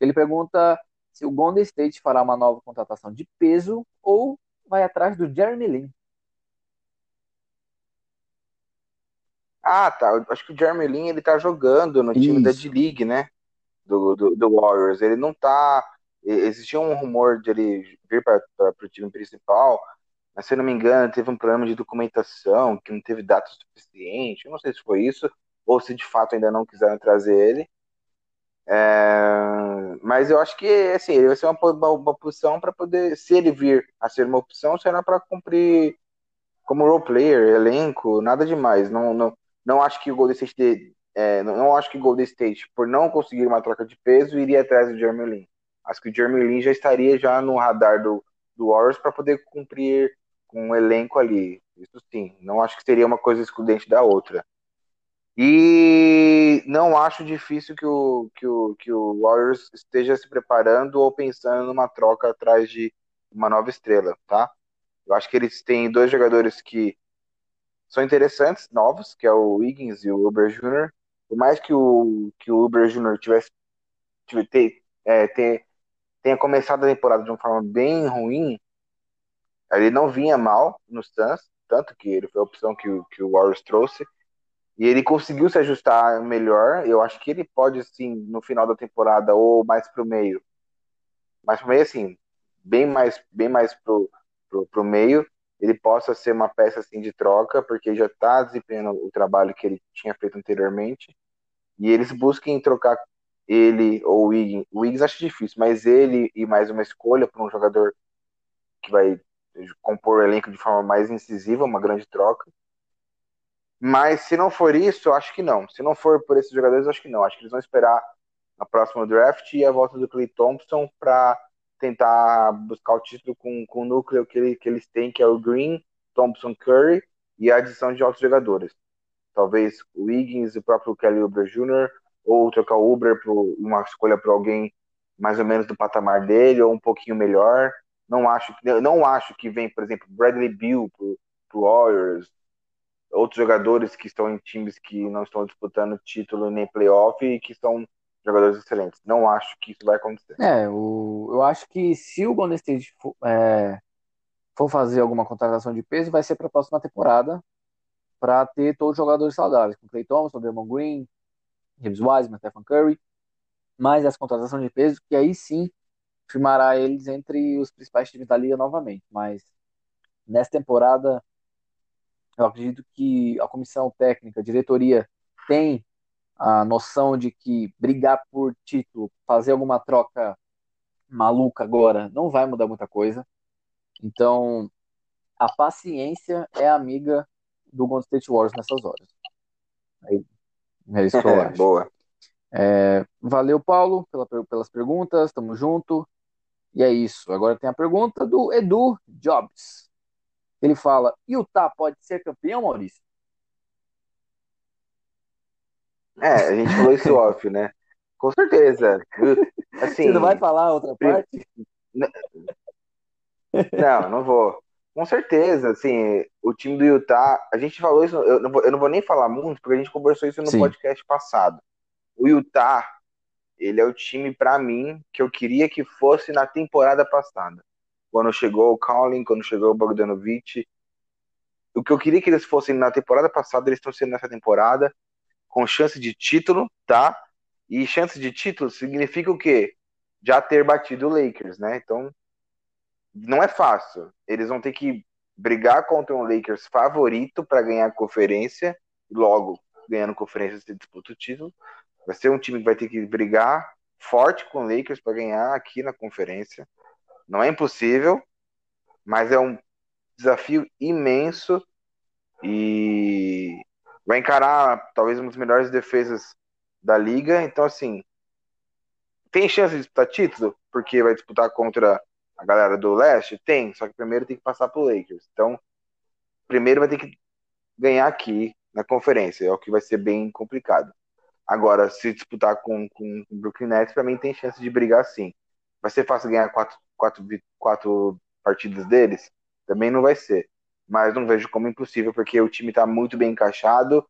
Ele pergunta se o Golden State fará uma nova contratação de peso ou vai atrás do Jeremy Lin. Ah, tá. Eu acho que o Jeremy Lin ele tá jogando no time da D-League, né? Do, do, do, Warriors. Ele não tá. Existia um rumor de ele vir para o time principal, mas se eu não me engano, teve um problema de documentação, que não teve data suficiente. Eu não sei se foi isso, ou se de fato ainda não quiseram trazer ele. É, mas eu acho que assim, ele vai ser uma, uma, uma posição para poder, se ele vir a ser uma opção, será para cumprir como role player, elenco, nada demais. Não, não, não acho que o Golden State é, não, não, acho que o Golden State, por não conseguir uma troca de peso, iria atrás do Jeremy Lin. Acho que o Jeremy Lin já estaria já no radar do, do Warriors para poder cumprir com um elenco ali. Isso sim. Não acho que seria uma coisa excludente da outra. E não acho difícil que o, que o, que o Warriors esteja se preparando ou pensando numa troca atrás de uma nova estrela, tá? Eu acho que eles têm dois jogadores que são interessantes, novos, que é o Wiggins e o Uber Jr. Por mais que o, que o Uber Jr. tivesse, tivesse ter, é, ter, tenha começado a temporada de uma forma bem ruim, ele não vinha mal no Suns, tanto que ele foi a opção que, que o Warriors trouxe. E ele conseguiu se ajustar melhor. Eu acho que ele pode, sim, no final da temporada ou mais pro meio. Mais pro meio, assim, bem mais, bem mais pro, pro, pro meio. Ele possa ser uma peça assim de troca, porque já está desempenhando o trabalho que ele tinha feito anteriormente. E eles busquem trocar ele ou o Wiggins. O Wiggins acho difícil, mas ele e mais uma escolha para um jogador que vai compor o elenco de forma mais incisiva, uma grande troca. Mas se não for isso, eu acho que não. Se não for por esses jogadores, eu acho que não. Acho que eles vão esperar a próxima draft e a volta do Clay Thompson para tentar buscar o título com, com o núcleo que, ele, que eles têm, que é o Green, Thompson, Curry e a adição de outros jogadores. Talvez o Wiggins, o próprio Kelly Uber Jr., ou trocar o Uber por uma escolha para alguém mais ou menos do patamar dele, ou um pouquinho melhor. Não acho, não acho que vem, por exemplo, Bradley Beal para o Warriors, outros jogadores que estão em times que não estão disputando título nem playoff e que são jogadores excelentes. Não acho que isso vai acontecer. É, o, eu acho que se o Golden State for, é, for fazer alguma contratação de peso, vai ser para a próxima temporada para ter todos os jogadores saudáveis, com Clay Thompson, Draymond Green, James Wiseman, Stephen Curry, mais as contratações de peso, que aí sim firmará eles entre os principais times da liga novamente. Mas nessa temporada eu acredito que a comissão técnica, a diretoria, tem a noção de que brigar por título, fazer alguma troca maluca agora, não vai mudar muita coisa. Então, a paciência é amiga do Golden State Warriors nessas horas. É isso que eu [laughs] acho. Boa. É, valeu, Paulo, pela, pelas perguntas. Tamo junto. E é isso. Agora tem a pergunta do Edu Jobs. Ele fala: Utah pode ser campeão, Maurício? É, a gente falou isso [laughs] off, né? Com certeza. Assim, Você não vai falar outra parte? Não, não vou. Com certeza, assim, o time do Utah, a gente falou isso, eu não vou, eu não vou nem falar muito, porque a gente conversou isso no Sim. podcast passado. O Utah, ele é o time, para mim, que eu queria que fosse na temporada passada quando chegou o Colin, quando chegou o Bogdanovich. O que eu queria que eles fossem na temporada passada, eles estão sendo nessa temporada, com chance de título, tá? E chance de título significa o quê? Já ter batido o Lakers, né? Então, não é fácil. Eles vão ter que brigar contra um Lakers favorito para ganhar a conferência, logo ganhando conferência se disputa o título. Vai ser um time que vai ter que brigar forte com o Lakers para ganhar aqui na conferência. Não é impossível, mas é um desafio imenso e vai encarar talvez uma das melhores defesas da liga. Então, assim, tem chance de disputar título, porque vai disputar contra a galera do leste? Tem, só que primeiro tem que passar pro Lakers. Então, primeiro vai ter que ganhar aqui na conferência, é o que vai ser bem complicado. Agora, se disputar com, com o Brooklyn Nets, para mim tem chance de brigar sim. Vai ser fácil ganhar quatro, quatro, quatro partidas deles? Também não vai ser. Mas não vejo como impossível, porque o time está muito bem encaixado,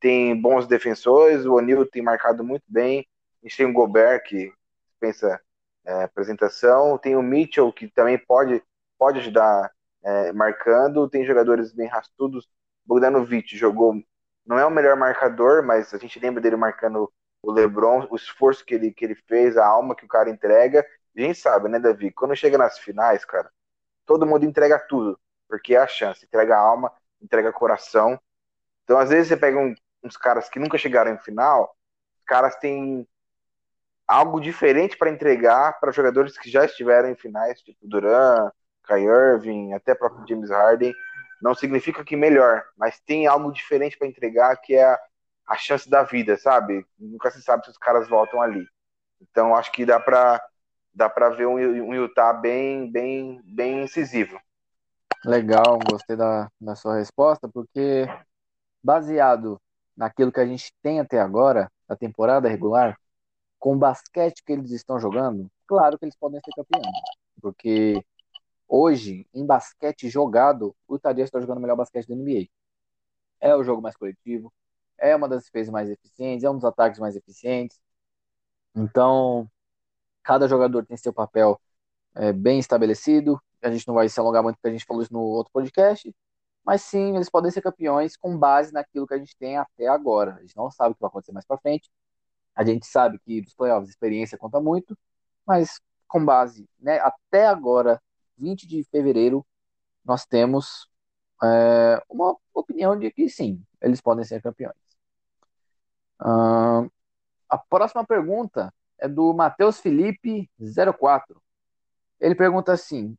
tem bons defensores, o O'Neal tem marcado muito bem, a gente tem o Gobert, que pensa é, apresentação. Tem o Mitchell, que também pode, pode ajudar é, marcando. Tem jogadores bem rastudos. Bogdanovic jogou, não é o melhor marcador, mas a gente lembra dele marcando o LeBron, o esforço que ele, que ele fez, a alma que o cara entrega. Gente sabe, né, Davi? Quando chega nas finais, cara, todo mundo entrega tudo, porque é a chance. Entrega a alma, entrega coração. Então, às vezes, você pega um, uns caras que nunca chegaram em final, os caras têm algo diferente para entregar para jogadores que já estiveram em finais, tipo Duran, Kai Irving, até próprio James Harden. Não significa que melhor, mas tem algo diferente para entregar que é a, a, chance da vida, sabe? Nunca se sabe se os caras voltam ali. Então acho que dá para dá para ver um, um Utah bem bem bem incisivo. Legal, gostei da, da sua resposta, porque baseado naquilo que a gente tem até agora, a temporada regular, com o basquete que eles estão jogando, claro que eles podem ser campeões. Porque hoje, em basquete jogado, o Utah está jogando o melhor basquete da NBA. É o jogo mais coletivo, é uma das defesas mais eficientes, é um dos ataques mais eficientes. Então, cada jogador tem seu papel é, bem estabelecido. A gente não vai se alongar muito porque a gente falou isso no outro podcast. Mas sim, eles podem ser campeões com base naquilo que a gente tem até agora. A gente não sabe o que vai acontecer mais para frente. A gente sabe que dos playoffs experiência conta muito, mas com base, né, até agora, 20 de fevereiro, nós temos é, uma opinião de que sim, eles podem ser campeões. Uh, a próxima pergunta é do Matheus Felipe 04. Ele pergunta assim: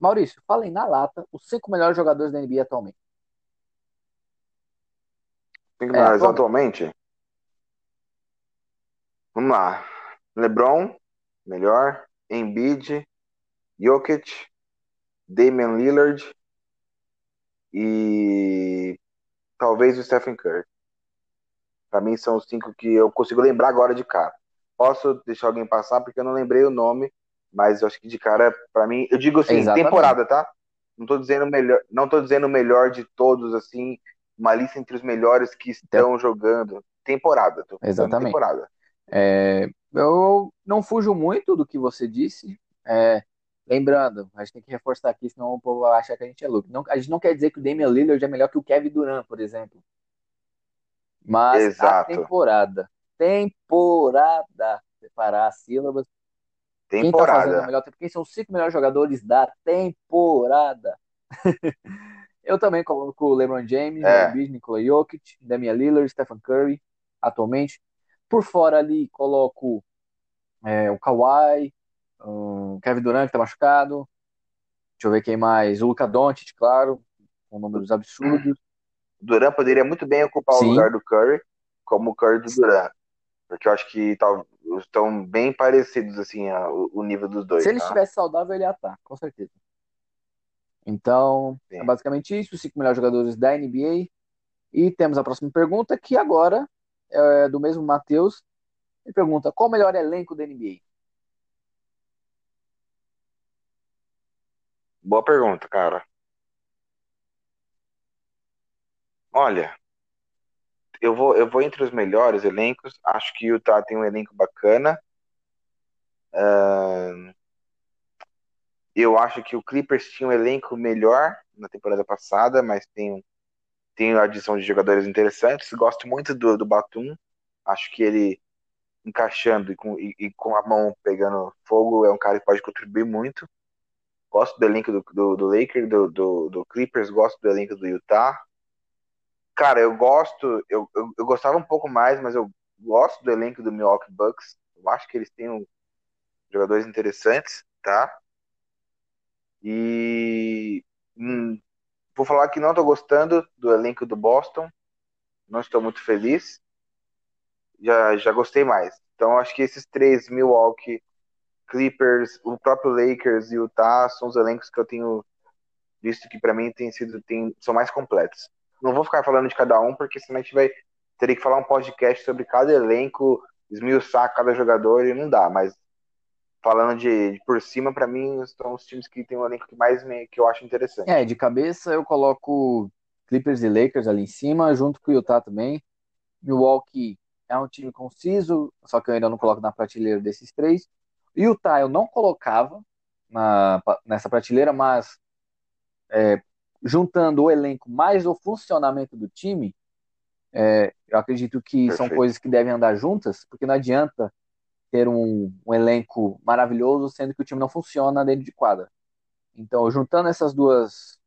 Maurício, falem na lata os cinco melhores jogadores da NBA atualmente. Cinco é, melhores atualmente? Vamos lá. LeBron, melhor. Embiid, Jokic, Damian Lillard e talvez o Stephen Curry. Para mim são os cinco que eu consigo lembrar agora de cara. Posso deixar alguém passar porque eu não lembrei o nome, mas eu acho que de cara, para mim, eu digo assim, Exatamente. temporada, tá? Não tô dizendo melhor, não tô dizendo o melhor de todos assim, uma lista entre os melhores que estão jogando temporada, tô Exatamente. temporada. É, eu não fujo muito do que você disse. É, lembrando, a gente tem que reforçar aqui, senão o povo vai achar que a gente é louco. Não, a gente não quer dizer que o Damian Lillard é melhor que o Kevin Durant, por exemplo. Mas Exato. a temporada, temporada, separar as sílabas. Temporada. Quem tá fazendo o melhor tempo? Quem são os cinco melhores jogadores da temporada? [laughs] eu também coloco o LeBron James, é. Embiid, Nikola Jokic, Damian Lillard, Stephen Curry, atualmente. Por fora ali coloco é, o Kawhi, o Kevin Durant que tá machucado. Deixa eu ver quem mais. O Luca Doncic, claro, com números absurdos. Durant poderia muito bem ocupar Sim. o lugar do Curry, como o Curry do Durant. Porque eu acho que tá, estão bem parecidos, assim, a, o, nível dos dois. Se ele tá? estivesse saudável, ele ia estar, com certeza. Então, Sim. é basicamente isso. Os cinco melhores jogadores da NBA. E temos a próxima pergunta, que agora é do mesmo Matheus. Ele pergunta: qual o melhor elenco da NBA? Boa pergunta, cara. Olha, eu vou, eu vou entre os melhores elencos. Acho que o Utah tem um elenco bacana. Uh, eu acho que o Clippers tinha um elenco melhor na temporada passada, mas tem tem a adição de jogadores interessantes. Gosto muito do, do Batum. Acho que ele encaixando e com, e, e com a mão pegando fogo é um cara que pode contribuir muito. Gosto do elenco do, do, do Lakers, do, do, do, Clippers, gosto do elenco do Utah. Cara, eu gosto, eu, eu, eu, gostava um pouco mais, mas eu gosto do elenco do Milwaukee Bucks. Eu acho que eles têm um, jogadores interessantes, tá? E hum, Vou falar que não estou gostando do elenco do Boston. Não estou muito feliz. Já, já gostei mais. Então acho que esses três, Milwaukee, Clippers, o próprio Lakers e o Utah, são os elencos que eu tenho visto que para mim tem sido, tem, são mais completos. Não vou ficar falando de cada um, porque senão a gente vai ter que falar um podcast sobre cada elenco, esmiuçar cada jogador e não dá, mas falando de, de por cima, para mim, são os times que tem um elenco que mais me, que eu acho interessante. É, de cabeça eu coloco Clippers e Lakers ali em cima, junto com o Utah também. Milwaukee é um time conciso, só que eu ainda não coloco na prateleira desses três. Utah eu não colocava na, nessa prateleira, mas é, juntando o elenco mais o funcionamento do time, é, eu acredito que Perfeito. são coisas que devem andar juntas, porque não adianta ter um, um, elenco maravilhoso sendo que o time não funciona dentro de quadra. Então, juntando essas duas,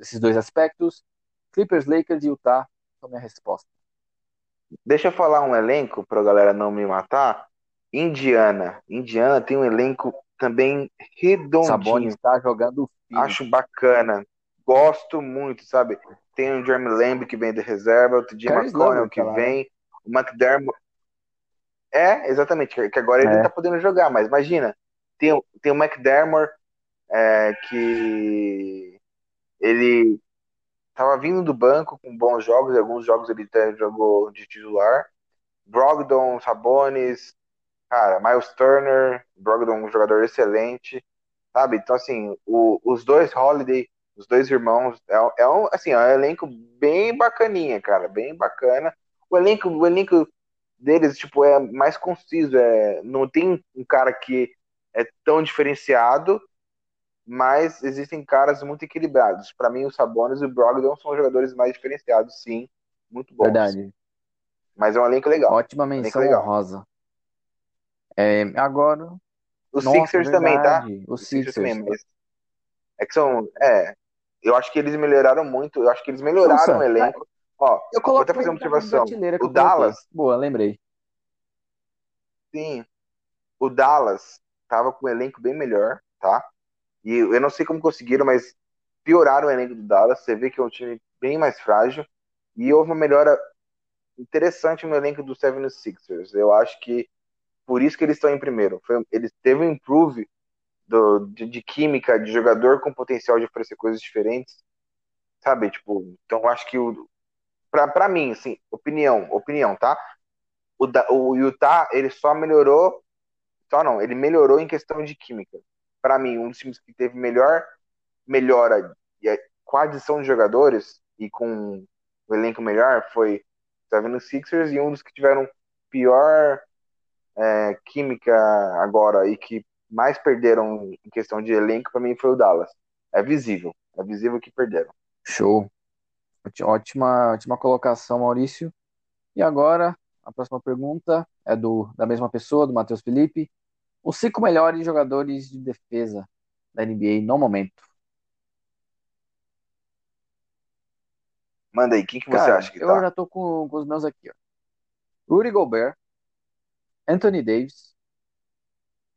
esses dois aspectos, Clippers, Lakers e Utah são minha resposta. Deixa eu falar um elenco para a galera não me matar. Indiana. Indiana tem um elenco também redondinho. Sabonis está jogando fino. Acho bacana. Gosto muito, sabe? Tem o Jeremy Lamb que vem de reserva, o TJ McConnell que vem, o McDermott. É, exatamente, que agora ele é. tá podendo jogar, mas imagina, tem, tem o McDermott é, que ele tava vindo do banco com bons jogos, alguns jogos ele até jogou de titular. Brogdon, Sabonis, cara, Miles Turner, Brogdon um jogador excelente, sabe? Então, assim, o, os dois Holiday, os dois irmãos, é, é, um, assim, é um elenco bem bacaninha, cara, bem bacana. O elenco, o elenco deles, tipo, é mais conciso, é, não tem um cara que é tão diferenciado, mas existem caras muito equilibrados. Para mim, o Sabonis e o Brogdon são jogadores mais diferenciados, sim, muito bons. Verdade. Mas é um elenco legal. Ótima menção honrosa. É, agora. Os Nossa, Sixers verdade. também, tá? Os, Os Sixers, Sixers também, mas é que são. É. Eu acho que eles melhoraram muito. Eu acho que eles melhoraram Nossa, o elenco. Ó, eu vou até fazer uma observação. O Dallas. Boa, lembrei. Sim. O Dallas tava com um elenco bem melhor, tá? E eu não sei como conseguiram, mas pioraram o elenco do Dallas. Você vê que é um time bem mais frágil. E houve uma melhora interessante no elenco do 76ers. Eu acho que por isso que eles estão em primeiro. Foi, eles teve um improve do, de, de, química, de jogador com potencial de oferecer coisas diferentes, sabe? Tipo, então acho que o pra, pra mim, assim, opinião, opinião, tá? O, o Utah, ele só melhorou, só não, ele melhorou em questão de química. Para mim, um dos times que teve melhor melhora com a adição de jogadores e com o elenco melhor foi o Sixers e um dos que tiveram pior é, química agora e que mais perderam em questão de elenco, para mim foi o Dallas. É visível, é visível que perderam. Show. Ótima, ótima colocação, Maurício. E agora, a próxima pergunta é do da mesma pessoa, do Matheus Felipe. Os cinco melhores jogadores de defesa da NBA no momento. Manda aí, quem que você Cara, acha que eu tá? Eu já tô com, com os meus aqui, ó. Rudy Gobert, Anthony Davis.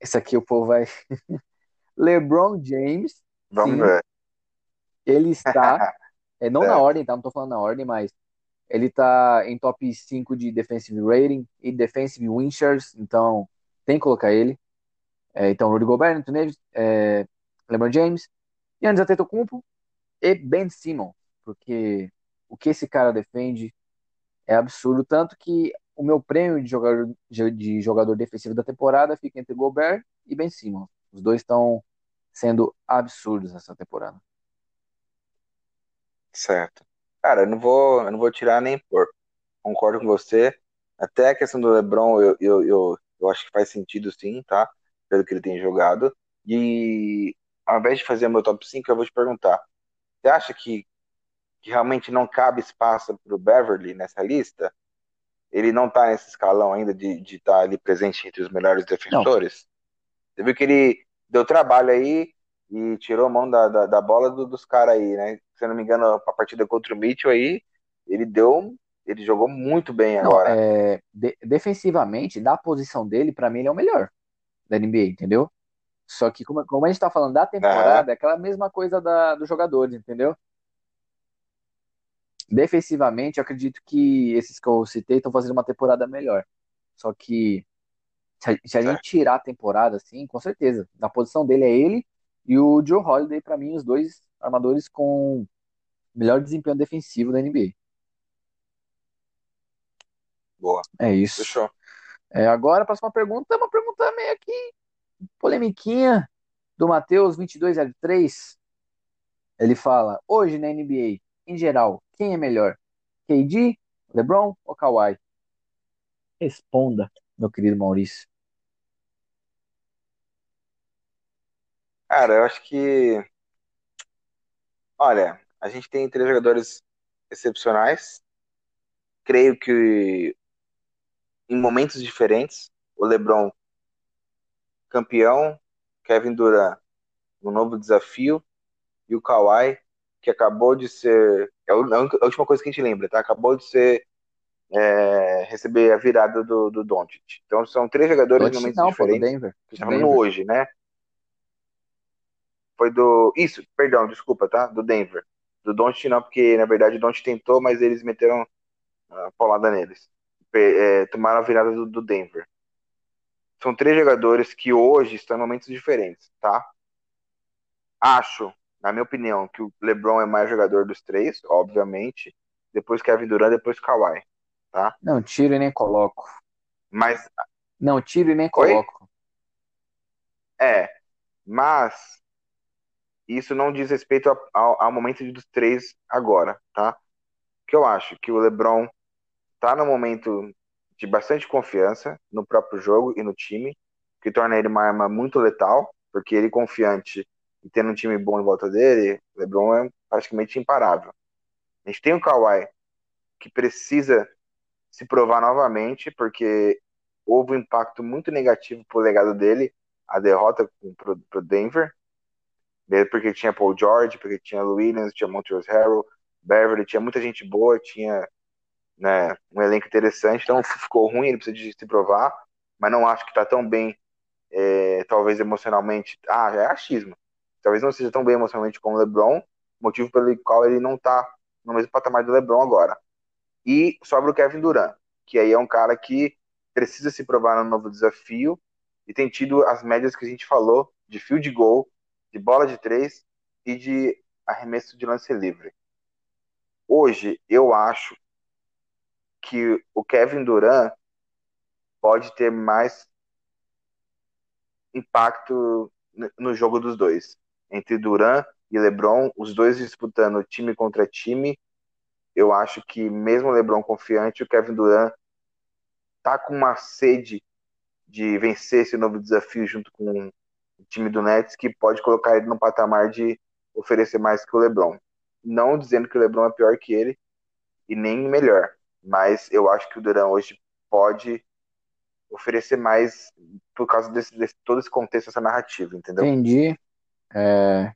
Esse aqui o povo vai. [laughs] LeBron James. Vamos sim, ver. Ele está. [laughs] é, não na ordem, tá? Não tô falando na ordem, mas ele tá em top 5 de defensive rating e defensive win shares, então tem que colocar ele. É, então, Rudy Gobert, Anthony Davis, é, LeBron James, Giannis Antetokounmpo e Ben Simmons, porque o que esse cara defende é absurdo, tanto que o meu prêmio de jogador, de jogador defensivo da temporada fica entre Gobert e Ben Simmons. Os dois estão sendo absurdos nessa temporada. Certo. Cara, eu não vou, eu não vou tirar nem pôr. Concordo com você. Até a questão do LeBron, eu, eu, eu, eu acho que faz sentido sim, tá? Pelo que ele tem jogado. E ao invés de fazer meu top 5, eu vou te perguntar: você acha que, que realmente não cabe espaço para o Beverly nessa lista? Ele não tá nesse escalão ainda de estar tá ali presente entre os melhores defensores. Não. Você viu que ele deu trabalho aí e tirou a mão da, da, da bola do, dos caras aí, né? Se eu não me engano, a partida contra o Mitchell aí, ele deu. Ele jogou muito bem não, agora. É, de, defensivamente, da posição dele, para mim, ele é o melhor da NBA, entendeu? Só que, como, como a gente tá falando da temporada, é aquela mesma coisa da, dos jogadores, entendeu? Defensivamente, eu acredito que esses que eu citei estão fazendo uma temporada melhor. Só que se a, se a gente tirar a temporada, assim, com certeza, na posição dele é ele e o Joe Holiday, para mim, os dois armadores com melhor desempenho defensivo da NBA. Boa. É isso. Fechou. É, agora, a próxima pergunta é uma pergunta meio aqui polemiquinha do Matheus 2203. Ele fala: Hoje na NBA, em geral, quem é melhor? KD, LeBron ou Kawhi? Responda, meu querido Maurício. Cara, eu acho que. Olha, a gente tem três jogadores excepcionais. Creio que em momentos diferentes, o LeBron campeão, Kevin Durant no novo desafio e o Kawhi que acabou de ser é a última coisa que a gente lembra, tá? Acabou de ser é, receber a virada do, do Doncic. Então são três jogadores em momentos não, diferentes. Pô, do Denver. Que estamos no hoje, né? Foi do. Isso, perdão, desculpa, tá? Do Denver. Do Doncic não, porque na verdade o Doncic tentou, mas eles meteram a paulada neles. É, tomaram a virada do, do Denver. São três jogadores que hoje estão em momentos diferentes, tá? Acho, na minha opinião, que o LeBron é mais jogador dos três, obviamente. Depois Kevin Durant, depois Kawhi, tá? Não, tiro e nem coloco. Mas. Não, tiro e nem coloco. É, mas isso não diz respeito ao, ao, ao momento dos três agora, tá? Que eu acho que o LeBron tá no momento de bastante confiança no próprio jogo e no time, que torna ele uma arma muito letal, porque ele confiante e tendo um time bom em volta dele, o LeBron é praticamente imparável. A gente tem o Kawhi, que precisa se provar novamente, porque houve um impacto muito negativo pro legado dele, a derrota pro, pro Denver, porque tinha Paul George, porque tinha Williams, tinha Montrezl Harrell, Beverly, tinha muita gente boa, tinha né, um elenco interessante, então ficou ruim, ele precisa de se provar, mas não acho que está tão bem, é, talvez emocionalmente, ah, é achismo, talvez não seja tão bem emocionalmente como o LeBron, motivo pelo qual ele não está no mesmo patamar do LeBron agora. E sobra o Kevin Durant, que aí é um cara que precisa se provar no novo desafio e tem tido as médias que a gente falou de field goal, de bola de três e de arremesso de lance livre. Hoje, eu acho que o Kevin Durant pode ter mais impacto no jogo dos dois. Entre Durant e LeBron, os dois disputando time contra time, eu acho que mesmo o LeBron confiante, o Kevin Durant tá com uma sede de vencer esse novo desafio junto com o time do Nets que pode colocar ele no patamar de oferecer mais que o LeBron. Não dizendo que o LeBron é pior que ele e nem melhor, mas eu acho que o Durant hoje pode oferecer mais por causa desse, desse todo esse contexto, essa narrativa, entendeu? Entendi. É...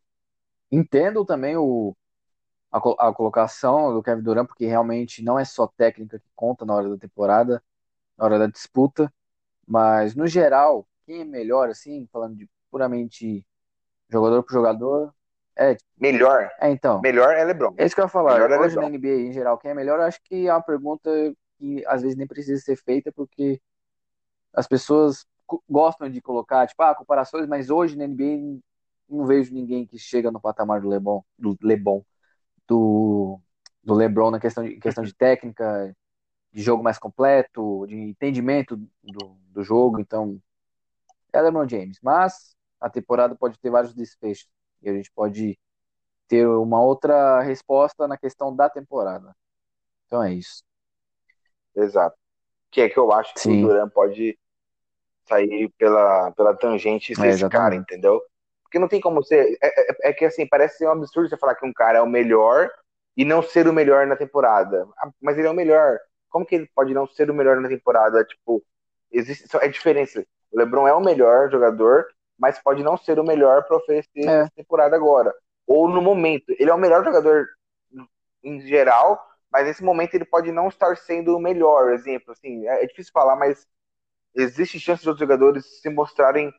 Entendo também o, a, a, colocação do Kevin Durant, porque realmente não é só técnica que conta na hora da temporada, na hora da disputa, mas no geral, quem é melhor, assim, falando de puramente jogador por jogador, é. Melhor. É, então. Melhor é LeBron. É isso que eu ia falar. Melhor é Hoje é na NBA em geral, quem é melhor, eu acho que é uma pergunta que às vezes nem precisa ser feita, porque as pessoas gostam de colocar, tipo, ah, comparações, mas hoje na NBA não vejo ninguém que chega no patamar do LeBron, do LeBron, do, do LeBron na questão de, questão de técnica, de jogo mais completo, de entendimento do, do jogo, então é LeBron James. Mas a temporada pode ter vários desfechos e a gente pode ter uma outra resposta na questão da temporada. Então é isso. Exato. Que é que eu acho que Sim. o Duran pode sair pela, pela tangente e ser é, esse cara, entendeu? Porque não tem como ser. É, é, é, que assim, parece ser um absurdo você falar que um cara é o melhor e não ser o melhor na temporada. Ah, mas ele é o melhor. Como que ele pode não ser o melhor na temporada? Tipo, existe. É diferença. O LeBron é o melhor jogador, mas pode não ser o melhor para oferecer é. essa temporada agora. Ou no momento. Ele é o melhor jogador em geral, mas nesse momento ele pode não estar sendo o melhor. Exemplo, assim, é, é difícil falar, mas existe chance de outros jogadores se mostrarem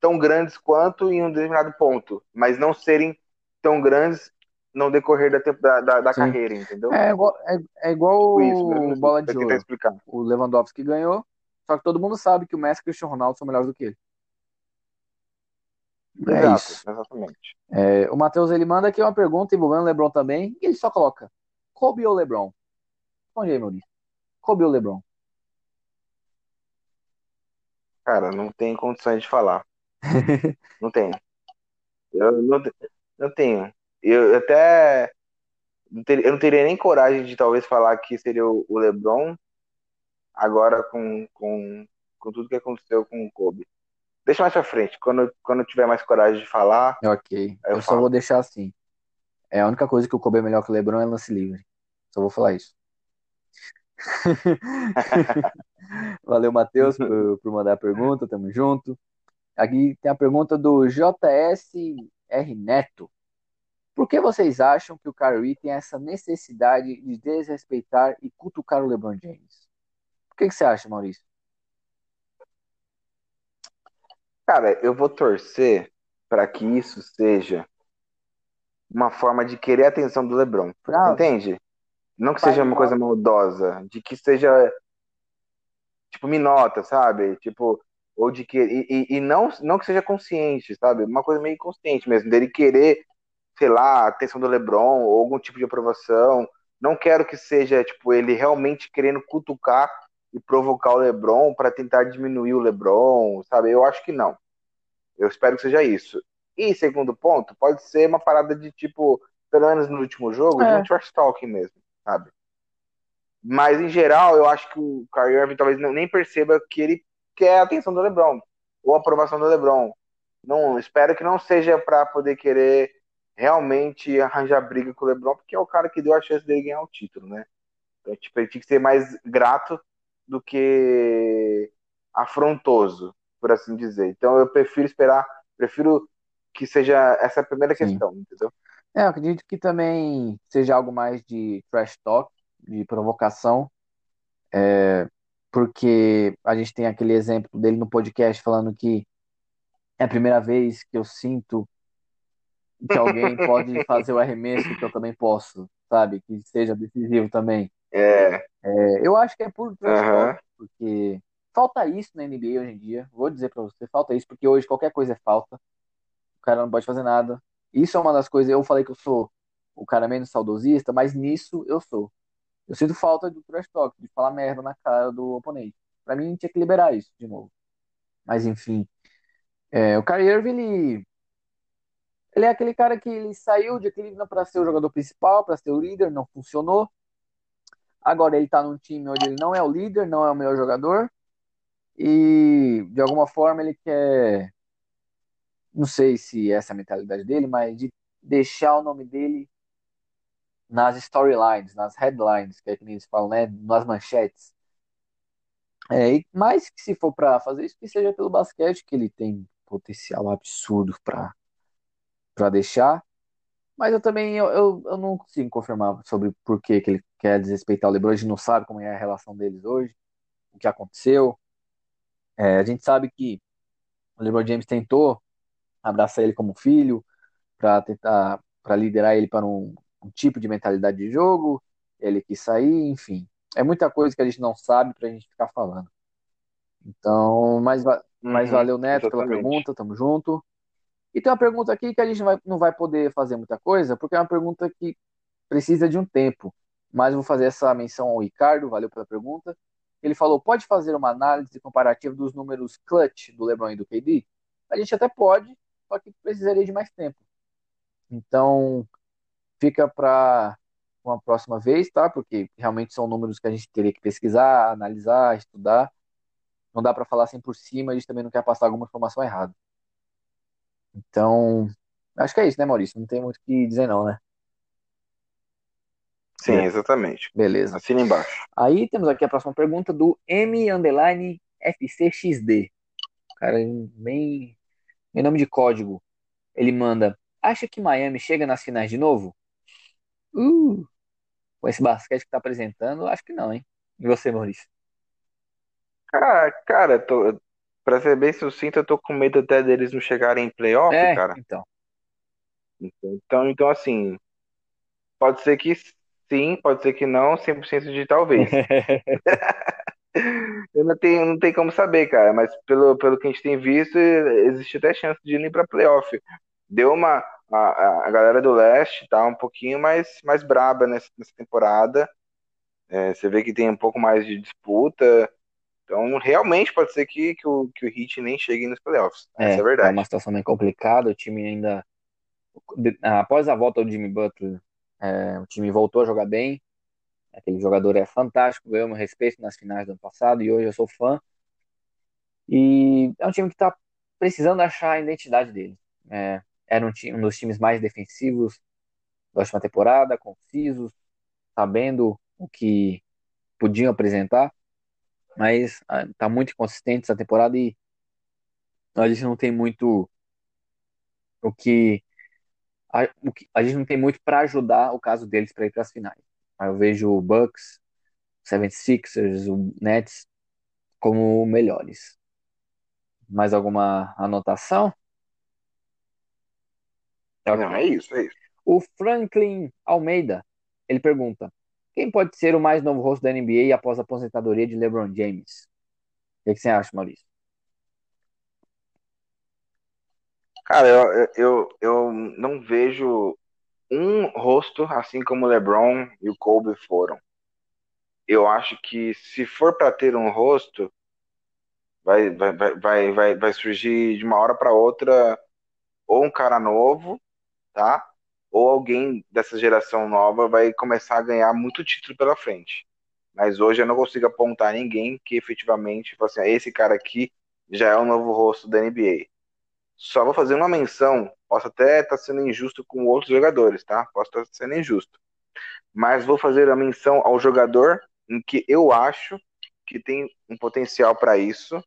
tão grandes quanto em um determinado ponto, mas não serem tão grandes no decorrer da, da, da carreira, entendeu? É igual, é, é igual tipo isso, o bola de ouro. O Lewandowski ganhou, só que todo mundo sabe que o Messi e o Cristiano Ronaldo são melhores do que ele. É Exato, isso. Exatamente. É, o Matheus ele manda aqui uma pergunta envolvendo o LeBron também, e ele só coloca: Kobe ou LeBron? Responde aí, Maurício. Kobe ou LeBron? Cara, não tem condições de falar. [laughs] não tenho. Eu não, não tenho. Eu até. Eu não teria nem coragem de talvez falar que seria o LeBron agora com, com, com tudo que aconteceu com o Kobe. Deixa mais pra frente. Quando, quando eu tiver mais coragem de falar. Ok. eu Eu, só vou deixar assim. É a única coisa que o Kobe é melhor que o LeBron é lance livre. Só vou falar isso. [laughs] [laughs] Valeu, Matheus, por, por mandar a pergunta. Tamo junto. Aqui tem a pergunta do JSR Neto. Por que vocês acham que o Kyrie tem essa necessidade de desrespeitar e cutucar o LeBron James? Por que, que você acha, Maurício? Cara, eu vou torcer para que isso seja uma forma de querer a atenção do LeBron. Pra- Entende? Não que Pai seja uma coisa maldosa, de que seja tipo minota, sabe? Tipo, ou de que e, e- não não que seja consciente, sabe? Uma coisa meio inconsciente mesmo, dele querer, sei lá, a atenção do LeBron ou algum tipo de aprovação. Não quero que seja tipo ele realmente querendo cutucar e provocar o LeBron para tentar diminuir o LeBron, sabe? Eu acho que não. Eu espero que seja isso. E segundo ponto, pode ser uma parada de tipo, pelo menos no último jogo, de É. um trash talking mesmo, sabe? Mas em geral, eu acho que o Kyrie Irving talvez nem perceba que ele quer a atenção do LeBron ou a aprovação do LeBron. Não, espero que não seja para poder querer realmente arranjar briga com o LeBron, porque é o cara que deu a chance dele ganhar o título, né? Então, tipo, ele tinha que ser mais grato do que afrontoso, por assim dizer. Então, eu prefiro esperar, prefiro que seja essa a primeira Sim. questão, entendeu? É, eu acredito que também seja algo mais de trash talk, de provocação, é, porque a gente tem aquele exemplo dele no podcast falando que é a primeira vez que eu sinto que alguém [laughs] pode fazer o arremesso que eu também posso, sabe? Que seja decisivo também. É, É, eu acho que é por talk, porque falta isso na NBA hoje em dia. Vou dizer pra você, falta isso, porque hoje qualquer coisa é falta. O cara não pode fazer nada. Isso é uma das coisas. Eu falei que eu sou o cara menos saudosista, mas nisso eu sou. Eu sinto falta do trash talk, de falar merda na cara do oponente. Pra mim, tinha que liberar isso de novo. Mas enfim, é, o Kyrie Irving, ele, ele é aquele cara que ele saiu de Cleveland para ser o jogador principal, para ser o líder, não funcionou. Agora ele tá num time onde ele não é o líder, não é o melhor jogador. E de alguma forma ele quer, não sei se essa é a mentalidade dele, mas de deixar o nome dele nas storylines, nas headlines, que é que eles falam, né? Nas manchetes. É, mais que se for para fazer isso, que seja pelo basquete, que ele tem potencial absurdo para para deixar. Mas eu também eu, eu, eu não consigo confirmar sobre por que, que ele quer desrespeitar o LeBron. A gente não sabe como é a relação deles hoje, o que aconteceu. É, a gente sabe que o LeBron James tentou abraçar ele como filho para tentar para liderar ele para um, um tipo de mentalidade de jogo. Ele quis sair, enfim. É muita coisa que a gente não sabe pra gente ficar falando. Então, mas, va- mas Uhum, valeu, Neto, pela exatamente. pergunta, tamo junto. E tem uma pergunta aqui que a gente não vai, não vai poder fazer muita coisa, porque é uma pergunta que precisa de um tempo. Mas vou fazer essa menção ao Ricardo, valeu pela pergunta. Ele falou: pode fazer uma análise comparativa dos números clutch do LeBron e do KD? A gente até pode, só que precisaria de mais tempo. Então, fica para uma próxima vez, tá? Porque realmente são números que a gente teria que pesquisar, analisar, estudar. Não dá para falar assim por cima, a gente também não quer passar alguma informação errada. Então, acho que é isso, né, Maurício? Não tem muito o que dizer, não, né? Sim, exatamente. Beleza. Assina embaixo. Aí temos aqui a próxima pergunta do M underline FCXD. Cara, bem, bem nome de código. Ele manda: Acha que Miami chega nas finais de novo? Uh, com esse basquete que tá apresentando, acho que não, hein? E você, Maurício? Cara, cara, tô, pra ser bem sucinto, eu tô com medo até deles não chegarem em playoff, É, cara. então. Então, então, assim, pode ser que sim, pode ser que não, 100% de talvez. [laughs] Eu não tenho, não tem como saber, cara, mas pelo, pelo que a gente tem visto, existe até chance de ir pra playoff. Deu uma. A, a galera do leste tá um pouquinho mais, mais braba nessa, nessa temporada. É, você vê que tem um pouco mais de disputa. Então, realmente pode ser que, que, o, que o Heat nem chegue nos playoffs. Essa é a É, verdade. uma situação bem complicada. O time ainda. Após a volta do Jimmy Butler, é, o time voltou a jogar bem. Aquele jogador é fantástico, ganhou meu respeito nas finais do ano passado e hoje eu sou fã. E é um time que tá precisando achar a identidade dele. É, era um, um, dos times mais defensivos da última temporada, concisos, sabendo o que podiam apresentar, mas está ah, muito inconsistente essa temporada e a gente não tem muito o que a, o que, a gente não tem muito para ajudar o caso deles para ir para as finais. Eu vejo o Bucks, o 76ers, o Nets como melhores. Mais alguma anotação? Não, é isso, é isso. O Franklin Almeida, ele pergunta: quem pode ser o mais novo rosto da NBA após a aposentadoria de LeBron James? O que, que você acha, Maurício? Cara, eu, eu, eu não vejo um rosto assim como o LeBron e o Kobe foram. Eu acho que se for para ter um rosto, vai, vai, vai, vai, vai surgir de uma hora para outra ou um cara novo, tá? Ou alguém dessa geração nova vai começar a ganhar muito título pela frente. Mas hoje eu não consigo apontar ninguém que efetivamente, assim, ah, esse cara aqui já é o novo rosto da NBA. Só vou fazer uma menção, posso até estar tá sendo injusto com outros jogadores, tá? Posso estar tá sendo injusto. Mas vou fazer a menção ao jogador em que eu acho que tem um potencial para isso,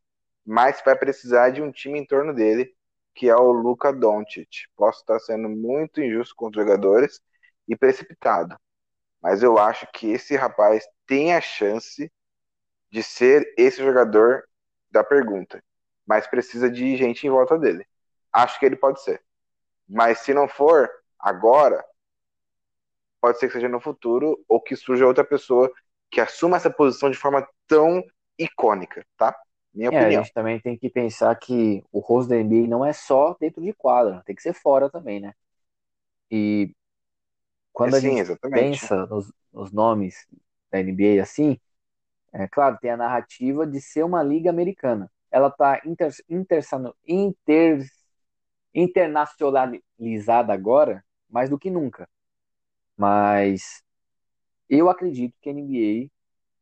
mas vai precisar de um time em torno dele, que é o Luca Doncic. Posso estar sendo muito injusto com os jogadores e precipitado, mas eu acho que esse rapaz tem a chance de ser esse jogador da pergunta, mas precisa de gente em volta dele acho que ele pode ser. Mas se não for agora, pode ser que seja no futuro ou que surja outra pessoa que assuma essa posição de forma tão icônica, tá? Minha é, opinião. A gente também tem que pensar que o rosto da NBA não é só dentro de quadra, tem que ser fora também, né? E quando é, a sim, gente exatamente. pensa nos, nos, nomes da NBA assim, é claro, tem a narrativa de ser uma liga americana. Ela tá inter, inter, inter internacionalizada agora mais do que nunca. Mas eu acredito que a NBA,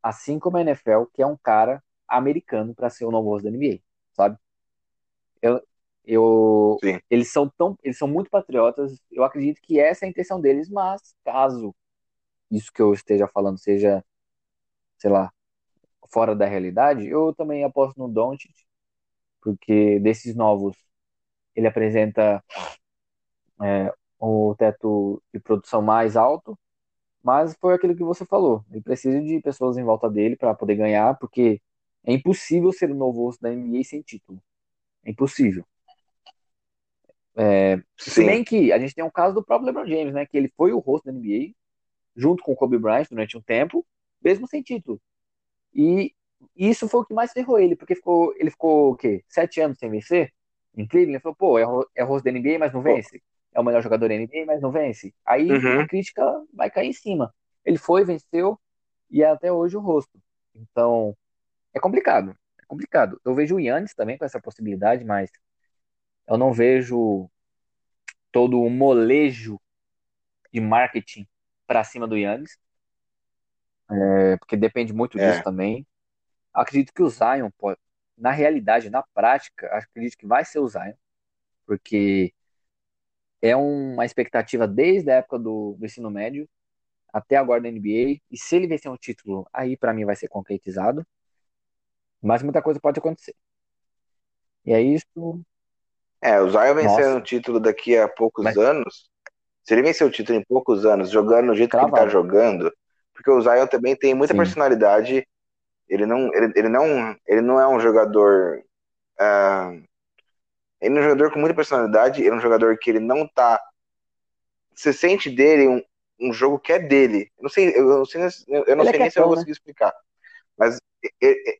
assim como a NFL, que é um cara americano para ser o novo rosto da NBA, sabe? Eu, eu eles são tão, eles são muito patriotas. Eu acredito que essa é a intenção deles, mas caso isso que eu esteja falando seja, sei lá, fora da realidade, eu também aposto no Doncic, porque desses novos ele apresenta é, o teto de produção mais alto, mas foi aquilo que você falou. Ele precisa de pessoas em volta dele para poder ganhar, porque é impossível ser o novo rosto da NBA sem título. É impossível. É, se bem que a gente tem um caso do próprio LeBron James, né? Que ele foi o rosto da NBA, junto com o Kobe Bryant durante um tempo, mesmo sem título. E isso foi o que mais ferrou ele, porque ficou, ele ficou o quê? Sete anos sem vencer? em Cleveland, falou, pô, é, é rosto da NBA, mas não vence. É o melhor jogador da NBA, mas não vence. Aí uhum. a crítica vai cair em cima. Ele foi, venceu, e é até hoje o rosto. Então, é complicado. É complicado. Eu vejo o Yannis também com essa possibilidade, mas eu não vejo todo o molejo de marketing para cima do Yannis. É, porque depende muito é. disso também. Acredito que o Zion pode, na realidade, na prática, acredito que vai ser o Zion, porque é uma expectativa desde a época do, do ensino médio até agora da NBA, e se ele vencer um título, aí para mim vai ser concretizado, mas muita coisa pode acontecer. E é isso. É, o Zion vencer um título daqui a poucos mas... anos, se ele vencer o título em poucos anos, jogando do jeito Travado. que ele tá jogando, porque o Zion também tem muita Sim. personalidade ele não, ele, ele não, ele não é um jogador. Uh, ele é um jogador com muita personalidade. Ele é um jogador que ele não tá. Você sente dele um, um jogo que é dele. Eu não sei, eu não sei, eu não sei é nem se eu vou conseguir né? explicar. Mas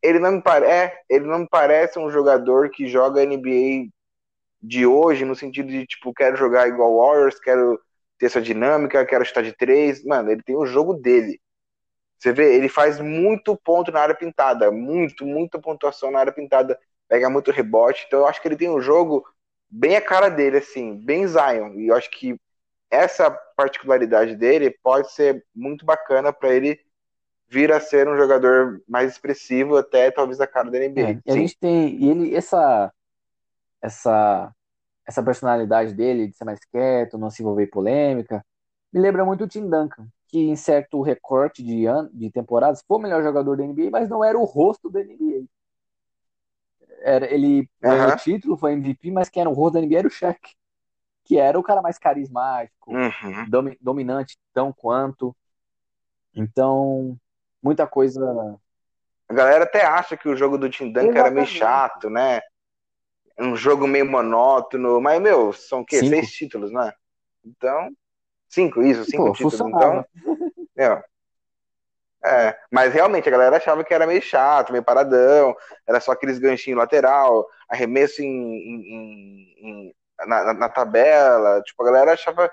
ele, não me parece, é, ele não me parece um jogador que joga NBA de hoje no sentido de tipo quero jogar igual Warriors, quero ter essa dinâmica, quero estar de três. Mano, ele tem o jogo dele. Você vê, ele faz muito ponto na área pintada, muito, muita pontuação na área pintada, pega muito rebote. Então eu acho que ele tem um jogo bem a cara dele, assim, bem Zion. E eu acho que essa particularidade dele pode ser muito bacana para ele vir a ser um jogador mais expressivo, até talvez a cara da NBA. É, e a gente tem, e ele, essa, essa, essa personalidade dele de ser mais quieto, não se envolver em polêmica. Me lembra muito o Tim Duncan, que em certo recorte de, an de temporadas foi o melhor jogador da NBA, mas não era o rosto da NBA. Era, ele ganhou o título, foi MVP, mas quem era o rosto da NBA era o Shaq, que era o cara mais carismático, Uhum. domi- dominante tão quanto. Então, muita coisa. A galera até acha que o jogo do Tim Duncan era meio chato, né? Um jogo meio monótono, mas, meu, são o quê? Cinco. Seis títulos, né? Então, cinco, isso, cinco Pô, títulos. funcionava. [laughs] Então, meu, é, mas realmente a galera achava que era meio chato, meio paradão, era só aqueles ganchinhos lateral, arremesso em, em- em- na- na tabela, tipo, a galera achava,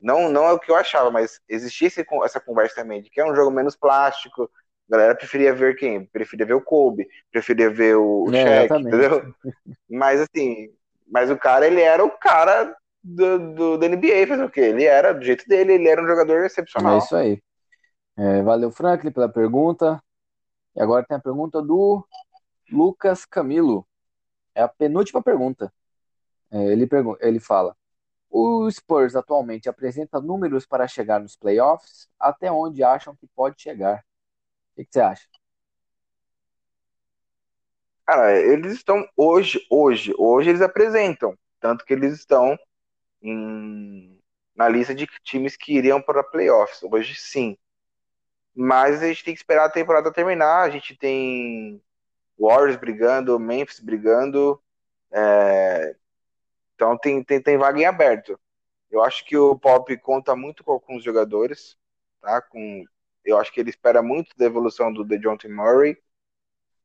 não, não é o que eu achava, mas existia esse- essa conversa também, de que é um jogo menos plástico, a galera preferia ver quem? Preferia ver o Kobe, preferia ver o, o É, Shaq, entendeu? Mas assim, mas o cara, ele era o cara do, do, da NBA, fazer o quê? Ele era do jeito dele, ele era um jogador É excepcional. isso aí. É, valeu, Franklin, pela pergunta. E agora tem a pergunta do Lucas Camilo. É a penúltima pergunta. É, ele, pergun ele fala: O Spurs atualmente apresenta números para chegar nos playoffs? Até onde acham que pode chegar? O que, você acha? Cara, eles estão hoje, hoje, hoje eles apresentam. Tanto que eles estão em- na lista de times que iriam para playoffs. Hoje sim. Mas a gente tem que esperar a temporada terminar. A gente tem Warriors brigando, Memphis brigando. é, Então tem, tem, tem vaga em aberto. Eu acho que o Pop conta muito com alguns jogadores, tá? Com, eu acho que ele espera muito da evolução do DeJounte Murray.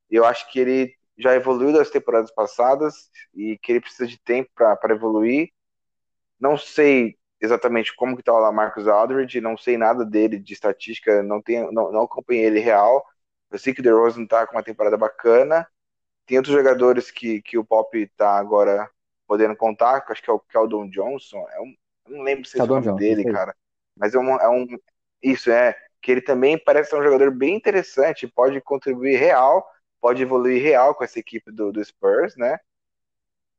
Eu acho que ele já evoluiu das temporadas passadas e que ele precisa de tempo para evoluir. Não sei exatamente como que tá o Lamarcus Aldridge, não sei nada dele de estatística, não tenho, não, não acompanhei ele real. Eu sei que o DeRozan tá com uma temporada bacana. Tem outros jogadores que, que o Pop tá agora podendo contar, que acho que é o Keldon Johnson, é um, não lembro se é o nome Johnson, dele, cara, mas é um, é um isso é que ele também parece ser um jogador bem interessante, pode contribuir real, pode evoluir real com essa equipe do, do Spurs, né?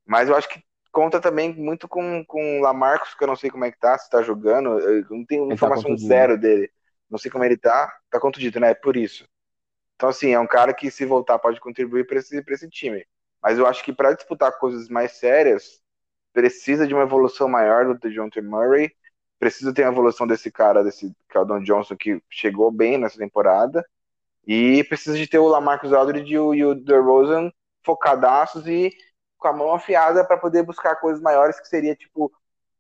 Mas eu acho que conta também muito com, com o Lamarcus, que eu não sei como é que tá, se tá jogando, eu não tenho Ele tá informação contundido. zero dele, não sei como ele tá, tá contundido, né? Por isso. Então, assim, é um cara que, se voltar, pode contribuir para esse, pra esse time. Mas eu acho que para disputar coisas mais sérias, precisa de uma evolução maior do DeJounte Murray, precisa ter uma evolução desse cara, desse Keldon Johnson, que chegou bem nessa temporada, e precisa de ter o Lamarcus Aldridge e o, DeRozan focadaços e com a mão afiada para poder buscar coisas maiores, que seria, tipo,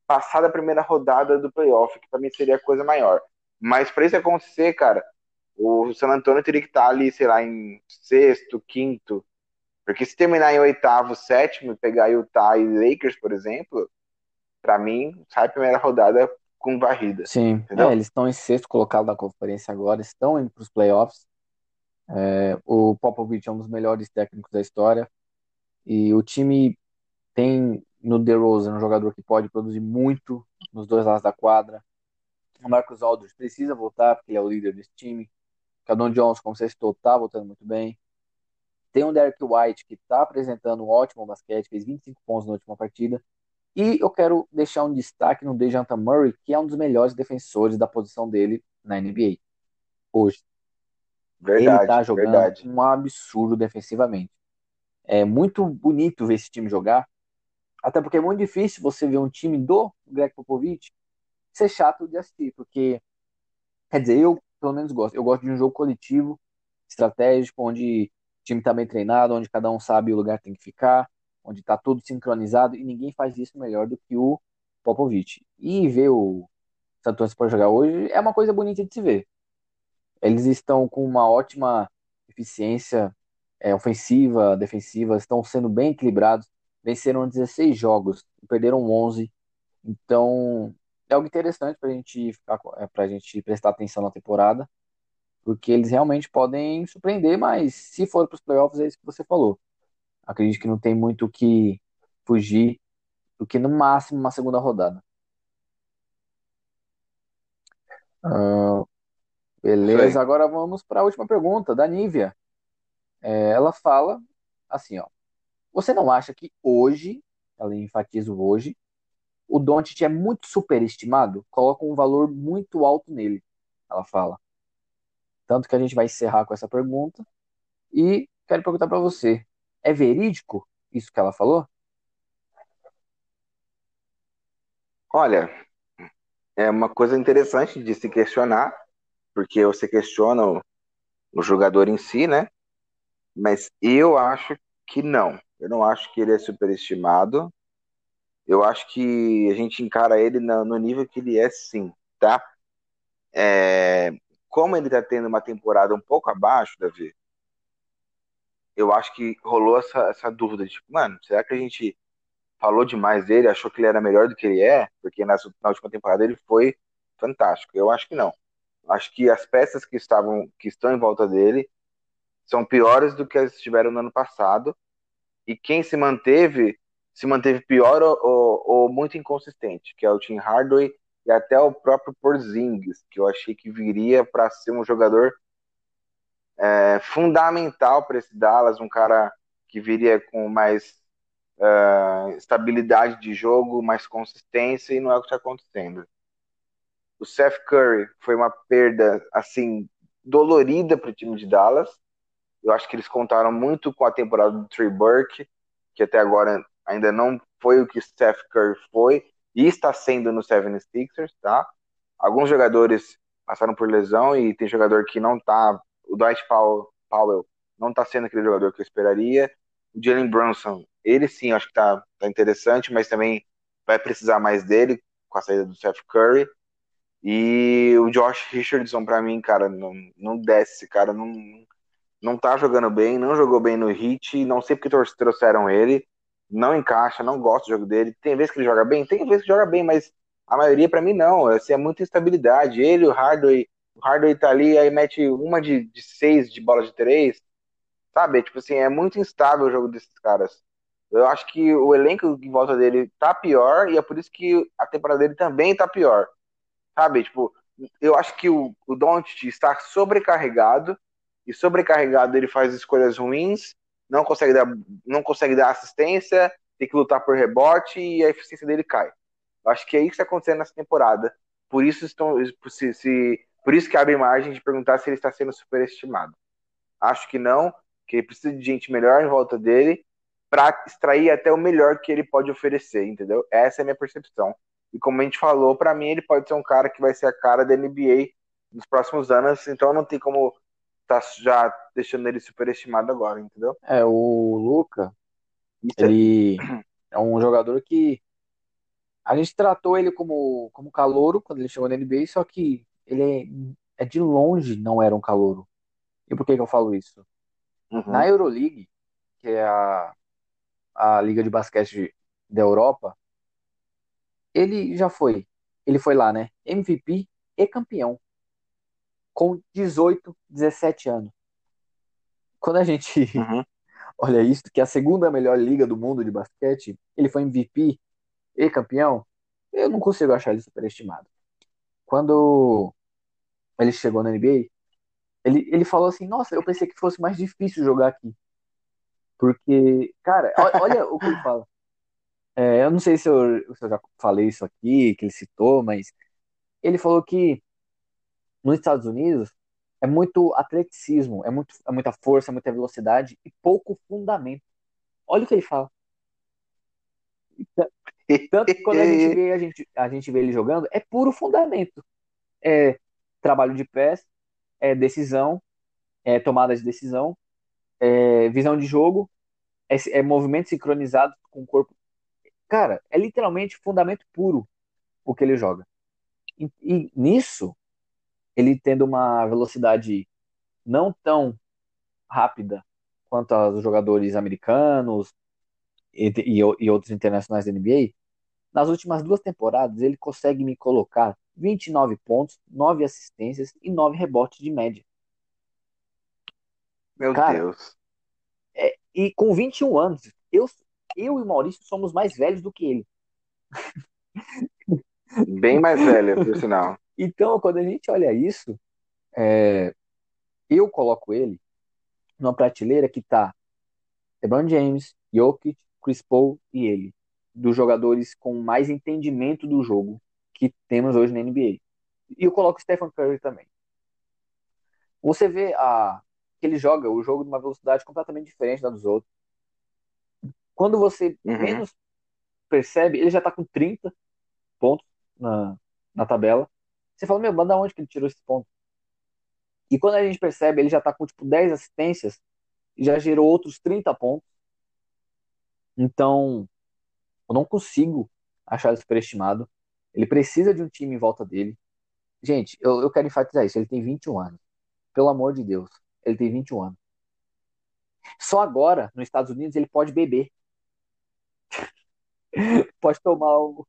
passar da primeira rodada do playoff, que para mim seria a coisa maior. Mas para isso acontecer, cara, o San Antonio teria que estar ali, sei lá, em sexto, quinto. Porque se terminar em oitavo, sétimo, pegar Utah e Lakers, por exemplo, para mim, sai a primeira rodada com varrida. Sim, é, eles estão em sexto colocado na conferência agora, estão indo para os playoffs. É, o Popovich é um dos melhores técnicos da história e o time tem no DeRozan um jogador que pode produzir muito nos dois lados da quadra. O Marcus Aldridge precisa voltar porque ele é o líder desse time. Keldon Johnson, como você citou, tá voltando muito bem. Tem o Derek White que está apresentando um ótimo basquete, fez 25 pontos na última partida. E eu quero deixar um destaque no DeJounte Murray, que é um dos melhores defensores da posição dele na NBA hoje. Verdade, ele tá jogando verdade. um absurdo defensivamente. É muito bonito ver esse time jogar, até porque é muito difícil você ver um time do Greg Popovich ser chato de assistir, porque, quer dizer, eu pelo menos gosto. Eu gosto de um jogo coletivo, estratégico, onde time tá bem treinado, onde cada um sabe o lugar que tem que ficar, onde tá tudo sincronizado, e ninguém faz isso melhor do que o Popovich. E ver o Santos Spurs jogar hoje é uma coisa bonita de se ver. Eles estão com uma ótima eficiência é, ofensiva, defensiva, estão sendo bem equilibrados. Venceram 16 jogos, perderam 11. Então, é algo interessante para gente ficar, é, pra gente prestar atenção na temporada, porque eles realmente podem surpreender, mas se for para os playoffs, é isso que você falou. Acredito que não tem muito o que fugir do que no máximo uma segunda rodada. Aí. beleza, agora vamos para a última pergunta, da Nívia. É, ela fala assim, ó. Você não acha que hoje, ela enfatiza hoje. O Doncic é muito superestimado, coloca um valor muito alto nele, ela fala. Tanto que a gente vai encerrar com essa pergunta. E quero perguntar para você: é verídico isso que ela falou? Olha, é uma coisa interessante de se questionar, porque você questiona o, o jogador em si, né? Mas eu acho que não. Eu não acho que ele é superestimado. Eu acho que a gente encara ele no, no nível que ele é, sim, tá? É, como ele tá tendo uma temporada um pouco abaixo, Davi, eu acho que rolou essa, essa dúvida, tipo, mano, será que a gente falou demais dele, achou que ele era melhor do que ele é? Porque na, na última temporada ele foi fantástico. Eu acho que não. Acho que as peças que estavam, que estão em volta dele são piores do que as estiveram no ano passado. E quem se manteve, se manteve pior ou, ou, ou muito inconsistente, que é o Tim Hardaway e até o próprio Porzingis, que eu achei que viria para ser um jogador é, fundamental para esse Dallas, um cara que viria com mais uh, estabilidade de jogo, mais consistência, e não é o que está acontecendo. O Seth Curry foi uma perda assim dolorida para o time de Dallas. Eu acho que eles contaram muito com a temporada do Trey Burke, que até agora ainda não foi o que Seth Curry foi e está sendo no 76ers, tá? Alguns jogadores passaram por lesão e tem jogador que não tá. O Dwight Powell não tá sendo aquele jogador que eu esperaria. O Jalen Brunson, ele sim, acho que tá, tá interessante, mas também vai precisar mais dele com a saída do Seth Curry. E o Josh Richardson, para mim, cara, não, não desce, cara, não, não tá jogando bem, não jogou bem no Heat, não sei porque trouxeram ele, não encaixa, não gosto do jogo dele. Tem vezes que ele joga bem, tem vezes que joga bem, mas a maioria para mim não, assim, é muita instabilidade. Ele, o Hardaway, o Hardaway tá ali, aí mete uma de, de seis de bola de três, sabe? Tipo assim, é muito instável o jogo desses caras. Eu acho que o elenco em volta dele tá pior e é por isso que a temporada dele também tá pior. Sabe? Tipo, eu acho que o, o Doncic está sobrecarregado e sobrecarregado ele faz escolhas ruins, não consegue dar, não consegue dar assistência, tem que lutar por rebote e a eficiência dele cai. Eu acho que é isso que está acontecendo nessa temporada. Por isso estão, se, se, por isso que abre margem de perguntar se ele está sendo superestimado. Acho que não, que ele precisa de gente melhor em volta dele para extrair até o melhor que ele pode oferecer, entendeu? Essa é a minha percepção. E como a gente falou, para mim ele pode ser um cara que vai ser a cara da NBA nos próximos anos, então não tem como tá já deixando ele superestimado agora, entendeu? É, o Luca, Isso é ele é... é um jogador que a gente tratou ele como, como calouro quando ele chegou na NBA, só que ele é, é de longe não era um calouro. E por que, que eu falo isso? Uhum. Na Euroleague, que é a, a liga de basquete da Europa, ele já foi. Ele foi lá, né? MVP e campeão. Com 18, 17 anos. Quando a gente [laughs] uhum. olha isso, que é a segunda melhor liga do mundo de basquete, ele foi MVP e campeão, eu não consigo achar ele superestimado. Quando ele chegou na NBA, ele, ele falou assim: Nossa, eu pensei que fosse mais difícil jogar aqui. Porque, cara, olha o que ele fala. É, eu não sei se eu, se eu já falei isso aqui, que ele citou, mas ele falou que nos Estados Unidos é muito atleticismo, é, muito, é muita força, muita velocidade e pouco fundamento. Olha o que ele fala. Tanto que quando a gente [laughs] vê, a gente, a gente vê ele jogando, é puro fundamento. É trabalho de pés, é decisão, é tomada de decisão, é visão de jogo, é, é movimento sincronizado com o corpo. Cara, é literalmente fundamento puro o que ele joga. E, e nisso, ele tendo uma velocidade não tão rápida quanto os jogadores americanos e, e, e, outros internacionais da NBA, nas últimas duas temporadas ele consegue me colocar 29 pontos, 9 assistências e 9 rebotes de média. Meu Cara, Deus. É, e com 21 anos, eu, eu e o Maurício somos mais velhos do que ele. Bem mais velho, por [laughs] sinal. Então, quando a gente olha isso, é, eu coloco ele numa prateleira que tá LeBron James, Jokic, Chris Paul e ele. dos jogadores com mais entendimento do jogo que temos hoje na NBA. E eu coloco o Stephen Curry também. Você vê a, que ele joga o jogo de uma velocidade completamente diferente da dos outros. Quando você uhum. menos percebe, ele já tá com 30 pontos na, na tabela. Você fala, meu, da onde que ele tirou esse ponto? E quando a gente percebe, ele já tá com tipo 10 assistências e já gerou outros 30 pontos. Então, eu não consigo achar ele superestimado. Ele precisa de um time em volta dele. Gente, eu, eu quero enfatizar isso. Ele tem 21 anos. Pelo amor de Deus. Ele tem 21 anos. Só agora, nos Estados Unidos, ele pode beber. [laughs] pode tomar um,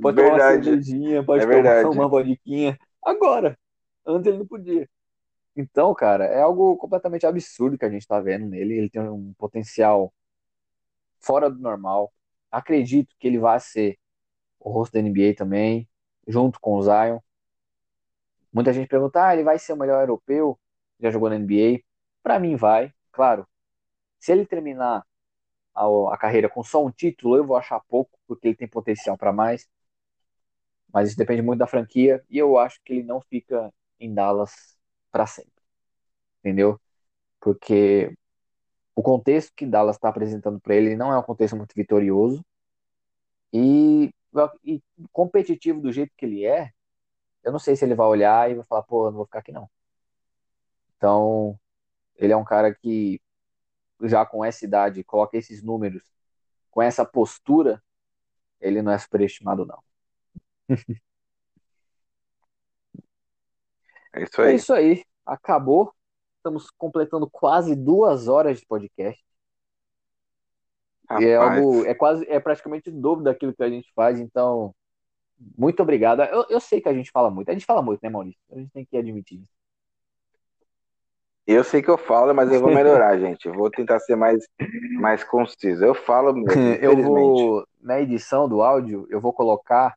pode tomar uma cervejinha, pode é tomar uma vodquinha. Agora. Antes ele não podia. Então, cara, é algo completamente absurdo que a gente tá vendo nele. Ele tem um potencial fora do normal. Acredito que ele vai ser o rosto da NBA também, junto com o Zion. Muita gente pergunta, ah, ele vai ser o melhor europeu? Já jogou na NBA? Para mim vai, claro. Se ele terminar a, a, carreira com só um título, eu vou achar pouco, porque ele tem potencial para mais. Mas isso depende muito da franquia e eu acho que ele não fica em Dallas para sempre. Entendeu? Porque o contexto que Dallas está apresentando para ele não é um contexto muito vitorioso. E, e, competitivo do jeito que ele é, eu não sei se ele vai olhar e vai falar, pô, eu não vou ficar aqui não. Então, ele é um cara que já com essa idade, coloca esses números, com essa postura, ele não é superestimado não. [laughs] É isso aí. É isso aí. Acabou. Estamos completando quase duas horas de podcast. Rapaz. E é algo, é quase, é praticamente o dobro daquilo que a gente faz, então, muito obrigado. Eu, eu sei que a gente fala muito, a gente fala muito, né, Maurício? A gente tem que admitir isso. Eu sei que eu falo, mas eu vou melhorar, [laughs] gente. Eu vou tentar ser mais, mais conciso. Eu falo mesmo, [laughs] Eu vou, na edição do áudio, eu vou colocar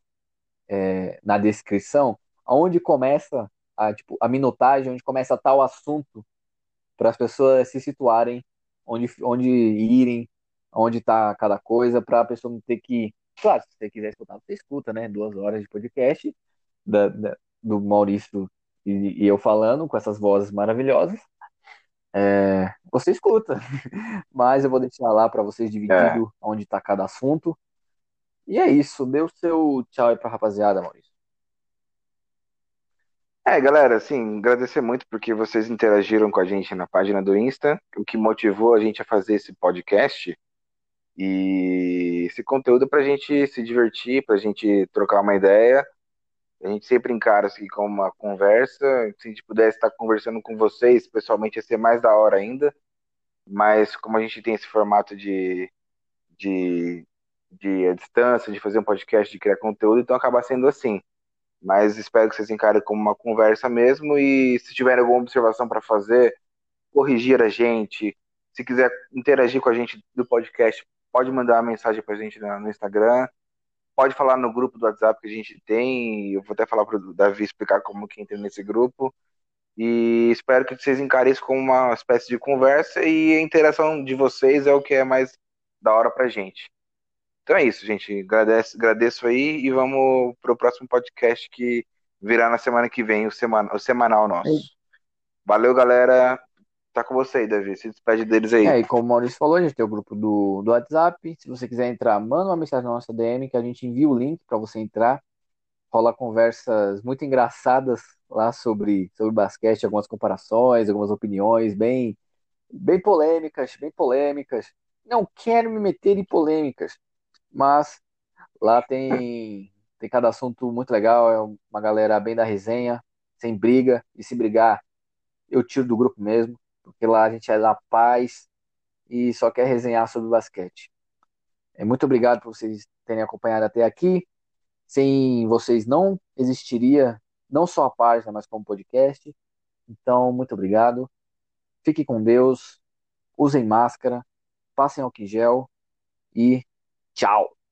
é, na descrição onde começa a, tipo, a minutagem, onde começa tal assunto, para as pessoas se situarem, onde, onde irem, onde está cada coisa, para a pessoa não ter que. Claro, se você quiser escutar, você escuta, né? Duas horas de podcast da, da do Maurício e, e eu falando com essas vozes maravilhosas é, você escuta, [laughs] mas eu vou deixar lá para vocês dividido é. onde está cada assunto. E é isso, dê o seu tchau aí para a rapaziada, Maurício. É, galera, assim, agradecer muito porque vocês interagiram com a gente na página do Insta, o que motivou a gente a fazer esse podcast e esse conteúdo para a gente se divertir, para a gente trocar uma ideia a gente sempre encara isso aqui como uma conversa. Se a gente pudesse estar conversando com vocês, pessoalmente, ia ser mais da hora ainda. Mas como a gente tem esse formato de, de, de a distância, de fazer um podcast, de criar conteúdo, então acaba sendo assim. Mas espero que vocês encarem como uma conversa mesmo. E se tiverem alguma observação para fazer, corrigir a gente. Se quiser interagir com a gente do podcast, pode mandar uma mensagem para a gente no Instagram pode falar no grupo do WhatsApp que a gente tem. Eu vou até falar para o Davi explicar como que entra nesse grupo. E espero que vocês encarem isso como uma espécie de conversa e a interação de vocês é o que é mais da hora pra gente. Então é isso, gente. Agradeço, agradeço aí e vamos pro próximo podcast que virá na semana que vem, o, semana, o semanal nosso. Valeu, galera. Tá com você aí, Davi. Se despede deles aí. É, e como o Maurício falou, a gente tem o grupo do, do WhatsApp. Se você quiser entrar, manda uma mensagem na nossa DM que a gente envia o link para você entrar. Rola conversas muito engraçadas lá sobre, sobre basquete, algumas comparações, algumas opiniões bem, bem polêmicas, bem polêmicas. Não quero me meter em polêmicas, mas lá tem, tem cada assunto muito legal. É uma galera bem da resenha, sem briga. E se brigar, eu tiro do grupo mesmo porque lá a gente é da paz e só quer resenhar sobre basquete. É, muito obrigado por vocês terem acompanhado até aqui. Sem vocês não existiria não só a página, mas como podcast. Então, muito obrigado. Fique com Deus. Usem máscara. Passem álcool gel. E tchau.